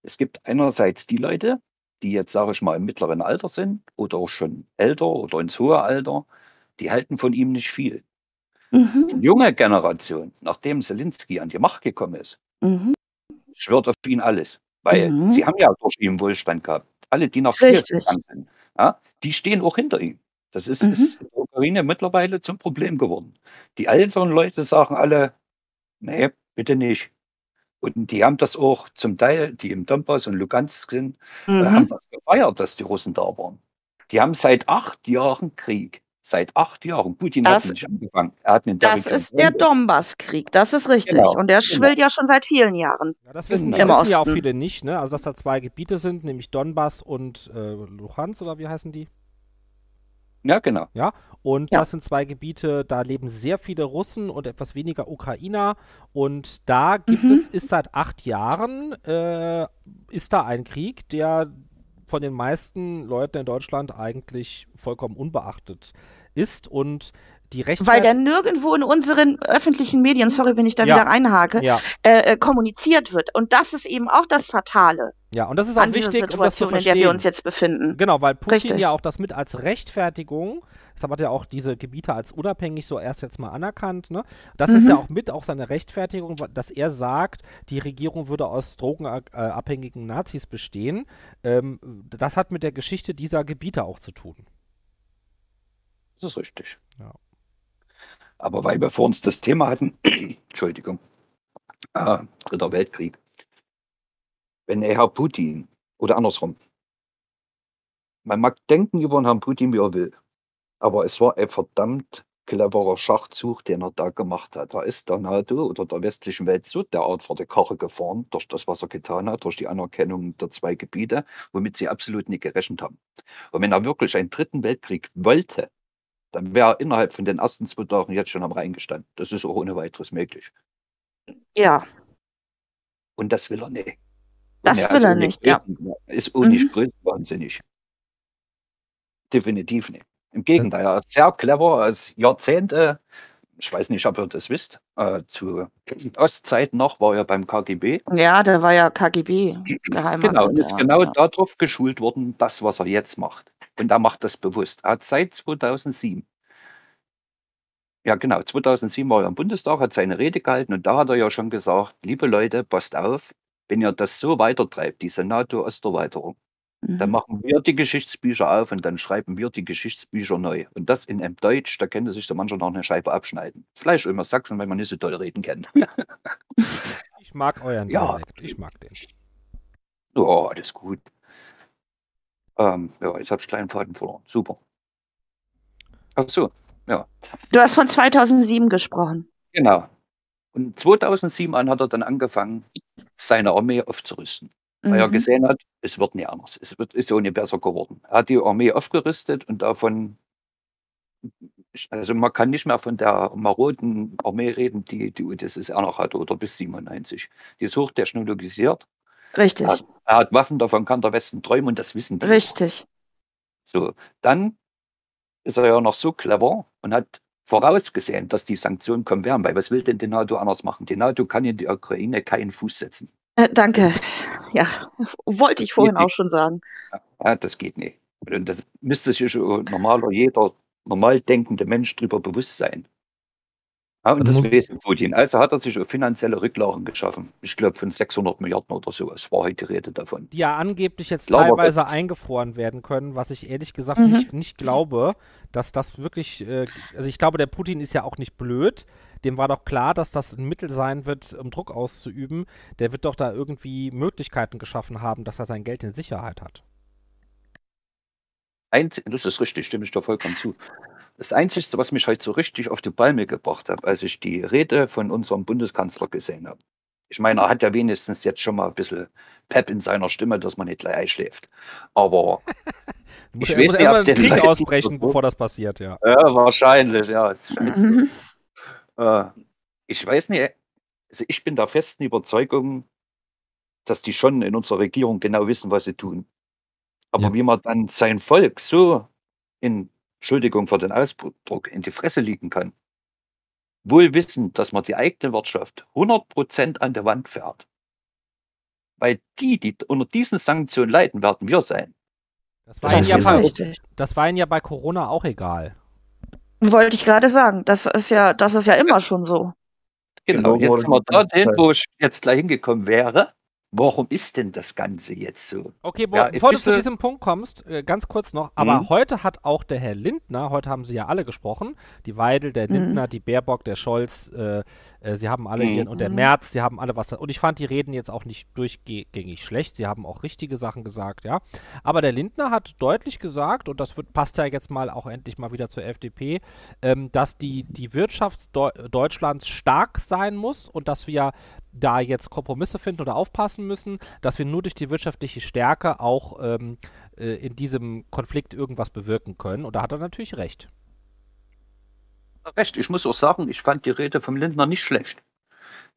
Es gibt einerseits die Leute, die jetzt, sage ich mal, im mittleren Alter sind oder auch schon älter oder ins hohe Alter, die halten von ihm nicht viel. Mhm. Die junge Generation, nachdem Zelensky an die Macht gekommen ist, Mhm. schwört auf ihn alles. Weil Mhm. sie haben ja durch ihn Wohlstand gehabt. Alle, die nach Kiew gegangen sind, ja, die stehen auch hinter ihm. Das ist, Mhm. ist in der Ukraine mittlerweile zum Problem geworden. Die älteren Leute sagen alle, nee, bitte nicht. Und die haben das auch zum Teil, die im Donbass und Lugansk sind, äh, haben Mhm. das gefeiert, dass die Russen da waren. Die haben seit acht Jahren Krieg. Seit acht Jahren. Putin hat Das- nicht angefangen. Er hat einen Das ist der Donbasskrieg, das ist richtig. Genau, Und der genau. schwillt ja schon seit vielen Jahren. Ja, das wissen, Im das wissen ja auch viele nicht, ne? Also, dass da zwei Gebiete sind, nämlich Donbass und äh, Luhansk, oder wie heißen die? Ja, genau. Ja, und Ja. das sind zwei Gebiete, da leben sehr viele Russen und etwas weniger Ukrainer. Und da gibt Mhm. es, ist seit acht Jahren, äh, ist da ein Krieg, der von den meisten Leuten in Deutschland eigentlich vollkommen unbeachtet ist. Und die Rechte. Weil der nirgendwo in unseren öffentlichen Medien, sorry, wenn ich da Ja. wieder einhake, ja, äh, äh, kommuniziert wird. Und das ist eben auch das Fatale ja, und das ist auch an wichtig, um das zu Situation, in verstehen. der wir uns jetzt befinden. Genau, weil Putin Richtig. ja auch das mit als Rechtfertigung, deshalb hat er auch diese Gebiete als unabhängig so erst jetzt mal anerkannt, ne? Das ist Mhm. ja auch mit auch seine Rechtfertigung, dass er sagt, die Regierung würde aus drogenabhängigen Nazis bestehen. Ähm, das hat mit der Geschichte dieser Gebiete auch zu tun. Das ist richtig. Ja. Aber weil wir vor uns das Thema hatten, Entschuldigung, äh, Dritter Weltkrieg, wenn der Herr Putin oder andersrum, man mag denken über den Herrn Putin, wie er will, aber es war ein verdammt cleverer Schachzug, den er da gemacht hat. Da ist der NATO oder der westlichen Welt so derart vor die Karre gefahren, durch das, was er getan hat, durch die Anerkennung der zwei Gebiete, womit sie absolut nicht gerechnet haben. Und wenn er wirklich einen dritten Weltkrieg wollte, dann wäre er innerhalb von den ersten zwei Tagen jetzt schon am Rhein gestanden. Das ist auch ohne weiteres möglich. Ja, Und das will er nicht. Das will er nicht, ja. Ist auch nicht Mhm. größenwahnsinnig. Definitiv nicht. Im Gegenteil, er ist sehr clever, er ist Jahrzehnte, ich weiß nicht, ob ihr das wisst, äh, zu Ostzeiten noch war er beim KGB. ja, der war ja KGB, Genau, Geheimagent. und ist ja, genau ja. darauf geschult worden, das, was er jetzt macht. Und er macht das bewusst. Er hat seit 2007, ja genau, 2007 war er im Bundestag, hat seine Rede gehalten und da hat er ja schon gesagt, liebe Leute, passt auf, wenn ihr das so weitertreibt, diese NATO-Osterweiterung, dann Mhm. machen wir die Geschichtsbücher auf und dann schreiben wir die Geschichtsbücher neu. Und das in einem Deutsch, da könnte sich so mancher noch eine Scheibe abschneiden. Vielleicht immer Sachsen, weil man nicht so toll reden kennt. Ich mag euren Ja. Dialekt, ich mag den. Ja, alles gut. Ähm, ja, jetzt habe ich kleinen Faden verloren. Super. Ach so, ja, Du hast von 2007 gesprochen. genau. Und 2007 an hat er dann angefangen, seine Armee aufzurüsten. Weil er Mhm. gesehen hat, es wird nicht anders. Es wird, ist so nicht besser geworden. Er hat die Armee aufgerüstet und davon, also man kann nicht mehr von der maroden Armee reden, die die UdSSR noch hatte oder bis 97. Die ist hochtechnologisiert. Richtig, Er hat, er hat Waffen, davon kann der Westen träumen und das wissen die. richtig. So, dann ist er ja noch so clever und hat vorausgesehen, dass die Sanktionen kommen werden, weil was will denn die NATO anders machen? Die NATO kann in die Ukraine keinen Fuß setzen. Äh, danke. Ja, wollte ich vorhin auch schon sagen. Ja, das geht nicht. Und das müsste sich normaler, jeder normal denkende Mensch darüber bewusst sein. Ja, und Also das weiß Putin. Also hat er sich finanzielle Rücklagen geschaffen. Ich glaube von 600 Milliarden oder so. Es war heute die Rede davon. Die ja angeblich jetzt Glaube, teilweise eingefroren werden können, was ich ehrlich gesagt Mhm. nicht, nicht glaube, dass das wirklich, äh, also ich glaube, der Putin ist ja auch nicht blöd. Dem war doch klar, dass das ein Mittel sein wird, um Druck auszuüben. Der wird doch da irgendwie Möglichkeiten geschaffen haben, dass er sein Geld in Sicherheit hat. Einz das ist richtig, stimme ich dir vollkommen zu. Das Einzige, was mich heute so richtig auf die Palme gebracht hat, als ich die Rede von unserem Bundeskanzler gesehen habe. Ich meine, er hat ja wenigstens jetzt schon mal ein bisschen Pep in seiner Stimme, dass man nicht gleich einschläft. Aber Ich ja weiß muss nicht, ja ob den Krieg Leuten ausbrechen, so- bevor das passiert, ja. ja, wahrscheinlich, ja. Mhm. Äh, ich weiß nicht, also ich bin der festen Überzeugung, dass die schon in unserer Regierung genau wissen, was sie tun. Aber Jetzt- wie man dann sein Volk so in, Entschuldigung für den Ausdruck, in die Fresse liegen kann, wohl wissend, dass man die eigene Wirtschaft 100% an der Wand fährt. Weil die, die unter diesen Sanktionen leiden, werden wir sein. Das war, Das ja genau bei, das war ihnen ja bei Corona auch egal. Wollte ich gerade sagen, das ist ja, das ist ja immer schon so. Genau, Genau, jetzt sind wir dorthin, Zeit. wo ich jetzt gleich hingekommen wäre. Warum ist denn das Ganze jetzt so? Okay, Ja, bevor du zu diesem Punkt kommst, äh, ganz kurz noch, aber Mhm. heute hat auch der Herr Lindner, heute haben sie ja alle gesprochen, die Weidel, der Mhm. Lindner, die Baerbock, der Scholz, äh, äh, sie haben alle Mhm. ihren, und der Mhm. Merz, sie haben alle was, und ich fand die Reden jetzt auch nicht durchgängig schlecht, sie haben auch richtige Sachen gesagt, ja, aber der Lindner hat deutlich gesagt, und das wird, passt ja jetzt mal auch endlich mal wieder zur FDP, ähm, dass die, die Wirtschaft Deu Deutschlands stark sein muss und dass wir da jetzt Kompromisse finden oder aufpassen müssen, dass wir nur durch die wirtschaftliche Stärke auch ähm, äh, in diesem Konflikt irgendwas bewirken können. Und da hat er natürlich recht. Recht, ich muss auch sagen, ich fand die Rede vom Lindner nicht schlecht.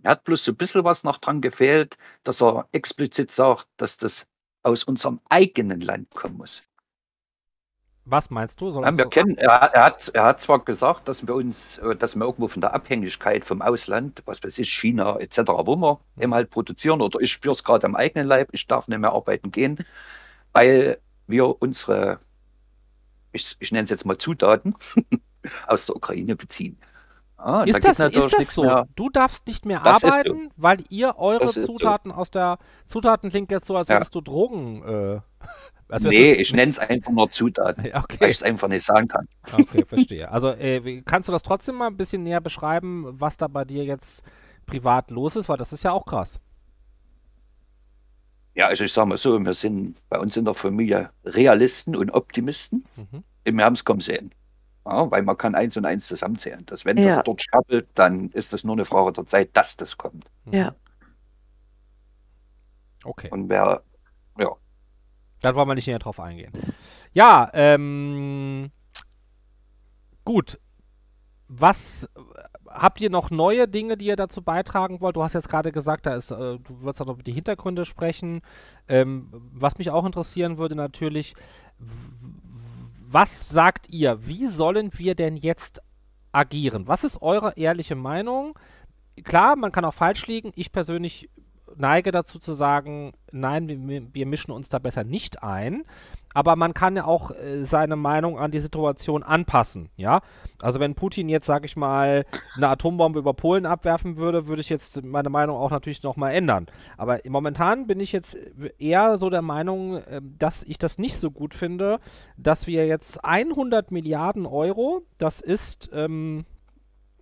Er hat bloß so ein bisschen was noch dran gefehlt, dass er explizit sagt, dass das aus unserem eigenen Land kommen muss. Was meinst du? Ja, das wir so- kennen, er, er, hat, er hat zwar gesagt, dass wir uns, äh, dass wir irgendwo von der Abhängigkeit vom Ausland, was weiß ich, China etc., wo wir eben halt produzieren, oder ich spüre es gerade am eigenen Leib, ich darf nicht mehr arbeiten gehen, weil wir unsere, ich, ich nenne es jetzt mal Zutaten, aus der Ukraine beziehen. Da ist, geht das, ist natürlich das so? mehr. Du darfst nicht mehr Das ist arbeiten, weil ihr eure Das ist so. Zutaten aus der. Zutaten klingt jetzt so, als Ja. würdest du Drogen. Äh, als wärst Nee, ich nenne es einfach nur Zutaten, okay. weil ich es einfach nicht sagen kann. Okay, verstehe. Also äh, wie- kannst du das trotzdem mal ein bisschen näher beschreiben, was da bei dir jetzt privat los ist? Weil das ist ja auch krass. Ja, also ich sage mal so, wir sind bei uns in der Familie Realisten und Optimisten. Mhm. Wir haben es kommen sehen. Ja, weil man kann eins und eins zusammenzählen. Dass wenn Ja. das dort stapelt, dann ist das nur eine Frage der Zeit, dass das kommt. Mhm. Ja. Okay. Und wer, ja, Dann wollen wir nicht näher drauf eingehen. Ja, ähm. Gut. Was habt ihr noch neue Dinge, die ihr dazu beitragen wollt? Du hast jetzt gerade gesagt, da ist, äh, du würdest auch noch über die Hintergründe sprechen. Ähm, was mich auch interessieren würde natürlich, was sagt ihr? Wie sollen wir denn jetzt agieren? Was ist eure ehrliche Meinung? Klar, man kann auch falsch liegen. Ich persönlich neige dazu zu sagen, nein, wir, wir mischen uns da besser nicht ein. Aber man kann ja auch äh, seine Meinung an die Situation anpassen, ja. Also wenn Putin jetzt, sag ich mal, eine Atombombe über Polen abwerfen würde, würde ich jetzt meine Meinung auch natürlich nochmal ändern. Aber momentan bin ich jetzt eher so der Meinung, äh, dass ich das nicht so gut finde, dass wir jetzt 100 Milliarden Euro, das ist, ähm,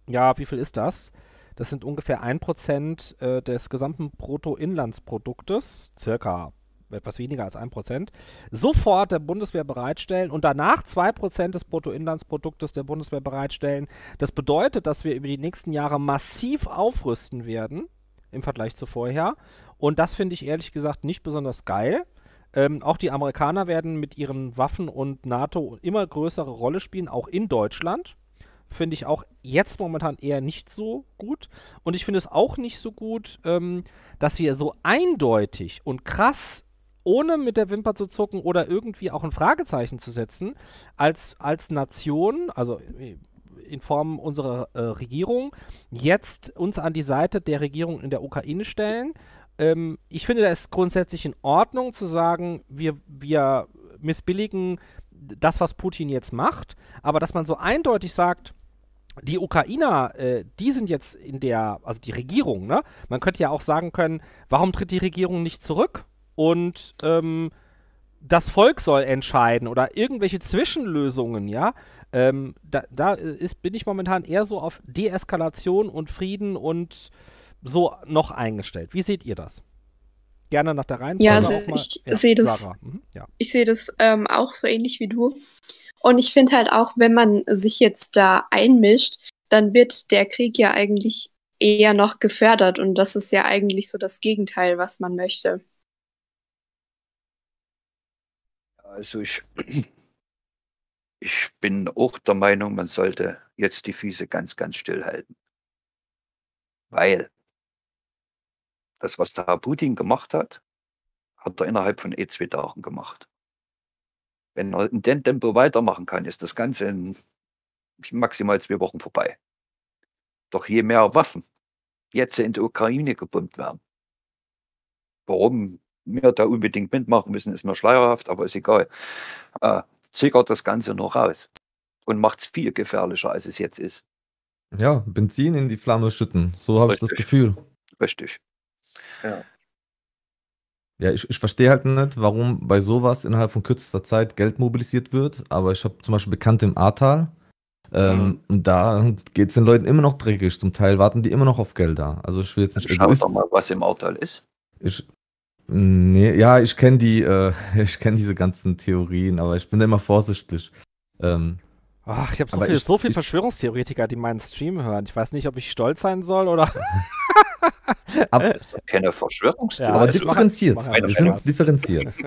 ja, wie viel ist das? Das sind ungefähr 1% äh, des gesamten Bruttoinlandsproduktes, circa etwas weniger als 1%, sofort der Bundeswehr bereitstellen und danach 2% des Bruttoinlandsproduktes der Bundeswehr bereitstellen. Das bedeutet, dass wir über die nächsten Jahre massiv aufrüsten werden im Vergleich zu vorher. Und das finde ich ehrlich gesagt nicht besonders geil. Ähm, auch die Amerikaner werden mit ihren Waffen und NATO immer größere Rolle spielen, auch in Deutschland finde ich auch jetzt momentan eher nicht so gut. Und ich finde es auch nicht so gut, ähm, dass wir so eindeutig und krass, ohne mit der Wimper zu zucken oder irgendwie auch ein Fragezeichen zu setzen, als, als Nation, also in Form unserer äh, Regierung, jetzt uns an die Seite der Regierung in der Ukraine stellen. Ähm, ich finde, das ist grundsätzlich in Ordnung zu sagen, wir, wir missbilligen das, was Putin jetzt macht, aber dass man so eindeutig sagt, die Ukrainer, äh, die sind jetzt in der, also die Regierung, ne? Man könnte ja auch sagen können, warum tritt die Regierung nicht zurück und ähm, das Volk soll entscheiden oder irgendwelche Zwischenlösungen, ja? Ähm, da da ist, bin ich momentan eher so auf Deeskalation und Frieden und so noch eingestellt. Wie seht ihr das? Gerne nach der Reihenfolge Ja, also ich sehe das-. Mhm, ja. Ich sehe das ähm, auch so ähnlich wie du. Und ich finde halt auch, wenn man sich jetzt da einmischt, dann wird der Krieg ja eigentlich eher noch gefördert. Und das ist ja eigentlich so das Gegenteil, was man möchte. also ich, ich bin auch der Meinung, man sollte jetzt die Füße ganz, ganz still halten. Weil das, was der Herr Putin gemacht hat, hat er innerhalb von eh zwei Tagen gemacht. Wenn er in dem Tempo weitermachen kann, ist das Ganze in maximal zwei Wochen vorbei. Doch je mehr Waffen jetzt in die Ukraine gebombt werden, warum wir da unbedingt mitmachen müssen, ist mir schleierhaft, aber ist egal. Äh, zögert das Ganze noch raus. und macht es viel gefährlicher, als es jetzt ist. Ja, Benzin in die Flamme schütten. So habe ich das. Gefühl. Richtig. Ja. Ja, ich, ich verstehe halt nicht, warum bei sowas innerhalb von kürzester Zeit Geld mobilisiert wird. Aber ich habe zum Beispiel Bekannte im Ahrtal. Ähm, und da geht es den Leuten immer noch dreckig. Zum Teil warten die immer noch auf Gelder. Also ich will jetzt nicht Schau doch mal, was im Ahrtal ist. Ich, nee, ja, ich kenne die, äh, ich kenne diese ganzen Theorien, aber ich bin da immer vorsichtig. Ähm, Ach, ich habe so Aber viel, ich- so viel ich- Verschwörungstheoretiker, die meinen Stream hören. Ich weiß nicht, ob ich stolz sein soll oder. ab, Das ist doch keine Verschwörungstheorie. Ja, aber ich mach- differenziert. mach Wir einfach sind differenziert.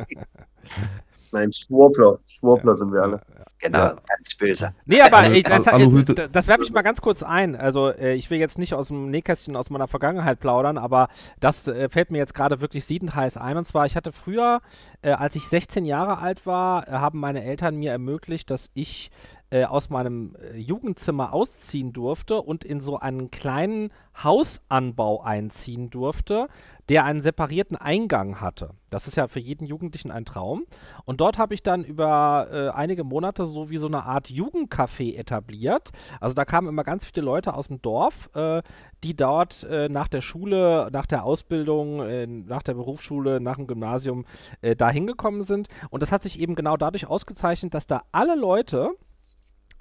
Nein, Schwurbler. Schwurbler sind wir alle. Genau, Ja. ganz böse. Nee, aber ich, das, das, das werfe ich mal ganz kurz ein. Also, äh, ich will jetzt nicht aus dem Nähkästchen aus meiner Vergangenheit plaudern, aber das äh, fällt mir jetzt gerade wirklich siedend heiß ein. Und zwar, ich hatte früher, äh, als ich 16 Jahre alt war, haben meine Eltern mir ermöglicht, dass ich aus meinem Jugendzimmer ausziehen durfte und in so einen kleinen Hausanbau einziehen durfte, der einen separierten Eingang hatte. Das ist ja für jeden Jugendlichen ein Traum. Und dort habe ich dann über äh, einige Monate so wie so eine Art Jugendcafé etabliert. Also da kamen immer ganz viele Leute aus dem Dorf, äh, die dort äh, nach der Schule, nach der Ausbildung, äh, nach der Berufsschule, nach dem Gymnasium äh, da hingekommen sind. Und das hat sich eben genau dadurch ausgezeichnet, dass da alle Leute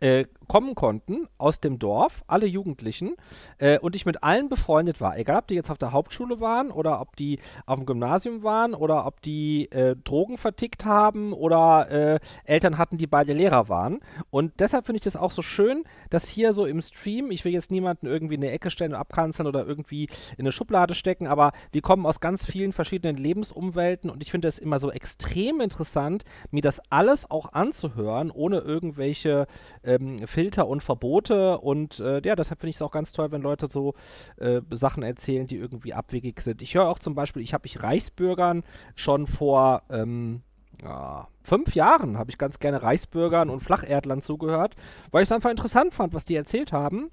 äh, kommen konnten aus dem Dorf, alle Jugendlichen, äh, und ich mit allen befreundet war. Egal, ob die jetzt auf der Hauptschule waren oder ob die auf dem Gymnasium waren oder ob die äh, Drogen vertickt haben oder äh, Eltern hatten, die beide Lehrer waren. Und deshalb finde ich das auch so schön, dass hier so im Stream, ich will jetzt niemanden irgendwie in eine Ecke stellen und abkanzeln oder irgendwie in eine Schublade stecken, aber wir kommen aus ganz vielen verschiedenen Lebensumwelten und ich finde es immer so extrem interessant, mir das alles auch anzuhören, ohne irgendwelche ähm, Filter und Verbote. Und äh, ja, deshalb finde ich es auch ganz toll, wenn Leute so äh, Sachen erzählen, die irgendwie abwegig sind. Ich höre auch zum Beispiel, ich habe mich Reichsbürgern schon vor ähm, ja, fünf Jahren habe ich ganz gerne Reichsbürgern und Flacherdlern zugehört, weil ich es einfach interessant fand, was die erzählt haben.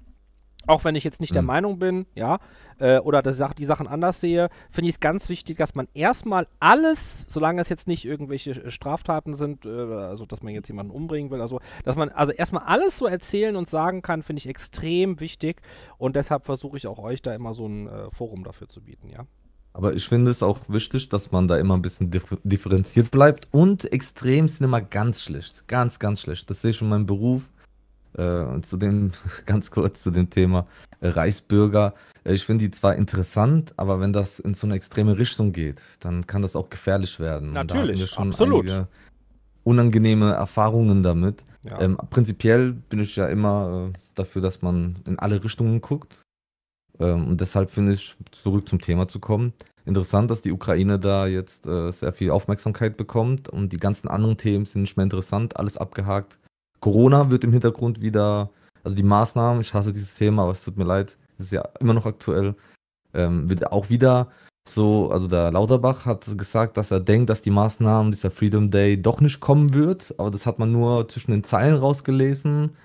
Auch wenn ich jetzt nicht der Mhm. Meinung bin, ja, äh, oder das, Sach- die Sachen anders sehe, finde ich es ganz wichtig, dass man erstmal alles, solange es jetzt nicht irgendwelche äh, Straftaten sind, äh, also dass man jetzt jemanden umbringen will, also dass man also erstmal alles so erzählen und sagen kann, finde ich extrem wichtig und deshalb versuche ich auch euch da immer so ein äh, Forum dafür zu bieten, ja. Aber ich finde es auch wichtig, dass man da immer ein bisschen differ differenziert bleibt. Und extrem sind immer ganz schlecht. Ganz, ganz schlecht. Das sehe ich in meinem Beruf. Äh, und zu dem, ganz kurz zu dem Thema äh, Reichsbürger. Äh, ich finde die zwar interessant, aber wenn das in so eine extreme Richtung geht, dann kann das auch gefährlich werden. Natürlich, absolut. unangenehme Erfahrungen damit. Ja. Ähm, prinzipiell bin ich ja immer äh, dafür, dass man in alle Richtungen guckt. Ähm, und deshalb finde ich, zurück zum Thema zu kommen, interessant, dass die Ukraine da jetzt sehr viel Aufmerksamkeit bekommt und die ganzen anderen Themen sind nicht mehr interessant, alles abgehakt. Corona wird im Hintergrund wieder, also die Maßnahmen, ich hasse dieses Thema, aber es tut mir leid, ist ja immer noch aktuell, ähm, wird auch wieder so, also der Lauterbach hat gesagt, dass er denkt, dass die Maßnahmen dieser Freedom Day doch nicht kommen wird, aber das hat man nur zwischen den Zeilen rausgelesen.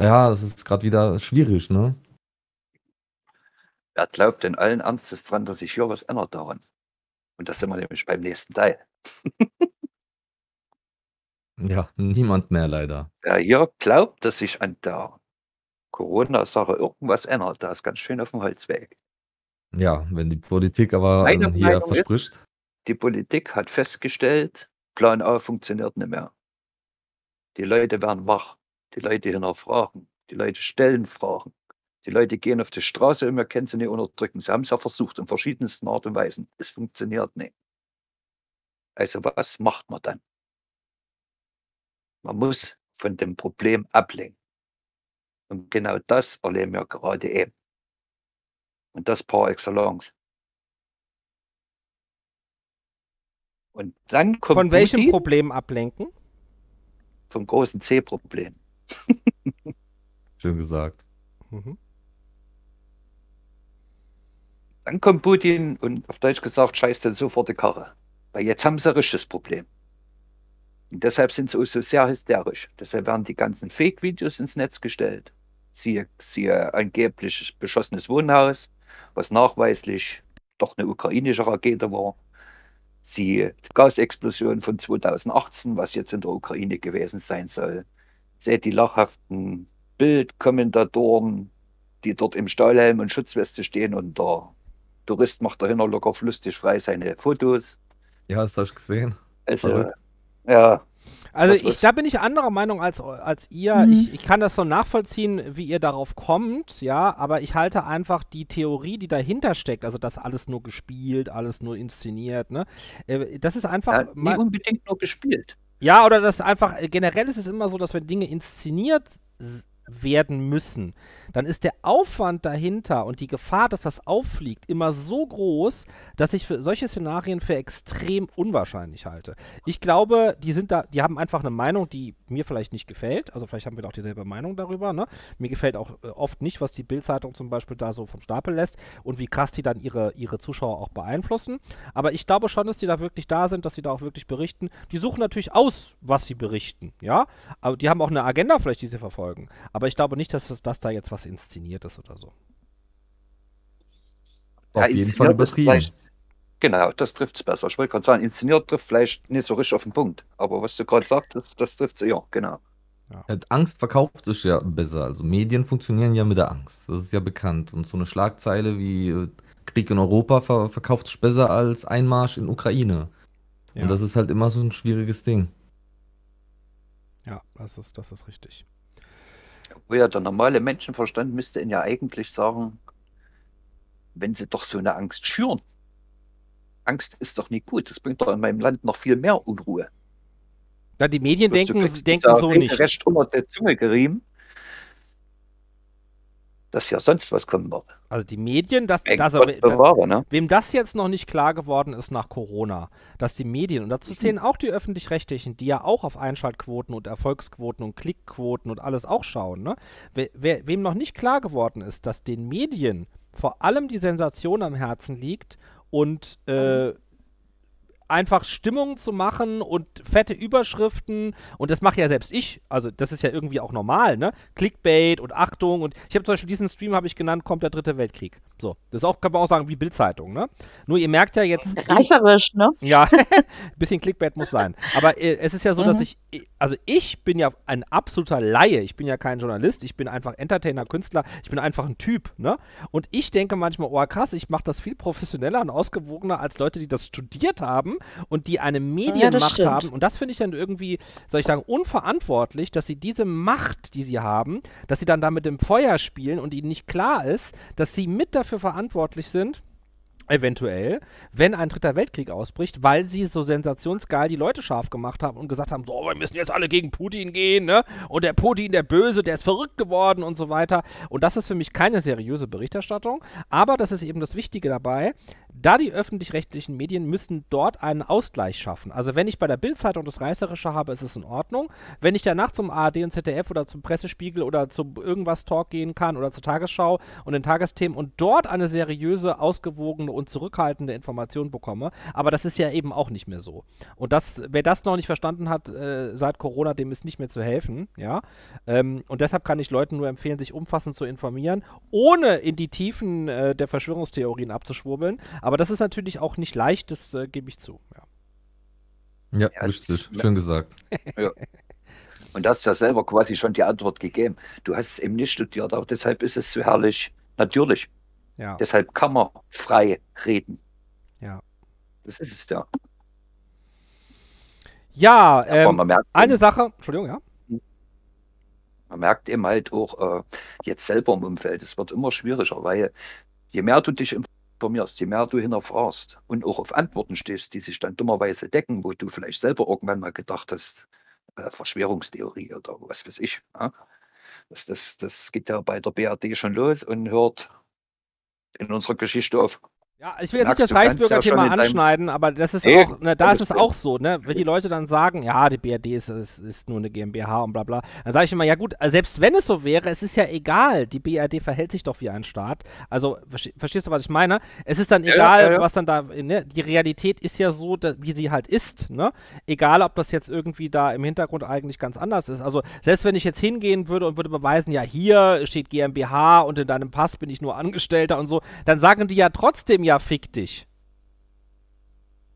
Ja, das ist gerade wieder schwierig, ne? Wer glaubt denn allen Ernstes dran, dass sich hier was ändert daran? Und das sind wir nämlich beim nächsten Teil. Ja, niemand mehr leider. Wer hier glaubt, dass sich an der Corona-Sache irgendwas ändert, da ist ganz schön auf dem Holzweg. Ja, wenn die Politik aber Meine ähm, hier Meinung ist- verspricht, Die Politik hat festgestellt, Plan A funktioniert nicht mehr. Die Leute werden wach. Die Leute hinterfragen. Die Leute stellen Fragen. Die Leute gehen auf die Straße und wir können sie nicht unterdrücken. Sie haben es ja versucht in verschiedensten Art und Weisen. Es funktioniert nicht. Also was macht man dann? Man muss von dem Problem ablenken. Und genau das erleben wir gerade eben. Und das par excellence. Und dann kommt Von welchem Putin Problem ablenken? vom großen C-Problem. schön gesagt. Mhm. Dann kommt Putin und auf Deutsch gesagt scheißt dann sofort die Karre. Weil jetzt haben sie ein richtiges Problem. Und deshalb sind sie auch so sehr hysterisch. Deshalb werden die ganzen Fake-Videos ins Netz gestellt. Siehe, siehe angeblich beschossenes Wohnhaus, was nachweislich doch eine ukrainische Rakete war. Siehe die Gasexplosion von 2018, was jetzt in der Ukraine gewesen sein soll. seht die lachhaften Bildkommentatoren, die dort im Stahlhelm und Schutzweste stehen und der Tourist macht dahinter locker lustig frei seine Fotos. Ja, das habe ich gesehen. Also, Verrückt. Ja. Also ich, da bin ich anderer Meinung als, als ihr. Mhm. Ich, ich kann das so nachvollziehen, wie ihr darauf kommt, ja, aber ich halte einfach die Theorie, die dahinter steckt, also das alles nur gespielt, alles nur inszeniert, ne? äh, Das ist einfach. Ja, mal- unbedingt nur gespielt. Ja, oder das einfach, äh, generell ist es immer so, dass wenn Dinge inszeniert werden müssen, dann ist der Aufwand dahinter und die Gefahr, dass das auffliegt, immer so groß, dass ich für solche Szenarien für extrem unwahrscheinlich halte. Ich glaube, die sind da, die haben einfach eine Meinung, die mir vielleicht nicht gefällt. Also vielleicht haben wir da auch dieselbe Meinung darüber. Ne? Mir gefällt auch äh, oft nicht, was die Bild-Zeitung zum Beispiel da so vom Stapel lässt und wie krass die dann ihre, ihre Zuschauer auch beeinflussen. Aber ich glaube schon, dass die da wirklich da sind, dass sie da auch wirklich berichten. Die suchen natürlich aus, was sie berichten, ja. Aber die haben auch eine Agenda vielleicht, die sie verfolgen. Aber ich glaube nicht, dass das, dass da jetzt was inszeniert ist oder so. Auf jeden Fall übertrieben. Genau, das trifft es besser. Ich wollte gerade sagen, inszeniert trifft vielleicht nicht so richtig auf den Punkt. Aber was du gerade sagtest, das trifft es eher, genau. Ja, Angst verkauft sich ja besser. Also Medien funktionieren ja mit der Angst. Das ist ja bekannt. Und so eine Schlagzeile wie äh, Krieg in Europa ver verkauft sich besser als Einmarsch in Ukraine. Ja. Und das ist halt immer so ein schwieriges Ding. Ja, das ist, das ist richtig. Wo ja der normale Menschenverstand müsste ihn ja eigentlich sagen, wenn sie doch so eine Angst schüren. Angst ist doch nicht gut. Das bringt doch in meinem Land noch viel mehr Unruhe. Ja, die Medien denken, denken so nicht. recht unter der Zunge gerieben, dass ja sonst was kommen wird. Also die Medien, das, Ey, das Gott da, bewahre, ne? wem das jetzt noch nicht klar geworden ist nach Corona, dass die Medien, und dazu zählen auch die öffentlich-rechtlichen, die ja auch auf Einschaltquoten und Erfolgsquoten und Klickquoten und alles auch schauen, ne? Wer, wer, wem noch nicht klar geworden ist, dass den Medien vor allem die Sensation am Herzen liegt und äh, einfach Stimmung zu machen und fette Überschriften und das mache ja selbst ich, also das ist ja irgendwie auch normal, ne? Clickbait und Achtung und ich habe zum Beispiel diesen Stream habe ich genannt, kommt der dritte Weltkrieg. So, das ist auch, kann man auch sagen, wie Bildzeitung, ne? Nur ihr merkt ja jetzt, Reißerisch, ne? ja, bisschen Clickbait muss sein. Aber äh, es ist ja so, dass Mhm. ich, also ich bin ja ein absoluter Laie. Ich bin ja kein Journalist. Ich bin einfach Entertainer, Künstler. Ich bin einfach ein Typ, ne? Und ich denke manchmal, oh krass, ich mache das viel professioneller und ausgewogener als Leute, die das studiert haben und die eine Medienmacht stimmt. haben. Und das finde ich dann irgendwie, soll ich sagen, unverantwortlich, dass sie diese Macht, die sie haben, dass sie dann da mit dem Feuer spielen und ihnen nicht klar ist, dass sie mit dafür verantwortlich sind, eventuell, wenn ein dritter Weltkrieg ausbricht, weil sie so sensationsgeil die Leute scharf gemacht haben und gesagt haben, so, wir müssen jetzt alle gegen Putin gehen, ne? Und der Putin, der Böse, der ist verrückt geworden und so weiter. Und das ist für mich keine seriöse Berichterstattung, aber das ist eben das Wichtige dabei, da die öffentlich-rechtlichen Medien müssen dort einen Ausgleich schaffen. Also wenn ich bei der Bildzeitung das Reißerische habe, ist es in Ordnung. Wenn ich danach zum ARD und ZDF oder zum Pressespiegel oder zu irgendwas Talk gehen kann oder zur Tagesschau und den Tagesthemen und dort eine seriöse, ausgewogene und zurückhaltende Information bekomme, aber das ist ja eben auch nicht mehr so. Und das, wer das noch nicht verstanden hat äh, seit Corona, dem ist nicht mehr zu helfen, ja. Ähm, und deshalb kann ich Leuten nur empfehlen, sich umfassend zu informieren, ohne in die Tiefen äh, der Verschwörungstheorien abzuschwurbeln. Aber das ist natürlich auch nicht leicht, das äh, gebe ich zu. Ja. Ja, Ja, richtig. das- Schön gesagt. Ja. Und du hast ja selber quasi schon die Antwort gegeben. Du hast es eben nicht studiert, aber deshalb ist es so herrlich natürlich. Ja. Deshalb kann man frei reden. Ja. Das ist es ja. Ja, Aber ähm, man merkt, eine Sache, Entschuldigung, ja. man merkt eben halt auch äh, jetzt selber im Umfeld, es wird immer schwieriger, weil je mehr du dich informierst, je mehr du hinterfragst und auch auf Antworten stehst, die sich dann dummerweise decken, wo du vielleicht selber irgendwann mal gedacht hast, äh, Verschwörungstheorie oder was weiß ich. Ja? Das, das, das geht ja bei der BRD schon los und hört in unserer Geschichte auf. Ja, ich will jetzt nicht das ja Reichsbürgerthema deinem- anschneiden, aber das ist Nee, auch, ne, da ist es auch so, ne, wenn die Leute dann sagen, ja, die BRD ist, ist, ist nur eine GmbH und bla bla, dann sage ich immer, ja gut, äh, selbst wenn es so wäre, es ist ja egal, die BRD verhält sich doch wie ein Staat. Also, verste- verstehst du, was ich meine? Es ist dann Ja, ja, egal, ja, ja. was dann da, ne, die Realität ist ja so, da, wie sie halt ist, ne? Egal, ob das jetzt irgendwie da im Hintergrund eigentlich ganz anders ist. Also, selbst wenn ich jetzt hingehen würde und würde beweisen, ja, hier steht GmbH und in deinem Pass bin ich nur Angestellter und so, dann sagen die ja trotzdem, ja, fick dich.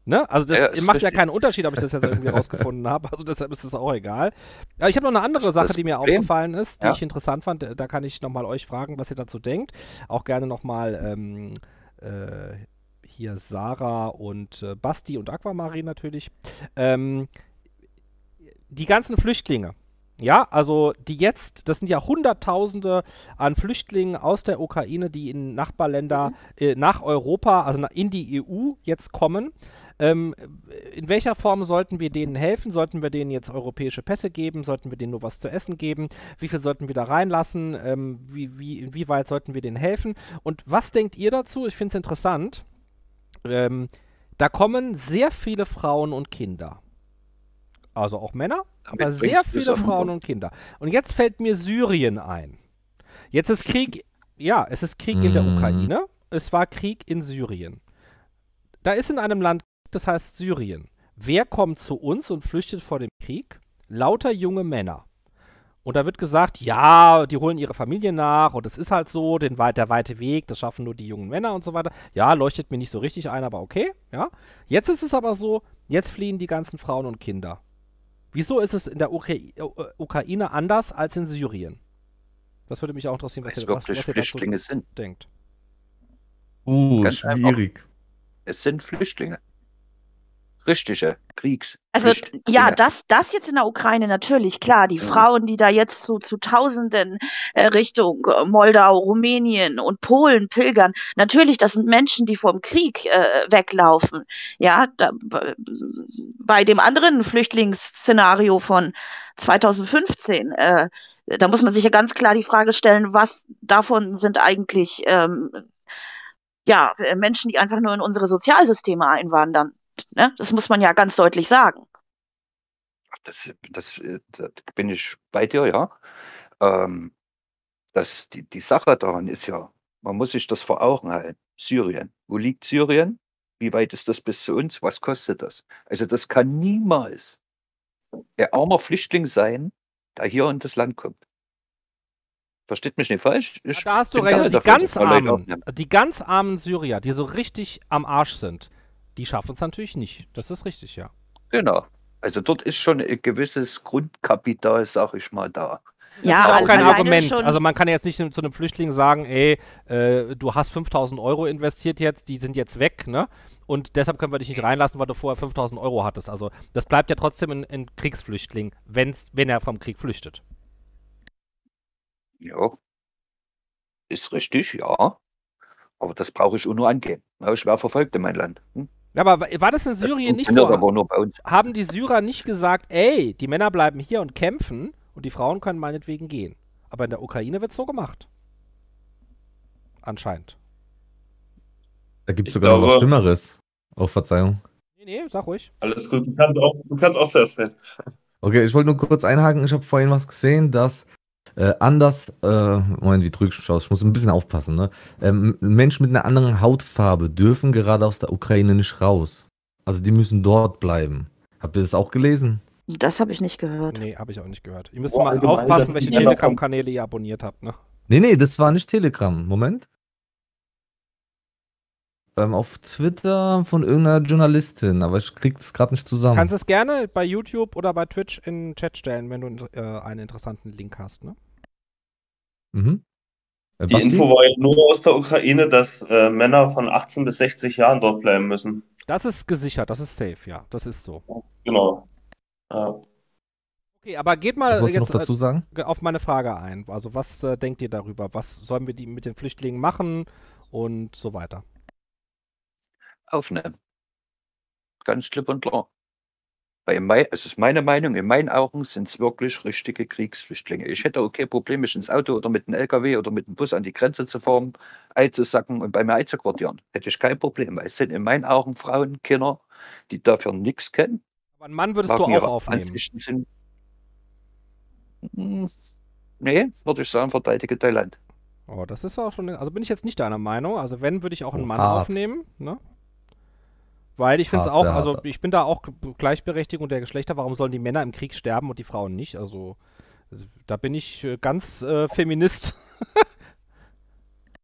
Ne? Also das Ja, ja, ist macht ja keinen Unterschied, ob ich das jetzt irgendwie rausgefunden habe. Also deshalb ist es auch egal. Aber ich habe noch eine andere Das Sache, das die mir aufgefallen ist, die Ja. ich interessant fand. Da kann ich nochmal euch fragen, was ihr dazu denkt. Auch gerne nochmal ähm, äh, hier Sarah und äh, Basti und Aquamarin natürlich. Ähm, die ganzen Flüchtlinge. Ja, also die jetzt, das sind ja Hunderttausende an Flüchtlingen aus der Ukraine, die in Nachbarländer, äh, nach Europa, also in die EU jetzt kommen. Ähm, in welcher Form sollten wir denen helfen? Sollten wir denen jetzt europäische Pässe geben? Sollten wir denen nur was zu essen geben? Wie viel sollten wir da reinlassen? Ähm, wie, wie, inwieweit sollten wir denen helfen? Und was denkt ihr dazu? Ich finde es interessant. Ähm, da kommen sehr viele Frauen und Kinder. Also auch Männer, aber sehr viele Frauen und Kinder. Und jetzt fällt mir Syrien ein. Jetzt ist Krieg, ja, es ist Krieg in der Mhm. Ukraine. Es war Krieg in Syrien. Da ist in einem Land, das heißt Syrien. Wer kommt zu uns und flüchtet vor dem Krieg? Lauter junge Männer. Und da wird gesagt, ja, die holen ihre Familie nach und es ist halt so, den der weite Weg, das schaffen nur die jungen Männer und so weiter. Ja, leuchtet mir nicht so richtig ein, aber okay, ja. Jetzt ist es aber so, jetzt fliehen die ganzen Frauen und Kinder. Wieso ist es in der Ukra äh, Ukraine anders als in Syrien? Das würde mich auch interessieren, was ihr, was, was ihr dazu Flüchtlinge sind. denkt. Uh, Ganz einfach. schwierig. Es sind Flüchtlinge. Richtige Kriegs. Also ja, das, das jetzt in der Ukraine natürlich, klar. Die Mhm. Frauen, die da jetzt zu, zu Tausenden äh, Richtung äh, Moldau, Rumänien und Polen pilgern, natürlich, das sind Menschen, die vom Krieg äh, weglaufen. Ja, da, bei dem anderen Flüchtlingsszenario von 2015, äh, da muss man sich ja ganz klar die Frage stellen, was davon sind eigentlich ähm, ja, äh, Menschen, die einfach nur in unsere Sozialsysteme einwandern. Ne? Das muss man ja ganz deutlich sagen. Das, das, äh, da bin ich bei dir, ja. Ähm, das, die, die Sache daran ist ja, man muss sich das vor Augen halten. Syrien. Wo liegt Syrien? Wie weit ist das bis zu uns? Was kostet das? Also das kann niemals ein armer Flüchtling sein, der hier in das Land kommt. Versteht mich nicht falsch. Ich Da hast du recht. die ganz armen, die ganz armen Syrier, die so richtig am Arsch sind, die schaffen es natürlich nicht. Das ist richtig, ja. Genau. Also dort ist schon ein gewisses Grundkapital, sag ich mal, da. Ja, Das ist auch kein Argument. Also man kann jetzt nicht zu einem Flüchtling sagen, ey, äh, du hast 5000 Euro investiert jetzt, die sind jetzt weg, ne? Und deshalb können wir dich nicht reinlassen, weil du vorher 5000 Euro hattest. Also das bleibt ja trotzdem ein, ein Kriegsflüchtling, wenn's, wenn er vom Krieg flüchtet. Ja, ist richtig, ja. Aber das brauche ich auch nur angeben. Ja, ich wäre verfolgt in mein Land. Hm? Ja, aber wa- war das in Das Syrien nicht funktioniert so? aber nur bei uns. Haben die Syrer nicht gesagt, ey, die Männer bleiben hier und kämpfen und die Frauen können meinetwegen gehen? Aber in der Ukraine wird so gemacht. Anscheinend. Da gibt es sogar noch was glaube- Schlimmeres. Oh, Verzeihung. Nee, nee, sag ruhig. Alles gut, du kannst auch, du kannst auch zuerst reden. Okay, ich wollte nur kurz einhaken. Ich habe vorhin was gesehen, dass äh, anders, äh, Moment, wie drücke ich aus? Ich muss ein bisschen aufpassen, ne? Ähm, Menschen mit einer anderen Hautfarbe dürfen gerade aus der Ukraine nicht raus. Also die müssen dort bleiben. Habt ihr das auch gelesen? Das habe ich nicht gehört. Nee, habe ich auch nicht gehört. Ihr müsst Boah, mal allgemein, aufpassen, welche Telegram-Kanäle ihr abonniert habt, ne? Nee, nee, das war nicht Telegram. Moment. Ähm, auf Twitter von irgendeiner Journalistin, aber ich krieg das gerade nicht zusammen. Kannst es gerne bei YouTube oder bei Twitch in den Chat stellen, wenn du äh, einen interessanten Link hast, ne? Mhm. Äh, Die Basti? Info war jetzt nur aus der Ukraine, dass äh, Männer von 18 bis 60 Jahren dort bleiben müssen. Das ist gesichert, das ist safe, ja. Das ist so. Genau. Ja. Okay, aber geht mal jetzt noch dazu sagen? äh, auf meine Frage ein. Also was äh, denkt ihr darüber? Was sollen wir die mit den Flüchtlingen machen und so weiter? Aufnehmen. Ganz klipp und klar. Mein, es ist meine Meinung, in meinen Augen sind es wirklich richtige Kriegsflüchtlinge. Ich hätte okay Problem, mich ins Auto oder mit einem LKW oder mit dem Bus an die Grenze zu fahren, einzusacken und bei mir einzuquartieren. Hätte ich kein Problem. Weil es sind in meinen Augen Frauen, Kinder, die dafür nichts kennen. Aber einen Mann würdest du auch aufnehmen. Ansichten sind. Hm, Nee, würde ich sagen, verteidige dein Land. Oh, das ist auch schon. Also bin ich jetzt nicht deiner Meinung. Also wenn, würde ich auch einen Oh, Mann hart. aufnehmen, ne? Weil ich finde es auch, also ich bin da auch Gleichberechtigung der Geschlechter. Warum sollen die Männer im Krieg sterben und die Frauen nicht? Also da bin ich äh, ganz äh, Feminist.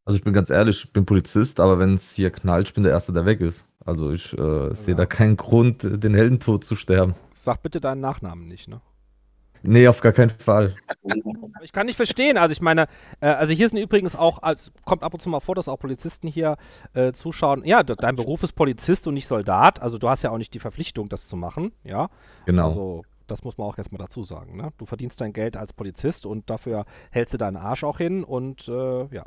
Also ich bin ganz ehrlich, ich bin Polizist, aber wenn es hier knallt, ich bin der Erste, der weg ist. Also ich äh, sehe da keinen Grund, den Heldentod zu sterben. Sag bitte deinen Nachnamen nicht, ne? Nee, auf gar keinen Fall. Ich kann nicht verstehen. Also ich meine, äh, also hier sind übrigens auch, also kommt ab und zu mal vor, dass auch Polizisten hier äh, zuschauen. Ja, de dein Beruf ist Polizist und nicht Soldat. Also du hast ja auch nicht die Verpflichtung, das zu machen. Ja. Genau. Also das muss man auch erstmal dazu sagen. Ne? Du verdienst dein Geld als Polizist und dafür hältst du deinen Arsch auch hin und äh, ja.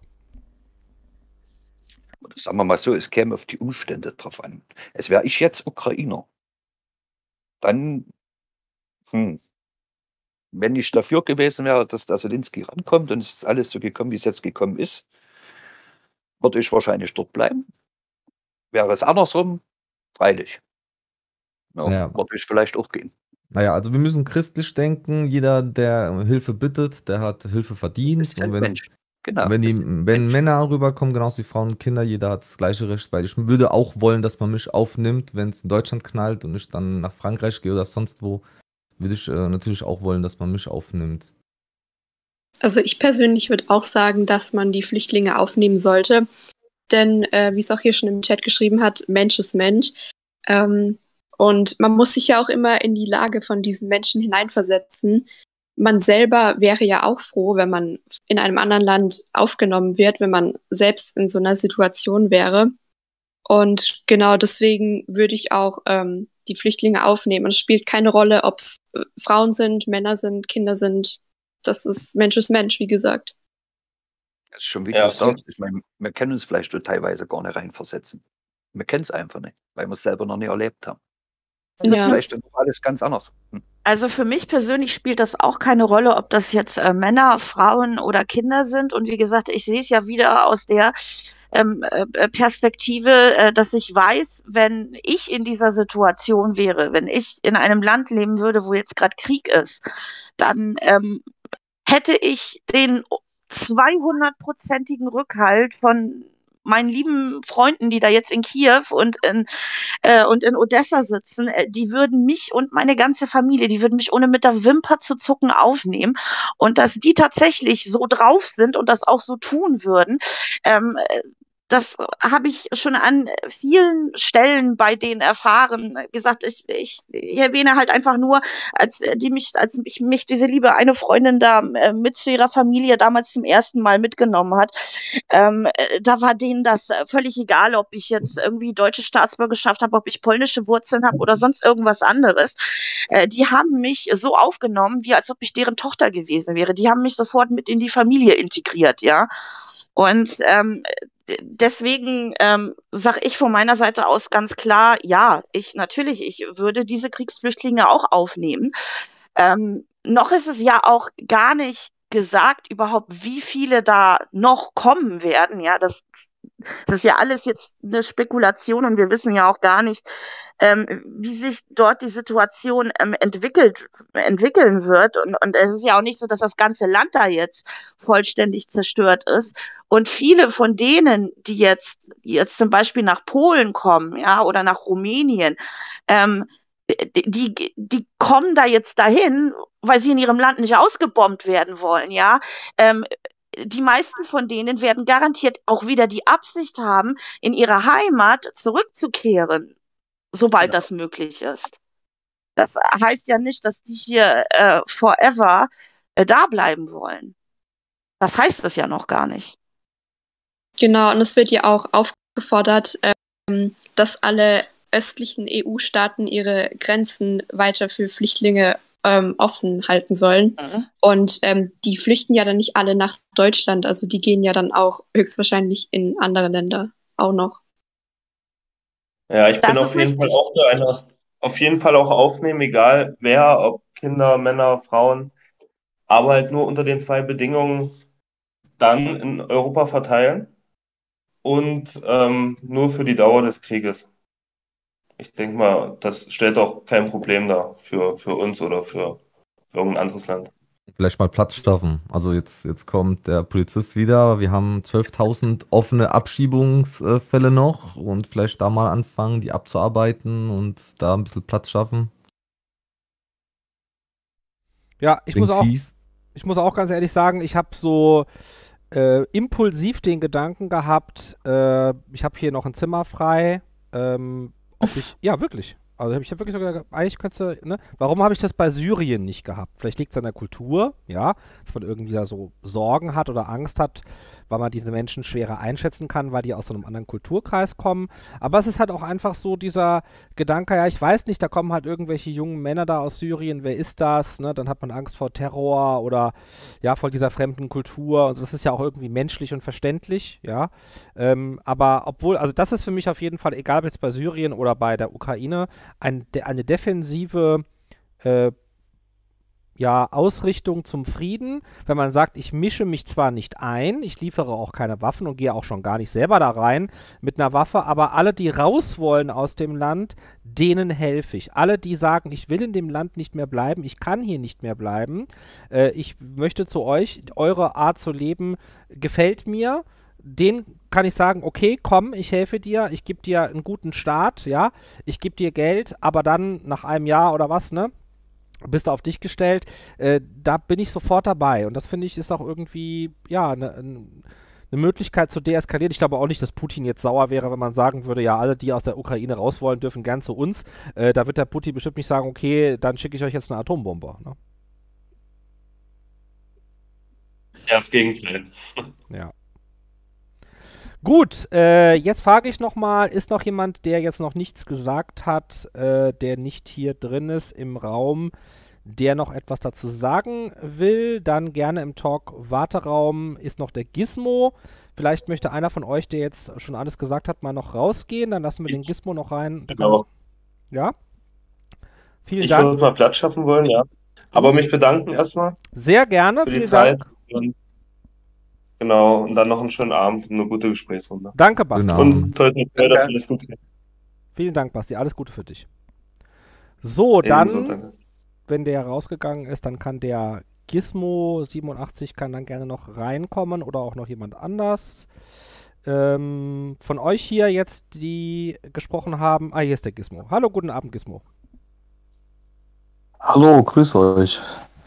Sagen wir mal so, es käme auf die Umstände drauf an. Es wäre ich jetzt Ukrainer. Dann, hm, wenn ich dafür gewesen wäre, dass der Zelensky rankommt und es ist alles so gekommen, wie es jetzt gekommen ist, würde ich wahrscheinlich dort bleiben. Wäre es andersrum, freilich. Ja, Ja. Würde ich vielleicht auch gehen. Naja, also wir müssen christlich denken. Jeder, der Hilfe bittet, der hat Hilfe verdient. Und wenn, Mensch. Genau. wenn, die, wenn. Männer rüberkommen, genauso wie Frauen und Kinder, jeder hat das gleiche Recht, weil ich würde auch wollen, dass man mich aufnimmt, wenn es in Deutschland knallt und ich dann nach Frankreich gehe oder sonst wo, würde ich äh, natürlich auch wollen, dass man mich aufnimmt. Also ich persönlich würde auch sagen, dass man die Flüchtlinge aufnehmen sollte. Denn, äh, wie es auch hier schon im Chat geschrieben hat, Mensch ist Mensch. Ähm, und man muss sich ja auch immer in die Lage von diesen Menschen hineinversetzen. Man selber wäre ja auch froh, wenn man in einem anderen Land aufgenommen wird, wenn man selbst in so einer Situation wäre. Und genau deswegen würde ich auch ähm, die Flüchtlinge aufnehmen. Und es spielt keine Rolle, ob es äh, Frauen sind, Männer sind, Kinder sind. Das ist Mensch ist Mensch, wie gesagt. Das ist schon wie Ja, du sagst, ich meine, wir können uns vielleicht so teilweise gar nicht reinversetzen. Wir kennen es einfach nicht, weil wir es selber noch nie erlebt haben. Das ist Ja. vielleicht dann alles ganz anders. Hm. Also für mich persönlich spielt das auch keine Rolle, ob das jetzt äh, Männer, Frauen oder Kinder sind. Und wie gesagt, ich sehe es ja wieder aus der Perspektive, äh, dass ich weiß, wenn ich in dieser Situation wäre, wenn ich in einem Land leben würde, wo jetzt gerade Krieg ist, dann ähm, hätte ich den 200-prozentigen Rückhalt von meinen lieben Freunden, die da jetzt in Kiew und in, äh, und in Odessa sitzen, äh, die würden mich und meine ganze Familie, die würden mich ohne mit der Wimper zu zucken aufnehmen. Und dass die tatsächlich so drauf sind und das auch so tun würden, ähm, äh, das habe ich schon an vielen Stellen bei denen erfahren. Gesagt, ich, ich, ich erwähne halt einfach nur, als äh, die mich, als mich, mich diese liebe eine Freundin da äh, mit zu ihrer Familie damals zum ersten Mal mitgenommen hat. Ähm, äh, da war denen das äh, völlig egal, ob ich jetzt irgendwie deutsche Staatsbürgerschaft habe, ob ich polnische Wurzeln habe oder sonst irgendwas anderes. Äh, die haben mich so aufgenommen, wie als ob ich deren Tochter gewesen wäre. Die haben mich sofort mit in die Familie integriert, ja. Und ähm, deswegen ähm, sage ich von meiner Seite aus ganz klar, ja, ich natürlich, ich würde diese Kriegsflüchtlinge auch aufnehmen. Ähm, noch ist es ja auch gar nicht gesagt überhaupt, wie viele da noch kommen werden. Ja, das, das ist ja alles jetzt eine Spekulation und wir wissen ja auch gar nicht, ähm, wie sich dort die Situation ähm, entwickelt, entwickeln wird. Und, und es ist ja auch nicht so, dass das ganze Land da jetzt vollständig zerstört ist. Und viele von denen, die jetzt, jetzt zum Beispiel nach Polen kommen, ja, oder nach Rumänien, ähm, die, die, kommen da jetzt dahin, weil sie in ihrem Land nicht ausgebombt werden wollen, ja. Ähm, die meisten von denen werden garantiert auch wieder die Absicht haben, in ihre Heimat zurückzukehren, sobald das möglich ist. Das heißt ja nicht, dass die hier äh, forever äh, da bleiben wollen. Das heißt es ja noch gar nicht. Genau, und es wird ja auch aufgefordert, ähm, dass alle östlichen EU-Staaten ihre Grenzen weiter für Flüchtlinge ähm, offen halten sollen. Mhm. Und ähm, die flüchten ja dann nicht alle nach Deutschland, also die gehen ja dann auch höchstwahrscheinlich in andere Länder auch noch. Ja, ich Das bin auf jeden Fall auch so einer. Auf jeden Fall auch aufnehmen, egal wer, ob Kinder, Männer, Frauen, aber halt nur unter den zwei Bedingungen dann in Europa verteilen und ähm, nur für die Dauer des Krieges. Ich denke mal, das stellt auch kein Problem dar für, für uns oder für, für irgendein anderes Land. Vielleicht mal Platz schaffen. Also jetzt, jetzt kommt der Polizist wieder. Wir haben 12.000 offene Abschiebungsfälle noch und vielleicht da mal anfangen, die abzuarbeiten und da ein bisschen Platz schaffen. Ja, ich Klingt muss auch, fies. ich muss auch ganz ehrlich sagen, ich habe so äh, impulsiv den Gedanken gehabt, äh, ich habe hier noch ein Zimmer frei, ähm, ob ich, ja, wirklich. Also habe ich hab wirklich sogar gedacht, eigentlich könntest du, ne? Warum habe ich das bei Syrien nicht gehabt? Vielleicht liegt es an der Kultur, ja, dass man irgendwie da so Sorgen hat oder Angst hat, weil man diese Menschen schwerer einschätzen kann, weil die aus so einem anderen Kulturkreis kommen. Aber es ist halt auch einfach so dieser Gedanke, ja, ich weiß nicht, da kommen halt irgendwelche jungen Männer da aus Syrien, wer ist das? Ne? Dann hat man Angst vor Terror oder ja, vor dieser fremden Kultur. Und das ist ja auch irgendwie menschlich und verständlich, ja. Ähm, aber obwohl, also das ist für mich auf jeden Fall, egal ob jetzt bei Syrien oder bei der Ukraine, ein, de, eine defensive äh, ja, Ausrichtung zum Frieden, wenn man sagt, ich mische mich zwar nicht ein, ich liefere auch keine Waffen und gehe auch schon gar nicht selber da rein mit einer Waffe, aber alle, die raus wollen aus dem Land, denen helfe ich. Alle, die sagen, ich will in dem Land nicht mehr bleiben, ich kann hier nicht mehr bleiben, äh, ich möchte zu euch, eure Art zu leben gefällt mir, den kann ich sagen, okay, komm, ich helfe dir, ich gebe dir einen guten Start, ja, ich gebe dir Geld, aber dann nach einem Jahr oder was, ne, bist du auf dich gestellt, äh, da bin ich sofort dabei. Und das finde ich ist auch irgendwie, ja, eine ne Möglichkeit zu deeskalieren. Ich glaube auch nicht, dass Putin jetzt sauer wäre, wenn man sagen würde, ja, alle, die aus der Ukraine raus wollen, dürfen gern zu uns. Äh, da wird der Putin bestimmt nicht sagen, okay, dann schicke ich euch jetzt eine Atombombe. Ne? Ja, das Gegenteil. Ja. Gut, äh, jetzt frage ich nochmal, ist noch jemand, der jetzt noch nichts gesagt hat, äh, der nicht hier drin ist im Raum, der noch etwas dazu sagen will? Dann gerne im Talk-Warteraum ist noch der Gizmo. Vielleicht möchte einer von euch, der jetzt schon alles gesagt hat, mal noch rausgehen. Dann lassen wir den Gizmo noch rein. Genau. Ja? Vielen ich Dank. würde mal Platz schaffen wollen, ja. Aber mich bedanken erstmal. Sehr gerne, für die vielen Zeit. Dank. Und genau, und dann noch einen schönen Abend und eine gute Gesprächsrunde. Danke, Basti. Genau. Und toll, toll, toll, dass alles gut geht. Vielen Dank, Basti. Alles Gute für dich. So, dann, Ebenso, wenn der rausgegangen ist, dann kann der Gizmo87 kann dann gerne noch reinkommen oder auch noch jemand anders. Ähm, von euch hier jetzt, die gesprochen haben. Ah, hier ist der Gizmo. Hallo, guten Abend, Gizmo. Hallo, grüße euch.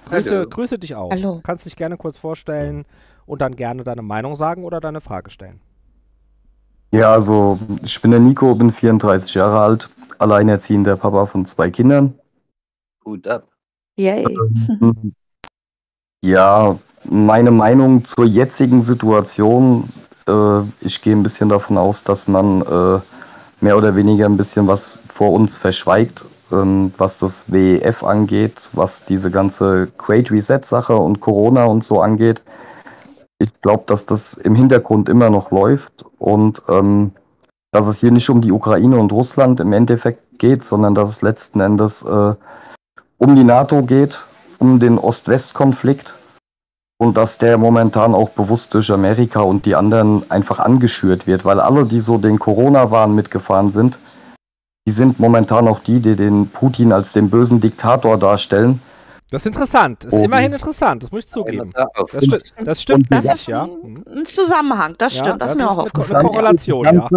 Grüße, grüße dich auch. Hallo. Kannst dich gerne kurz vorstellen und dann gerne deine Meinung sagen oder deine Frage stellen. Ja, also ich bin der Nico, bin 34 Jahre alt, alleinerziehender Papa von zwei Kindern. Hut ab. Yay. Ähm, Ja, meine Meinung zur jetzigen Situation, äh, ich gehe ein bisschen davon aus, dass man äh, mehr oder weniger ein bisschen was vor uns verschweigt, ähm, was das WEF angeht, was diese ganze Great Reset-Sache und Corona und so angeht. Ich glaube, dass das im Hintergrund immer noch läuft und ähm, dass es hier nicht um die Ukraine und Russland im Endeffekt geht, sondern dass es letzten Endes äh, um die NATO geht, um den Ost-West-Konflikt und dass der momentan auch bewusst durch Amerika und die anderen einfach angeschürt wird, weil alle, die so den Corona-Wahn mitgefahren sind, die sind momentan auch die, die den Putin als den bösen Diktator darstellen. Das ist interessant. Ist Oh. immerhin interessant, das muss ich zugeben. Das, sti das stimmt Das ist ja. ein, Mhm. ein Zusammenhang, das Ja, stimmt, das, das ist mir auch aufgefallen. eine Korrelation, ja.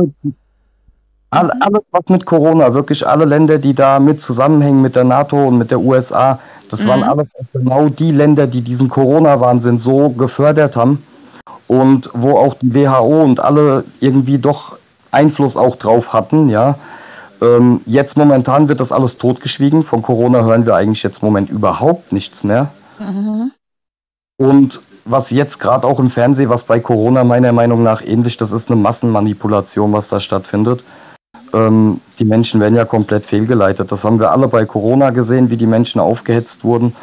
Alles, was mit Corona, wirklich alle Länder, die da mit zusammenhängen mit der NATO und mit der USA, das Mhm. waren alles genau die Länder, die diesen Corona-Wahnsinn so gefördert haben und wo auch die WHO und alle irgendwie doch Einfluss auch drauf hatten, ja. Ähm, jetzt momentan wird das alles totgeschwiegen. Von Corona hören wir eigentlich jetzt im Moment überhaupt nichts mehr. Mhm. Und was jetzt gerade auch im Fernsehen, was bei Corona meiner Meinung nach ähnlich, das ist eine Massenmanipulation, was da stattfindet. Ähm, die Menschen werden ja komplett fehlgeleitet. Das haben wir alle bei Corona gesehen, wie die Menschen aufgehetzt wurden,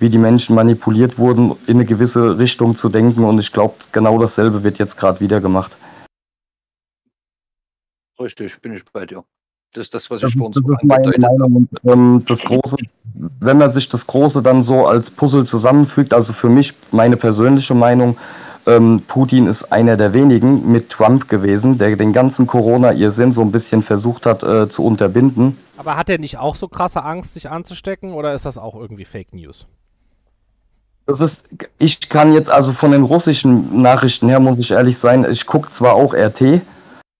wie die Menschen manipuliert wurden, in eine gewisse Richtung zu denken. Und ich glaube, genau dasselbe wird jetzt gerade wieder gemacht. Richtig, bin ich bei dir. Das ist das, was Das, ich ist- vor uns das auch ist meine angedeutet habe. Meinung. Und, ähm, das Große, wenn man sich das Große dann so als Puzzle zusammenfügt, also für mich meine persönliche Meinung, ähm, Putin ist einer der wenigen mit Trump gewesen, der den ganzen Corona-Irrsinn so ein bisschen versucht hat äh, zu unterbinden. Aber hat er nicht auch so krasse Angst, sich anzustecken oder ist das auch irgendwie Fake News? Das ist, ich kann jetzt also von den russischen Nachrichten her, muss ich ehrlich sein, ich gucke zwar auch RT,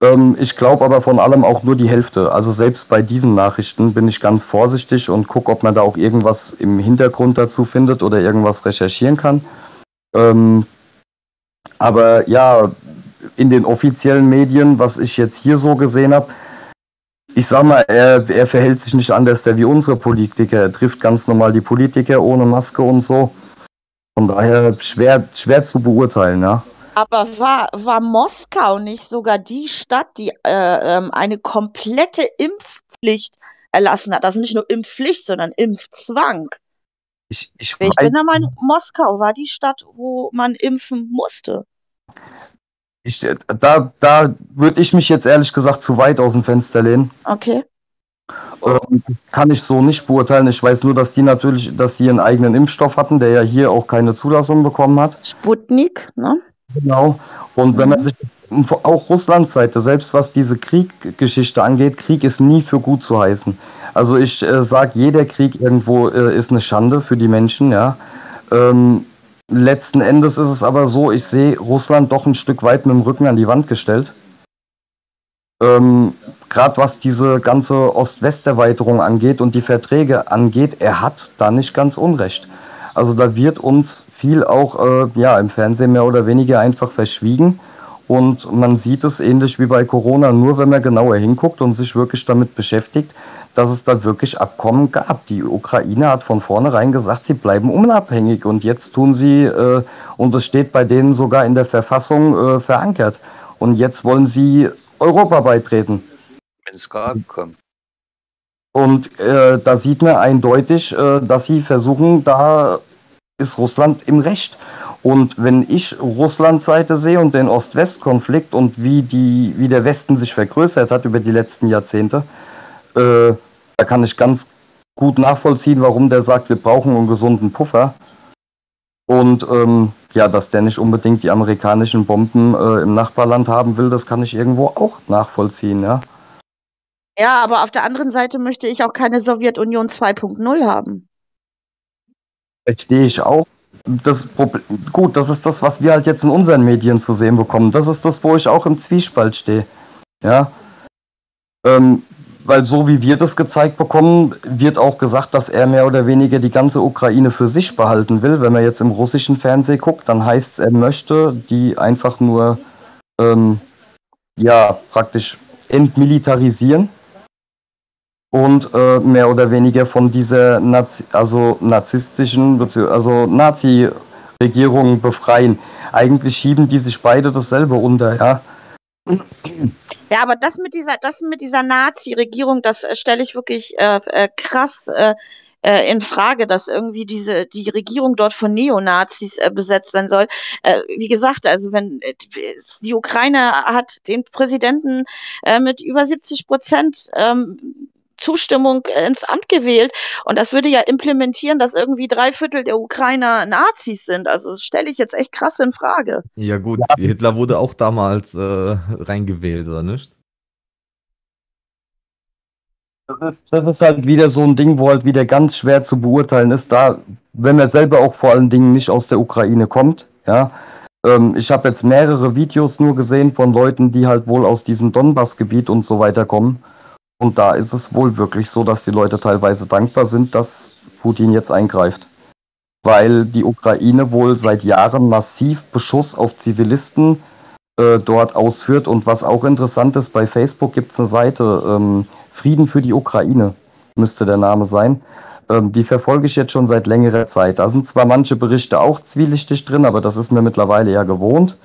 ähm, ich glaube aber von allem auch nur die Hälfte. Also selbst bei diesen Nachrichten bin ich ganz vorsichtig und gucke, ob man da auch irgendwas im Hintergrund dazu findet oder irgendwas recherchieren kann. Ähm, aber ja, in den offiziellen Medien, was ich jetzt hier so gesehen habe, ich sag mal, er, er verhält sich nicht anders wie unsere Politiker. Er trifft ganz normal die Politiker ohne Maske und so. Von daher schwer, schwer zu beurteilen, ja. Aber war, war Moskau nicht sogar die Stadt, die äh, ähm, eine komplette Impfpflicht erlassen hat? Also nicht nur Impfpflicht, sondern Impfzwang. Ich, ich, Ich bin der Meinung, Moskau war die Stadt, wo man impfen musste. ich, da, da würde ich mich jetzt ehrlich gesagt zu weit aus dem Fenster lehnen. Okay. Ähm, kann ich so nicht beurteilen. Ich weiß nur, dass die natürlich, dass die einen eigenen Impfstoff hatten, der ja hier auch keine Zulassung bekommen hat. Sputnik, ne? Genau. Und wenn man sich auch Russlands Seite, selbst was diese Krieggeschichte angeht, Krieg ist nie für gut zu heißen. Also ich äh, sage, jeder Krieg irgendwo äh, ist eine Schande für die Menschen, ja. Ähm, letzten Endes ist es aber so, ich sehe Russland doch ein Stück weit mit dem Rücken an die Wand gestellt. Ähm, Gerade was diese ganze Ost-West-Erweiterung angeht und die Verträge angeht, er hat da nicht ganz Unrecht. Also da wird uns viel auch äh, ja, im Fernsehen mehr oder weniger einfach verschwiegen. Und man sieht es ähnlich wie bei Corona, nur wenn man genauer hinguckt und sich wirklich damit beschäftigt, dass es da wirklich Abkommen gab. Die Ukraine hat von vornherein gesagt, sie bleiben unabhängig und jetzt tun sie, äh, und es steht bei denen sogar in der Verfassung äh, verankert. Und jetzt wollen sie Europa beitreten. Minsker Abkommen. Und äh, da sieht man eindeutig, äh, dass sie versuchen, da ist Russland im Recht. Und wenn ich Russlands Seite sehe und den Ost-West-Konflikt und wie, die, wie der Westen sich vergrößert hat über die letzten Jahrzehnte, äh, da kann ich ganz gut nachvollziehen, warum der sagt, wir brauchen einen gesunden Puffer. Und ähm, ja, dass der nicht unbedingt die amerikanischen Bomben äh, im Nachbarland haben will, das kann ich irgendwo auch nachvollziehen, ja. Ja, aber auf der anderen Seite möchte ich auch keine Sowjetunion 2.0 haben. Verstehe ich auch. Das Problem, gut, das ist das, was wir halt jetzt in unseren Medien zu sehen bekommen. Das ist das, wo ich auch im Zwiespalt stehe. Ja. Ähm, weil so wie wir das gezeigt bekommen, wird auch gesagt, dass er mehr oder weniger die ganze Ukraine für sich behalten will. Wenn man jetzt im russischen Fernsehen guckt, dann heißt es, er möchte die einfach nur ähm, ja praktisch entmilitarisieren und äh, mehr oder weniger von dieser Nazi also narzisstischen, also Nazi-Regierung befreien. Eigentlich schieben die sich beide dasselbe unter, ja. Ja, aber das mit dieser, das mit dieser Nazi-Regierung, das äh, stelle ich wirklich äh, äh, krass äh, äh, in Frage, dass irgendwie diese die Regierung dort von Neonazis äh, besetzt sein soll. Äh, wie gesagt, also wenn die Ukraine hat den Präsidenten äh, mit über 70 Prozent ähm, Zustimmung ins Amt gewählt und das würde ja implementieren, dass irgendwie drei Viertel der Ukrainer Nazis sind. Also das stelle ich jetzt echt krass in Frage. Ja gut, Hitler wurde auch damals äh, reingewählt, oder nicht? Das ist, das ist halt wieder so ein Ding, wo halt wieder ganz schwer zu beurteilen ist, da, wenn man selber auch vor allen Dingen nicht aus der Ukraine kommt, ja. Ähm, ich habe jetzt mehrere Videos nur gesehen von Leuten, die halt wohl aus diesem Donbass-Gebiet und so weiter kommen. Und da ist es wohl wirklich so, dass die Leute teilweise dankbar sind, dass Putin jetzt eingreift. Weil die Ukraine wohl seit Jahren massiv Beschuss auf Zivilisten äh, dort ausführt. Und was auch interessant ist, bei Facebook gibt es eine Seite, ähm, Frieden für die Ukraine müsste der Name sein. Ähm, die verfolge ich jetzt schon seit längerer Zeit. Da sind zwar manche Berichte auch zwielichtig drin, aber das ist mir mittlerweile ja gewohnt.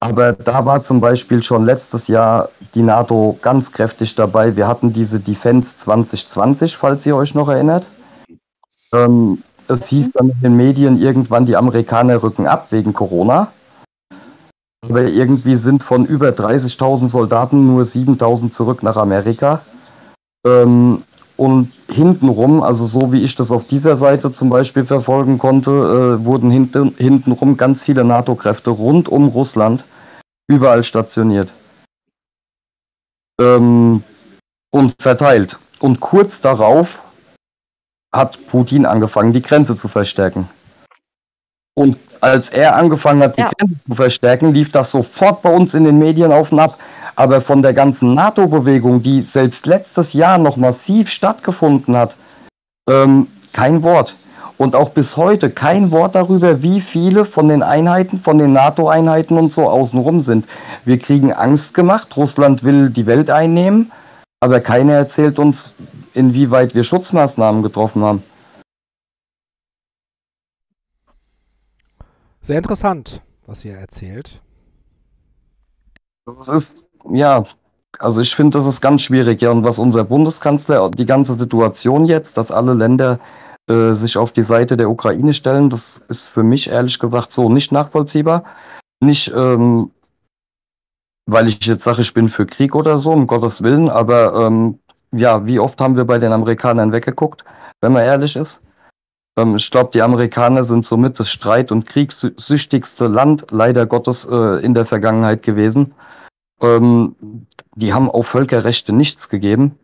Aber da war zum Beispiel schon letztes Jahr die NATO ganz kräftig dabei. Wir hatten diese Defense 2020, falls ihr euch noch erinnert. Ähm, es hieß dann in den Medien irgendwann, die Amerikaner rücken ab wegen Corona. Aber irgendwie sind von über 30.000 Soldaten nur 7.000 zurück nach Amerika. Ähm, und hintenrum, also so wie ich das auf dieser Seite zum Beispiel verfolgen konnte, äh, wurden hinten, hintenrum ganz viele NATO-Kräfte rund um Russland überall stationiert. Ähm, und verteilt. Und kurz darauf hat Putin angefangen, die Grenze zu verstärken. Und als er angefangen hat, die Ja. Grenze zu verstärken, lief das sofort bei uns in den Medien auf und ab. Aber von der ganzen NATO-Bewegung, die selbst letztes Jahr noch massiv stattgefunden hat, ähm, kein Wort. Und auch bis heute kein Wort darüber, wie viele von den Einheiten, von den NATO-Einheiten und so außenrum sind. Wir kriegen Angst gemacht. Russland will die Welt einnehmen. Aber keiner erzählt uns, inwieweit wir Schutzmaßnahmen getroffen haben. Sehr interessant, was ihr erzählt. Das ist, ja, also ich finde, das ist ganz schwierig. Ja, und was unser Bundeskanzler, die ganze Situation jetzt, dass alle Länder äh, sich auf die Seite der Ukraine stellen, das ist für mich ehrlich gesagt so nicht nachvollziehbar. Nicht, ähm, weil ich jetzt sage, ich bin für Krieg oder so, um Gottes Willen, aber ähm, ja, wie oft haben wir bei den Amerikanern weggeguckt, wenn man ehrlich ist? Ähm, ich glaube, die Amerikaner sind somit das streit- und kriegssüchtigste Land, leider Gottes, äh, in der Vergangenheit gewesen. Ähm, die haben auf Völkerrechte nichts gegeben.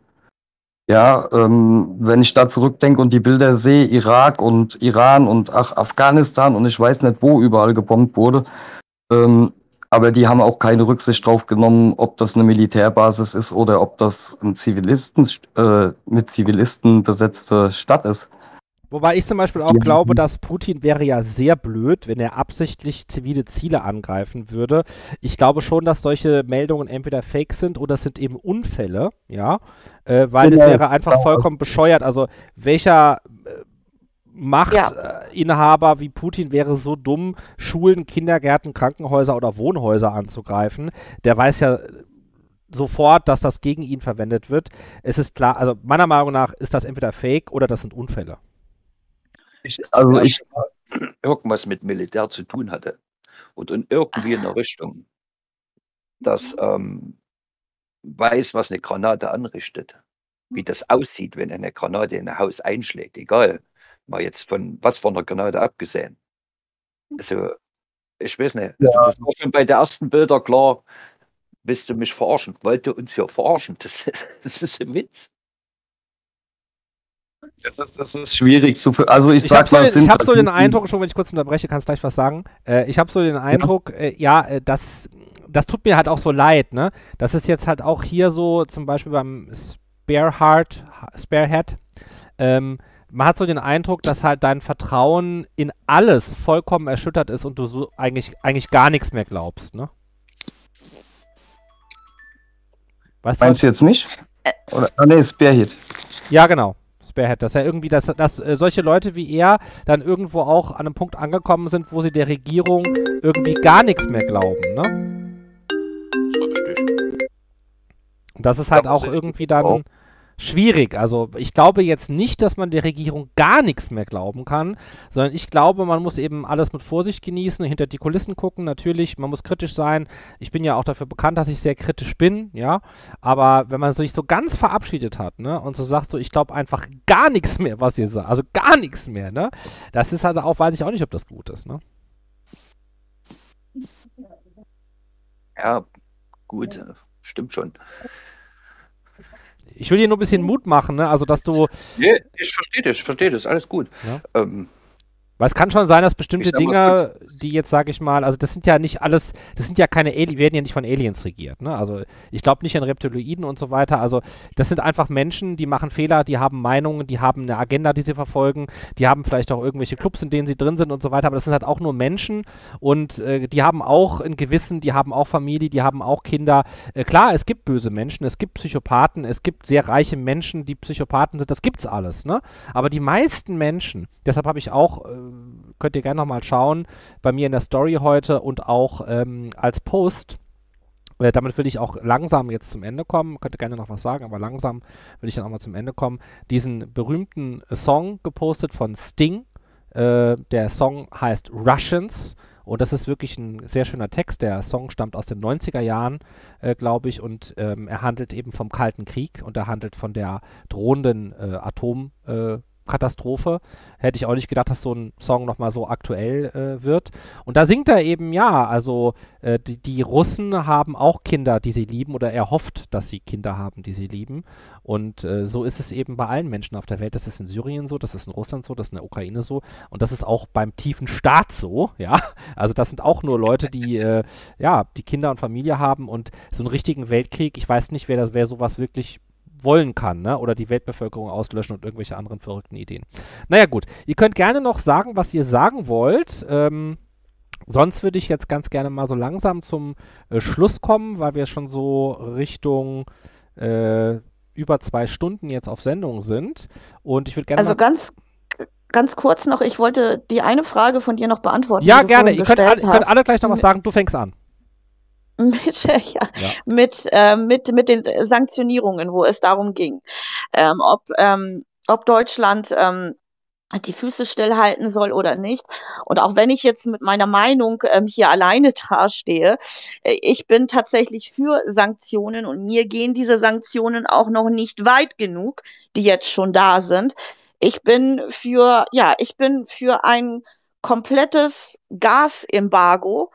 Ja, ähm, wenn ich da zurückdenke und die Bilder sehe, Irak und Iran und ach, Afghanistan und ich weiß nicht, wo überall gebombt wurde, ähm, aber die haben auch keine Rücksicht drauf genommen, ob das eine Militärbasis ist oder ob das ein Zivilisten, äh, mit Zivilisten besetzte Stadt ist. Wobei ich zum Beispiel auch glaube, dass Putin wäre ja sehr blöd, wenn er absichtlich zivile Ziele angreifen würde. Ich glaube schon, dass solche Meldungen entweder fake sind oder es sind eben Unfälle, ja, äh, weil genau. es wäre einfach vollkommen bescheuert. Also welcher äh, Machtinhaber ja. äh, wie Putin wäre so dumm, Schulen, Kindergärten, Krankenhäuser oder Wohnhäuser anzugreifen. Der weiß ja sofort, dass das gegen ihn verwendet wird. Es ist klar, also meiner Meinung nach ist das entweder fake oder das sind Unfälle. Ich, also ich irgendwas mit Militär zu tun hatte und in irgendwie in eine Richtung, das ähm, weiß, was eine Granate anrichtet, wie das aussieht, wenn eine Granate in ein Haus einschlägt, egal, mal jetzt von was von der Granate abgesehen. Also, ich weiß nicht, also das war schon bei den ersten Bilder klar, willst du mich verarschen? Wollt ihr uns hier verarschen? Das, das ist ein Witz. Das, das, ist schwierig zu. Also ich, ich sag mal, so, ich habe so den Eindruck, schon wenn ich kurz unterbreche, kannst gleich was sagen. Äh, ich habe so den Eindruck, ja, äh, ja äh, das, das tut mir halt auch so leid, ne? Das ist jetzt halt auch hier so, zum Beispiel beim Spareheart, Sparehead, ähm, man hat so den Eindruck, dass halt dein Vertrauen in alles vollkommen erschüttert ist und du so eigentlich, eigentlich gar nichts mehr glaubst, ne? Weißt Meinst du jetzt mich? Oder, ah, nee, Sparehead. Ja, genau. Spearhead, dass er irgendwie, dass, dass äh, solche Leute wie er dann irgendwo auch an einem Punkt angekommen sind, wo sie der Regierung irgendwie gar nichts mehr glauben, ne? Und das ist halt auch irgendwie dann schwierig. Also ich glaube jetzt nicht, dass man der Regierung gar nichts mehr glauben kann, sondern ich glaube, man muss eben alles mit Vorsicht genießen, hinter die Kulissen gucken. Natürlich, man muss kritisch sein. Ich bin ja auch dafür bekannt, dass ich sehr kritisch bin, ja. Aber wenn man sich so ganz verabschiedet hat, ne, und so sagt so, ich glaube einfach gar nichts mehr, was ihr sagt, also gar nichts mehr, ne, das ist halt auch, weiß ich auch nicht, ob das gut ist, ne. Ja, gut, stimmt schon. Ich will dir nur ein bisschen Mut machen, ne? Also, dass du. Nee, ich verstehe das, ich verstehe das, alles gut. Ja. Ähm, weil es kann schon sein, dass bestimmte Dinge, die jetzt, sage ich mal, also das sind ja nicht alles, das sind ja keine Aliens, werden ja nicht von Aliens regiert. Ne? Also ich glaube nicht an Reptiloiden und so weiter. Also das sind einfach Menschen, die machen Fehler, die haben Meinungen, die haben eine Agenda, die sie verfolgen, die haben vielleicht auch irgendwelche Clubs, in denen sie drin sind und so weiter. Aber das sind halt auch nur Menschen und äh, die haben auch ein Gewissen, die haben auch Familie, die haben auch Kinder. Äh, klar, es gibt böse Menschen, es gibt Psychopathen, es gibt sehr reiche Menschen, die Psychopathen sind, das gibt's alles. Ne? Aber die meisten Menschen, deshalb habe ich auch äh, könnt ihr gerne nochmal schauen, bei mir in der Story heute und auch ähm, als Post. Äh, damit will ich auch langsam jetzt zum Ende kommen. Könnt ihr gerne noch was sagen, aber langsam will ich dann auch mal zum Ende kommen. Diesen berühmten Song gepostet von Sting. Äh, der Song heißt Russians. Und das ist wirklich ein sehr schöner Text. Der Song stammt aus den 90er Jahren, äh, glaube ich, und ähm, er handelt eben vom Kalten Krieg und er handelt von der drohenden äh, Atom- äh, Katastrophe. Hätte ich auch nicht gedacht, dass so ein Song nochmal so aktuell äh, wird. Und da singt er eben, ja, also äh, die, die, Russen haben auch Kinder, die sie lieben, oder er hofft, dass sie Kinder haben, die sie lieben. Und äh, so ist es eben bei allen Menschen auf der Welt. Das ist in Syrien so, das ist in Russland so, das ist in der Ukraine so. Und das ist auch beim tiefen Staat so, ja. Also das sind auch nur Leute, die, äh, ja, die Kinder und Familie haben und so einen richtigen Weltkrieg, ich weiß nicht, wer, das, wer sowas wirklich wollen kann, ne? Oder die Weltbevölkerung auslöschen und irgendwelche anderen verrückten Ideen. Naja, gut. Ihr könnt gerne noch sagen, was ihr sagen wollt. Ähm, sonst würde ich jetzt ganz gerne mal so langsam zum äh, Schluss kommen, weil wir schon so Richtung äh, über zwei Stunden jetzt auf Sendung sind. Und ich würde gerne Also ganz, ganz kurz noch, ich wollte die eine Frage von dir noch beantworten, Ja, gerne. Ihr könnt, alle, könnt alle gleich noch was sagen. Du fängst an. Mit, ja, Ja. mit, äh, mit, mit den Sanktionierungen, wo es darum ging, ähm, ob, ähm, ob Deutschland ähm, die Füße stillhalten soll oder nicht. Und auch wenn ich jetzt mit meiner Meinung ähm, hier alleine dastehe, äh, ich bin tatsächlich für Sanktionen und mir gehen diese Sanktionen auch noch nicht weit genug, die jetzt schon da sind. Ich bin für, ja, ich bin für ein komplettes Gasembargo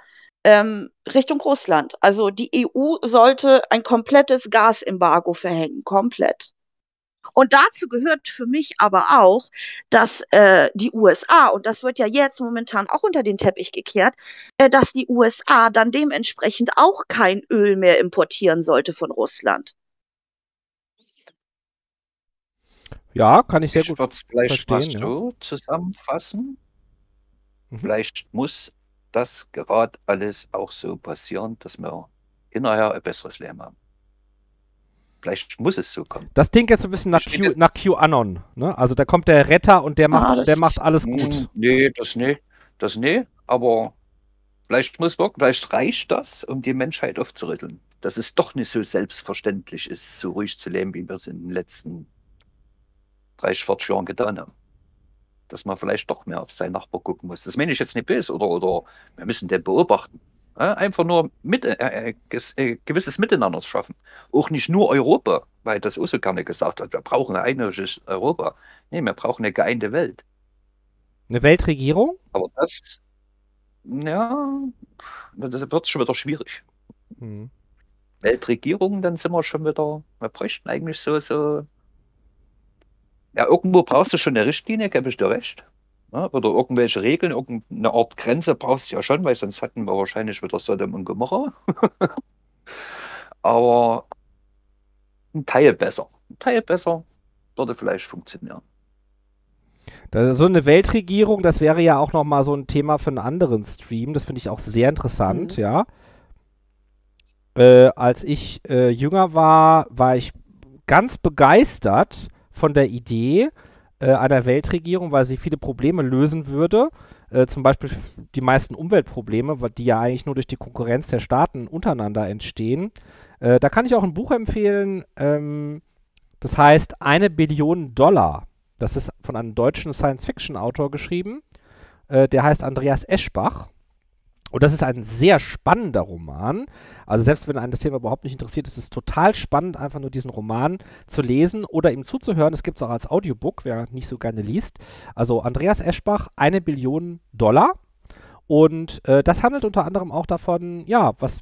ähm, Richtung Russland. Also die EU sollte ein komplettes Gasembargo verhängen, komplett. Und dazu gehört für mich aber auch, dass äh, die USA, und das wird ja jetzt momentan auch unter den Teppich gekehrt, äh, dass die USA dann dementsprechend auch kein Öl mehr importieren sollte von Russland. Ja, kann ich sehr Ich gut vielleicht verstehen. Ja. so zusammenfassen. Mhm. Vielleicht muss das gerade alles auch so passieren, dass wir hinterher ein besseres Leben haben. Vielleicht muss es so kommen. Das klingt jetzt so ein bisschen nach, Q, nach QAnon. Ne? Also da kommt der Retter und der macht, Ah, der macht alles Hm, gut. Nee, das nee, das nee, aber vielleicht muss wirklich, vielleicht reicht das, um die Menschheit aufzurütteln. Dass es doch nicht so selbstverständlich ist, so ruhig zu leben, wie wir es in den letzten 30, 40 Jahren getan haben. Dass man vielleicht doch mehr auf seinen Nachbar gucken muss. Das meine ich jetzt nicht böse oder, oder wir müssen den beobachten. Ja, einfach nur mit, äh, äh, äh, gewisses Miteinander schaffen. Auch nicht nur Europa, weil das auch so gerne gesagt wird. Wir brauchen ein einheitliches Europa. Nee, wir brauchen eine geeinte Welt. Eine Weltregierung? Aber das, ja, das wird schon wieder schwierig. Hm. Weltregierung, dann sind wir schon wieder, wir bräuchten eigentlich so, so, ja, irgendwo brauchst du schon eine Richtlinie, gebe ich dir recht. Ja, oder irgendwelche Regeln, irgendeine Art Grenze brauchst du ja schon, weil sonst hatten wir wahrscheinlich wieder Sodom und Gomorra. Aber ein Teil besser. Ein Teil besser würde vielleicht funktionieren. So eine Weltregierung, das wäre ja auch nochmal so ein Thema für einen anderen Stream. Das finde ich auch sehr interessant, Mhm. ja. Äh, als ich äh, jünger war, war ich ganz begeistert von der Idee äh, einer Weltregierung, weil sie viele Probleme lösen würde. Äh, zum Beispiel die meisten Umweltprobleme, die ja eigentlich nur durch die Konkurrenz der Staaten untereinander entstehen. Äh, da kann ich auch ein Buch empfehlen, ähm, das heißt Eine Billion Dollar. Das ist von einem deutschen Science-Fiction-Autor geschrieben. Äh, der heißt Andreas Eschbach. Und das ist ein sehr spannender Roman. Also selbst wenn einen das Thema überhaupt nicht interessiert, ist es total spannend, einfach nur diesen Roman zu lesen oder ihm zuzuhören. Es gibt es auch als Audiobook, wer nicht so gerne liest. Also Andreas Eschbach, eine Billion Dollar. Und äh, das handelt unter anderem auch davon, ja, was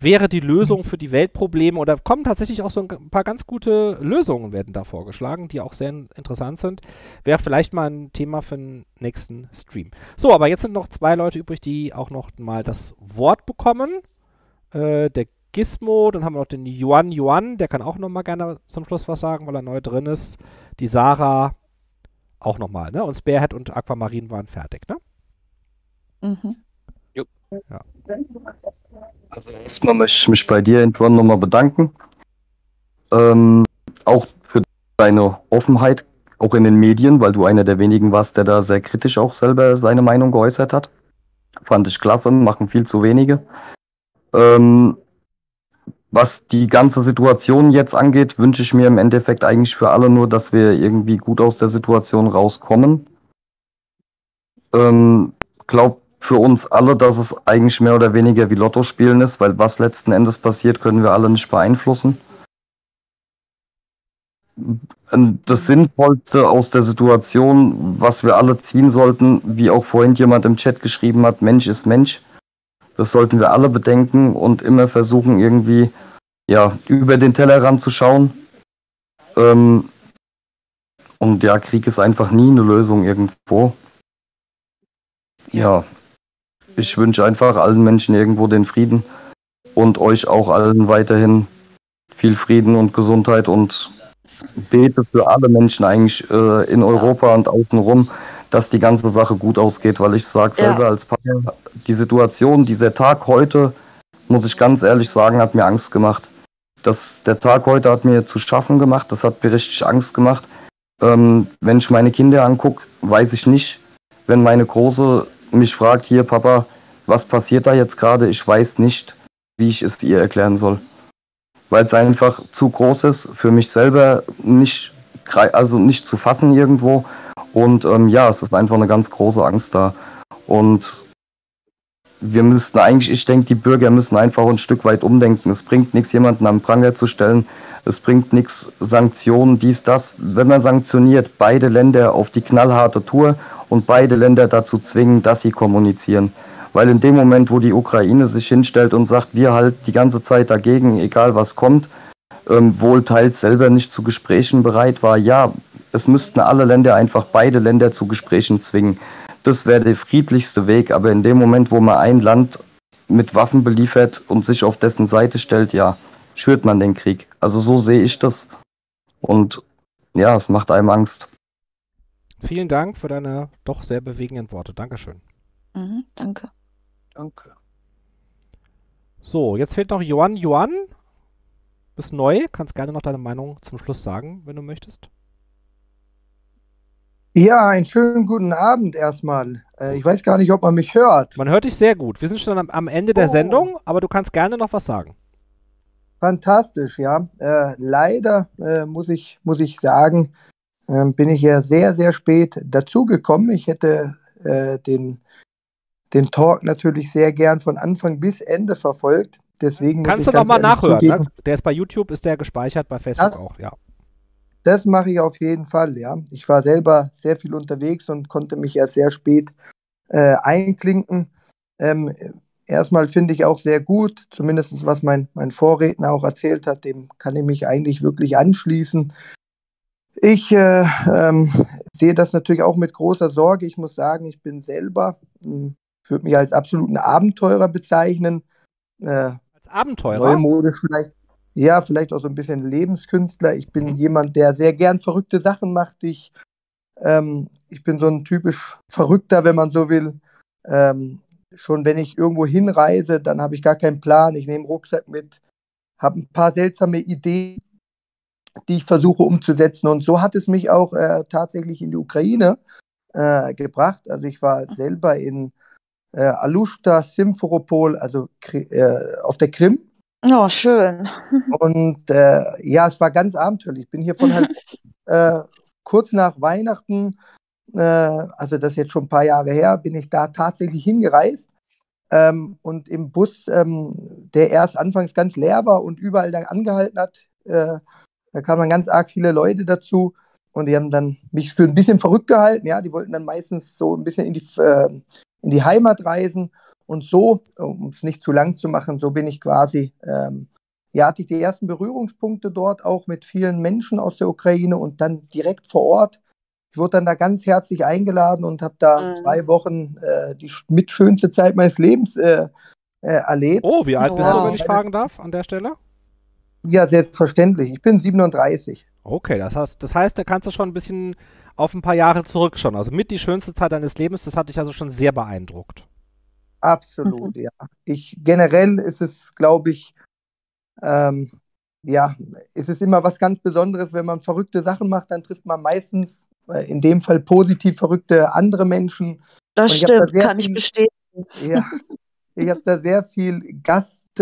wäre die Lösung für die Weltprobleme oder kommen tatsächlich auch so ein paar ganz gute Lösungen werden da vorgeschlagen, die auch sehr in- interessant sind. Wäre vielleicht mal ein Thema für den nächsten Stream. So, aber jetzt sind noch zwei Leute übrig, die auch noch mal das Wort bekommen. Äh, der Gizmo, dann haben wir noch den Yuan Yuan, der kann auch noch mal gerne zum Schluss was sagen, weil er neu drin ist. Die Sarah auch noch mal, ne? Und Spearhead und Aquamarin waren fertig, ne? Mhm. Ja. Also erstmal möchte ich mich bei dir, Antoine, nochmal bedanken. Ähm, auch für deine Offenheit, auch in den Medien, weil du einer der wenigen warst, der da sehr kritisch auch selber seine Meinung geäußert hat. Fand ich klasse, machen viel zu wenige. Ähm, was die ganze Situation jetzt angeht, wünsche ich mir im Endeffekt eigentlich für alle nur, dass wir irgendwie gut aus der Situation rauskommen. Ähm, glaub für uns alle, dass es eigentlich mehr oder weniger wie Lotto spielen ist, weil was letzten Endes passiert, können wir alle nicht beeinflussen. Das Sinnvollste aus der Situation, was wir alle ziehen sollten, wie auch vorhin jemand im Chat geschrieben hat, Mensch ist Mensch. Das sollten wir alle bedenken und immer versuchen, irgendwie ja, über den Tellerrand zu schauen. Ähm, und ja, Krieg ist einfach nie eine Lösung irgendwo. Ja, ich wünsche einfach allen Menschen irgendwo den Frieden und euch auch allen weiterhin viel Frieden und Gesundheit und bete für alle Menschen eigentlich äh, in Europa und außenrum, dass die ganze Sache gut ausgeht, weil ich sage Ja. selber als Papa, die Situation, dieser Tag heute, muss ich ganz ehrlich sagen, hat mir Angst gemacht. das, der Tag heute hat mir zu schaffen gemacht, das hat mir richtig Angst gemacht. Ähm, wenn ich meine Kinder angucke, weiß ich nicht, wenn meine Große mich fragt, hier Papa, was passiert da jetzt gerade, ich weiß nicht, wie ich es ihr erklären soll. Weil es einfach zu groß ist, für mich selber nicht, also nicht zu fassen irgendwo. Und ähm, ja, es ist einfach eine ganz große Angst da. Und wir müssten eigentlich, ich denke, die Bürger müssen einfach ein Stück weit umdenken. Es bringt nichts, jemanden am Pranger zu stellen. Es bringt nichts, Sanktionen, dies, das. Wenn man sanktioniert, beide Länder auf die knallharte Tour und beide Länder dazu zwingen, dass sie kommunizieren. Weil in dem Moment, wo die Ukraine sich hinstellt und sagt, wir halt die ganze Zeit dagegen, egal was kommt, ähm, wohl teils selber nicht zu Gesprächen bereit war, ja, es müssten alle Länder einfach beide Länder zu Gesprächen zwingen. Das wäre der friedlichste Weg, aber in dem Moment, wo man ein Land mit Waffen beliefert und sich auf dessen Seite stellt, ja, schürt man den Krieg. Also so sehe ich das. Und ja, es macht einem Angst. Vielen Dank für deine doch sehr bewegenden Worte. Dankeschön. Mhm, danke. Danke. So, jetzt fehlt noch Johann. Johann, bist neu, kannst gerne noch deine Meinung zum Schluss sagen, wenn du möchtest. Ja, einen schönen guten Abend erstmal. Äh, ich weiß gar nicht, ob man mich hört. Man hört dich sehr gut. Wir sind schon am, am Ende der Oh. Sendung, aber du kannst gerne noch was sagen. Fantastisch, ja. Äh, leider äh, muss ich, muss ich sagen, ähm, bin ich ja sehr, sehr spät dazugekommen. Ich hätte äh, den, den Talk natürlich sehr gern von Anfang bis Ende verfolgt. Deswegen Kannst du noch ganz mal ehrlich nachhören. Ne? Der ist bei YouTube, ist der gespeichert, bei Facebook Das- auch, ja. Das mache ich auf jeden Fall, ja. Ich war selber sehr viel unterwegs und konnte mich erst sehr spät äh, einklinken. Ähm, erstmal finde ich auch sehr gut, zumindest was mein, mein Vorredner auch erzählt hat, dem kann ich mich eigentlich wirklich anschließen. Ich äh, ähm, sehe das natürlich auch mit großer Sorge. Ich muss sagen, ich bin selber, hm, ich würde mich als absoluten Abenteurer bezeichnen. Äh, Als Abenteurer? Neumodisch vielleicht. Ja, vielleicht auch so ein bisschen Lebenskünstler. Ich bin jemand, der sehr gern verrückte Sachen macht. Ich, ähm, ich bin so ein typisch Verrückter, wenn man so will. Ähm, schon wenn ich irgendwo hinreise, dann habe ich gar keinen Plan. Ich nehme einen Rucksack mit, habe ein paar seltsame Ideen, die ich versuche umzusetzen. Und so hat es mich auch äh, tatsächlich in die Ukraine äh, gebracht. Also ich war selber in äh, Alushta, Simferopol, also Kri- äh, auf der Krim. Oh, schön. Und äh, ja, es war ganz abenteuerlich. Ich bin hier von halt äh, kurz nach Weihnachten, äh, also das ist jetzt schon ein paar Jahre her, bin ich da tatsächlich hingereist. Ähm, und im Bus, ähm, der erst anfangs ganz leer war und überall dann angehalten hat, äh, da kamen ganz arg viele Leute dazu und die haben dann mich für ein bisschen verrückt gehalten. Ja, die wollten dann meistens so ein bisschen in die, äh, in die Heimat reisen. Und so, um es nicht zu lang zu machen, so bin ich quasi, ähm, ja, hatte ich die ersten Berührungspunkte dort auch mit vielen Menschen aus der Ukraine und dann direkt vor Ort. Ich wurde dann da ganz herzlich eingeladen und habe da Mhm. zwei Wochen äh, die mit schönste Zeit meines Lebens äh, äh, erlebt. Oh, wie alt bist du, wenn Wow. ich fragen darf, an der Stelle? Ja, selbstverständlich. Ich bin 37. Okay, das heißt, das heißt, da kannst du schon ein bisschen auf ein paar Jahre zurückschauen. Also mit die schönste Zeit deines Lebens, das hat dich also schon sehr beeindruckt. Absolut, ja. Ich generell ist es, glaube ich, ähm, ja, ist es immer was ganz Besonderes, wenn man verrückte Sachen macht, dann trifft man meistens, äh, in dem Fall positiv verrückte andere Menschen. Das ich da stimmt, sehr kann ich viel- bestätigen. Ja, ich habe da sehr viel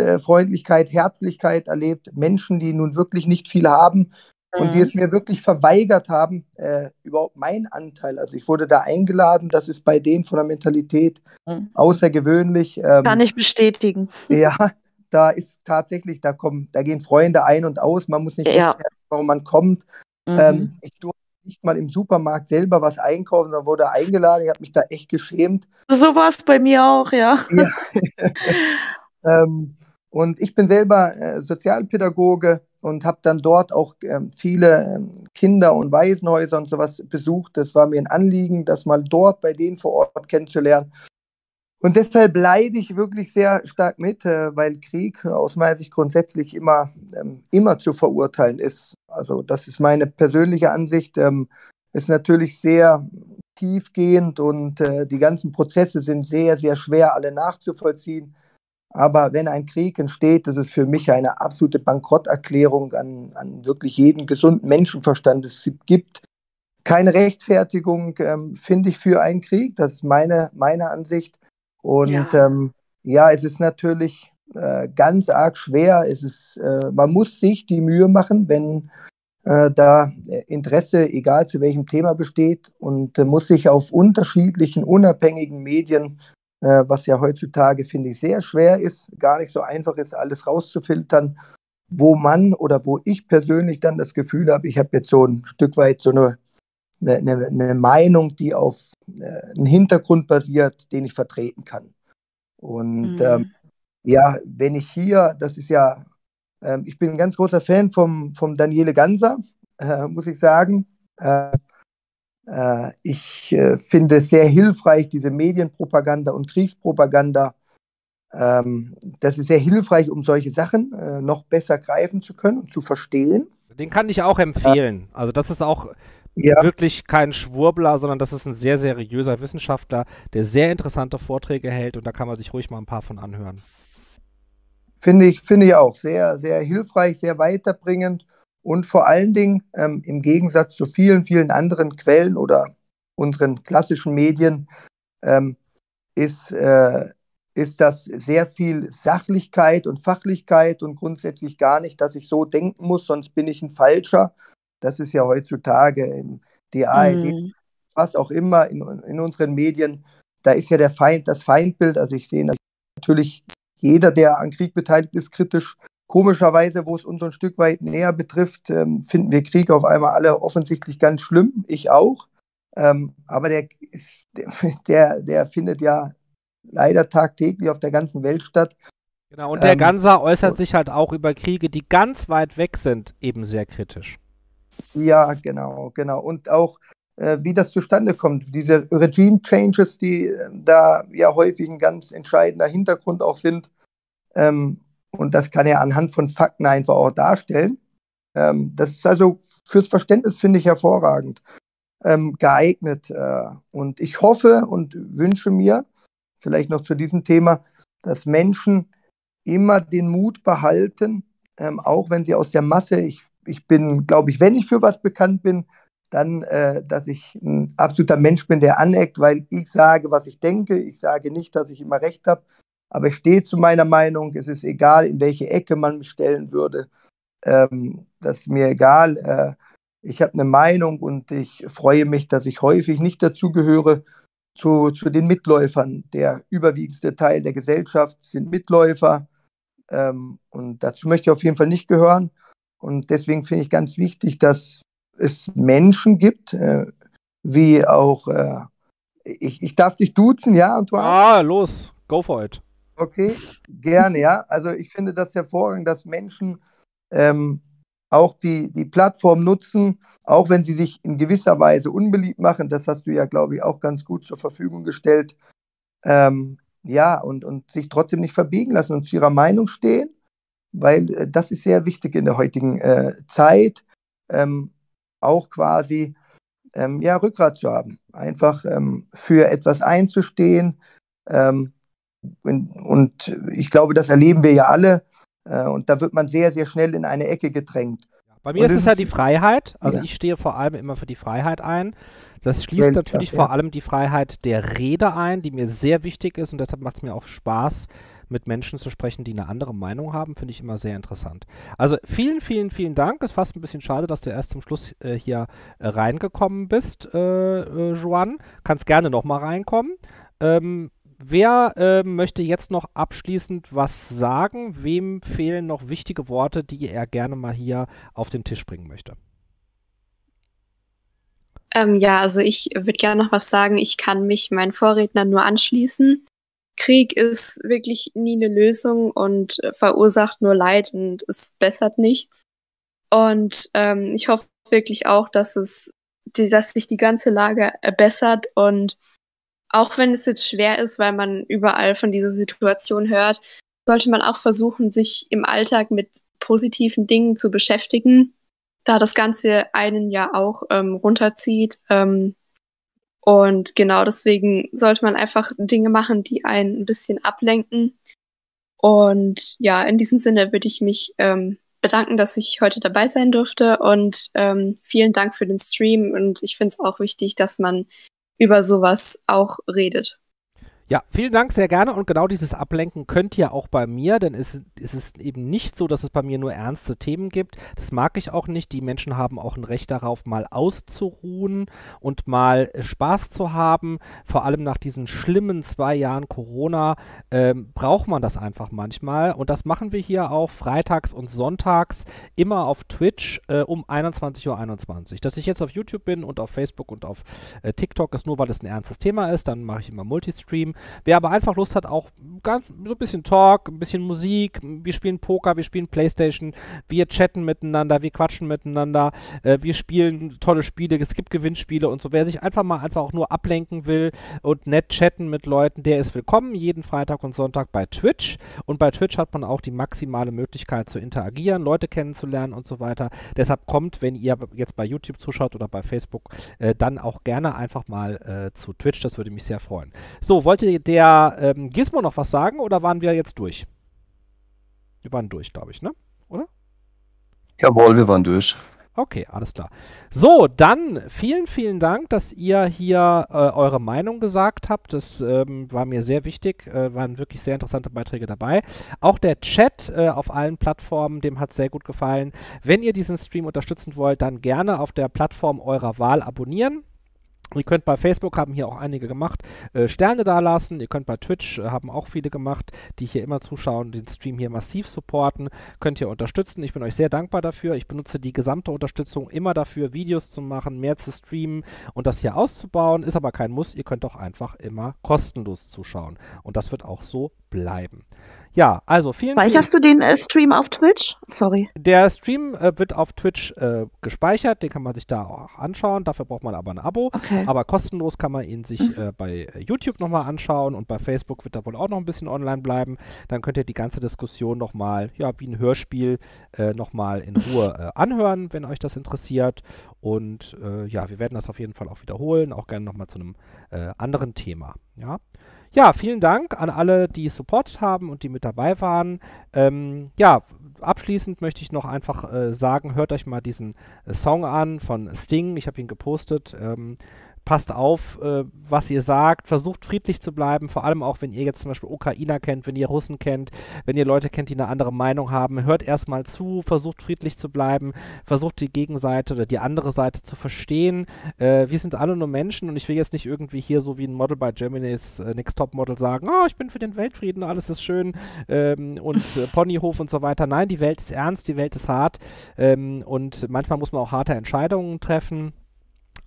Gastfreundlichkeit, Herzlichkeit erlebt, Menschen, die nun wirklich nicht viel haben und die Mhm. es mir wirklich verweigert haben, äh, überhaupt meinen Anteil. Also ich wurde da eingeladen, das ist bei denen von der Mentalität Mhm. außergewöhnlich. Ähm, Kann ich bestätigen. ja, da ist tatsächlich, da kommen, da gehen Freunde ein und aus. Man muss nicht Ja. warum man kommt. Mhm. Ähm, ich durfte nicht mal im Supermarkt selber was einkaufen, da wurde eingeladen. Ich habe mich da echt geschämt. So war es bei mir auch, ja. Ja. ähm, und ich bin selber äh, Sozialpädagoge und habe dann dort auch ähm, viele ähm, Kinder- und Waisenhäuser und sowas besucht. Das war mir ein Anliegen, das mal dort bei denen vor Ort kennenzulernen. Und deshalb leide ich wirklich sehr stark mit, äh, weil Krieg aus meiner Sicht grundsätzlich immer, ähm, immer zu verurteilen ist. Also das ist meine persönliche Ansicht. Ähm, ist natürlich sehr tiefgehend und äh, die ganzen Prozesse sind sehr, sehr schwer alle nachzuvollziehen. Aber wenn ein Krieg entsteht, das ist für mich eine absolute Bankrotterklärung an, an wirklich jeden gesunden Menschenverstand. Es gibt keine Rechtfertigung, ähm, finde ich, für einen Krieg. Das ist meine, meine Ansicht. Und ja, ähm, ja es ist natürlich äh, ganz arg schwer. Es ist, äh, man muss sich die Mühe machen, wenn äh, da Interesse, egal zu welchem Thema besteht, und äh, muss sich auf unterschiedlichen, unabhängigen Medien äh, was ja heutzutage, finde ich, sehr schwer ist, gar nicht so einfach ist, alles rauszufiltern, wo man oder wo ich persönlich dann das Gefühl habe, ich habe jetzt so ein Stück weit so eine, eine, eine Meinung, die auf äh, einen Hintergrund basiert, den ich vertreten kann. Und mhm. ähm, ja, wenn ich hier, das ist ja, äh, ich bin ein ganz großer Fan vom, vom Daniele Ganser, äh, muss ich sagen. Äh, ich äh, finde es sehr hilfreich, diese Medienpropaganda und Kriegspropaganda. Ähm, das ist sehr hilfreich, um solche Sachen äh, noch besser greifen zu können und zu verstehen. Den kann ich auch empfehlen. Also das ist auch ja. wirklich kein Schwurbler, sondern das ist ein sehr seriöser Wissenschaftler, der sehr interessante Vorträge hält und da kann man sich ruhig mal ein paar von anhören. Finde ich, finde ich auch sehr, sehr hilfreich, sehr weiterbringend und vor allen Dingen ähm, im Gegensatz zu vielen, vielen anderen Quellen oder unseren klassischen Medien ähm, ist, äh, ist das sehr viel Sachlichkeit und Fachlichkeit und grundsätzlich gar nicht, dass ich so denken muss, sonst bin ich ein Falscher. Das ist ja heutzutage im DAED, mm. was auch immer in, in unseren Medien, da ist ja der Feind, das Feindbild. Also ich sehe natürlich jeder, der an Krieg beteiligt ist, kritisch Komischerweise, wo es uns ein Stück weit näher betrifft, ähm, finden wir Krieg auf einmal alle offensichtlich ganz schlimm. Ich auch. Ähm, aber der, ist, der, der findet ja leider tagtäglich auf der ganzen Welt statt. Genau, und der ähm, Ganser äußert sich halt auch über Kriege, die ganz weit weg sind, eben sehr kritisch. Ja, genau, genau. Und auch, äh, wie das zustande kommt, diese Regime-Changes, die äh, da ja häufig ein ganz entscheidender Hintergrund auch sind. Ähm, und das kann er anhand von Fakten einfach auch darstellen. Ähm, das ist also fürs Verständnis, finde ich, hervorragend ähm, geeignet. Äh, und ich hoffe und wünsche mir, vielleicht noch zu diesem Thema, dass Menschen immer den Mut behalten, ähm, auch wenn sie aus der Masse, ich, ich bin, glaube ich, wenn ich für was bekannt bin, dann, äh, dass ich ein absoluter Mensch bin, der aneckt, weil ich sage, was ich denke. Ich sage nicht, dass ich immer recht habe, aber ich stehe zu meiner Meinung. Es ist egal, in welche Ecke man mich stellen würde. Ähm, das ist mir egal. Äh, ich habe eine Meinung und ich freue mich, dass ich häufig nicht dazugehöre zu, zu den Mitläufern. Der überwiegendste Teil der Gesellschaft sind Mitläufer. Ähm, und dazu möchte ich auf jeden Fall nicht gehören. Und deswegen finde ich ganz wichtig, dass es Menschen gibt, äh, wie auch, äh, ich, ich darf dich duzen, ja, Antoine? Ah, los, go for it. Okay, gerne, ja. Also ich finde das hervorragend, dass Menschen ähm, auch die, die Plattform nutzen, auch wenn sie sich in gewisser Weise unbeliebt machen. Das hast du ja, glaube ich, auch ganz gut zur Verfügung gestellt. Ähm, ja, und, und sich trotzdem nicht verbiegen lassen und zu ihrer Meinung stehen, weil äh, das ist sehr wichtig in der heutigen äh, Zeit, ähm, auch quasi ähm, ja, Rückgrat zu haben, einfach ähm, für etwas einzustehen, ähm, und ich glaube, das erleben wir ja alle. Äh, und da wird man sehr, sehr schnell in eine Ecke gedrängt. Bei mir und ist es ja die Freiheit. Also ja. ich stehe vor allem immer für die Freiheit ein. Das schließt Welt, natürlich das, vor allem die Freiheit der Rede ein, die mir sehr wichtig ist und deshalb macht es mir auch Spaß, mit Menschen zu sprechen, die eine andere Meinung haben, finde ich immer sehr interessant. Also vielen, vielen, vielen Dank. Es ist fast ein bisschen schade, dass du erst zum Schluss äh, hier äh, reingekommen bist, äh, äh Joan. Kannst gerne nochmal reinkommen. Ähm, Wer äh, möchte jetzt noch abschließend was sagen? Wem fehlen noch wichtige Worte, die er gerne mal hier auf den Tisch bringen möchte? Ähm, ja, also ich würde gerne noch was sagen. Ich kann mich meinen Vorrednern nur anschließen. Krieg ist wirklich nie eine Lösung und verursacht nur Leid und es bessert nichts. Und ähm, ich hoffe wirklich auch, dass es, dass sich die ganze Lage bessert und auch wenn es jetzt schwer ist, weil man überall von dieser Situation hört, sollte man auch versuchen, sich im Alltag mit positiven Dingen zu beschäftigen, da das Ganze einen ja auch ähm, runterzieht. Ähm, und genau deswegen sollte man einfach Dinge machen, die einen ein bisschen ablenken. Und ja, in diesem Sinne würde ich mich ähm, bedanken, dass ich heute dabei sein durfte und ähm, vielen Dank für den Stream. Und ich finde es auch wichtig, dass man über sowas auch redet. Ja, vielen Dank, sehr gerne. Und genau dieses Ablenken könnt ihr auch bei mir, denn es, es ist eben nicht so, dass es bei mir nur ernste Themen gibt. Das mag ich auch nicht. Die Menschen haben auch ein Recht darauf, mal auszuruhen und mal äh, Spaß zu haben. Vor allem nach diesen schlimmen zwei Jahren Corona ähm, braucht man das einfach manchmal. Und das machen wir hier auch freitags und sonntags immer auf Twitch äh, um 21.21 Uhr. 21. Dass ich jetzt auf YouTube bin und auf Facebook und auf äh, TikTok ist nur, weil es ein ernstes Thema ist. Dann mache ich immer Multistream. Wer aber einfach Lust hat, auch ganz so ein bisschen Talk, ein bisschen Musik, wir spielen Poker, wir spielen Playstation, wir chatten miteinander, wir quatschen miteinander, äh, wir spielen tolle Spiele, es gibt Gewinnspiele und so. Wer sich einfach mal einfach auch nur ablenken will und nett chatten mit Leuten, der ist willkommen jeden Freitag und Sonntag bei Twitch. Und bei Twitch hat man auch die maximale Möglichkeit zu interagieren, Leute kennenzulernen und so weiter. Deshalb kommt, wenn ihr jetzt bei YouTube zuschaut oder bei Facebook, äh, dann auch gerne einfach mal äh, zu Twitch. Das würde mich sehr freuen. So, wollt ihr der ähm, Gizmo noch was sagen oder waren wir jetzt durch? Wir waren durch, glaube ich, ne? Oder? Jawohl, wir waren durch. Okay, alles klar. So, dann vielen, vielen Dank, dass ihr hier äh, eure Meinung gesagt habt. Das ähm, war mir sehr wichtig. Äh, waren wirklich sehr interessante Beiträge dabei. Auch der Chat äh, auf allen Plattformen, dem hat sehr gut gefallen. Wenn ihr diesen Stream unterstützen wollt, dann gerne auf der Plattform eurer Wahl abonnieren. Ihr könnt bei Facebook, haben hier auch einige gemacht, äh, Sterne dalassen. Ihr könnt bei Twitch, äh, haben auch viele gemacht, die hier immer zuschauen, den Stream hier massiv supporten. Könnt ihr unterstützen. Ich bin euch sehr dankbar dafür. Ich benutze die gesamte Unterstützung immer dafür, Videos zu machen, mehr zu streamen und das hier auszubauen. Ist aber kein Muss. Ihr könnt auch einfach immer kostenlos zuschauen. Und das wird auch so bleiben. Ja, also vielen Dank. Speicherst du den äh, Stream auf Twitch? Sorry. Der Stream äh, wird auf Twitch äh, gespeichert, den kann man sich da auch anschauen. Dafür braucht man aber ein Abo. Okay. Aber kostenlos kann man ihn sich Mhm. äh, bei YouTube nochmal anschauen und bei Facebook wird er wohl auch noch ein bisschen online bleiben. Dann könnt ihr die ganze Diskussion nochmal, ja, wie ein Hörspiel, äh, nochmal in Ruhe äh, anhören, wenn euch das interessiert. Und äh, ja, wir werden das auf jeden Fall auch wiederholen, auch gerne nochmal zu einem äh, anderen Thema. Ja. Ja, vielen Dank an alle, die supportet haben und die mit dabei waren. Ähm, ja, abschließend möchte ich noch einfach äh, sagen, hört euch mal diesen äh, Song an von Sting. Ich habe ihn gepostet. Ähm, passt auf, äh, was ihr sagt, versucht friedlich zu bleiben, vor allem auch, wenn ihr jetzt zum Beispiel Ukrainer kennt, wenn ihr Russen kennt, wenn ihr Leute kennt, die eine andere Meinung haben, hört erstmal zu, versucht friedlich zu bleiben, versucht die Gegenseite oder die andere Seite zu verstehen. Äh, wir sind alle nur Menschen und ich will jetzt nicht irgendwie hier so wie ein Model bei Germany's äh, Next Top Model sagen, oh, ich bin für den Weltfrieden, alles ist schön ähm, und äh, Ponyhof und so weiter. Nein, die Welt ist ernst, die Welt ist hart ähm, und manchmal muss man auch harte Entscheidungen treffen.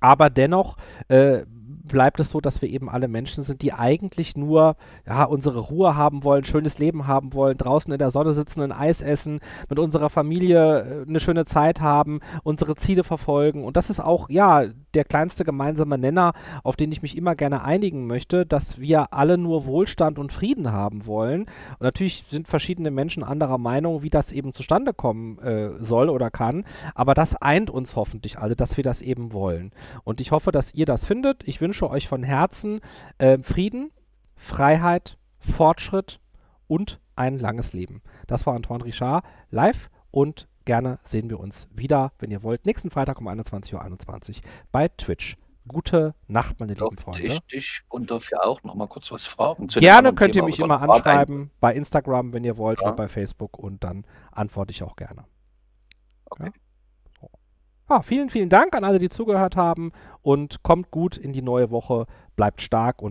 Aber dennoch äh, bleibt es so, dass wir eben alle Menschen sind, die eigentlich nur ja, unsere Ruhe haben wollen, schönes Leben haben wollen, draußen in der Sonne sitzen, ein Eis essen, mit unserer Familie äh, eine schöne Zeit haben, unsere Ziele verfolgen. Und das ist auch, ja, der kleinste gemeinsame Nenner, auf den ich mich immer gerne einigen möchte, dass wir alle nur Wohlstand und Frieden haben wollen. Und natürlich sind verschiedene Menschen anderer Meinung, wie das eben zustande kommen äh, soll oder kann. Aber das eint uns hoffentlich alle, dass wir das eben wollen. Und ich hoffe, dass ihr das findet. Ich wünsche euch von Herzen äh, Frieden, Freiheit, Fortschritt und ein langes Leben. Das war Antoine Richard live und gerne sehen wir uns wieder, wenn ihr wollt, nächsten Freitag um 21.21 Uhr 21 bei Twitch. Gute Nacht, meine lieben Freunde. ich dich und dafür auch noch mal kurz was fragen? Gerne könnt ihr Thema mich oder immer anschreiben, bei Instagram, wenn ihr wollt, Ja. oder bei Facebook und dann antworte ich auch gerne. Okay. Ja. Ah, vielen, vielen Dank an alle, die zugehört haben und kommt gut in die neue Woche, bleibt stark und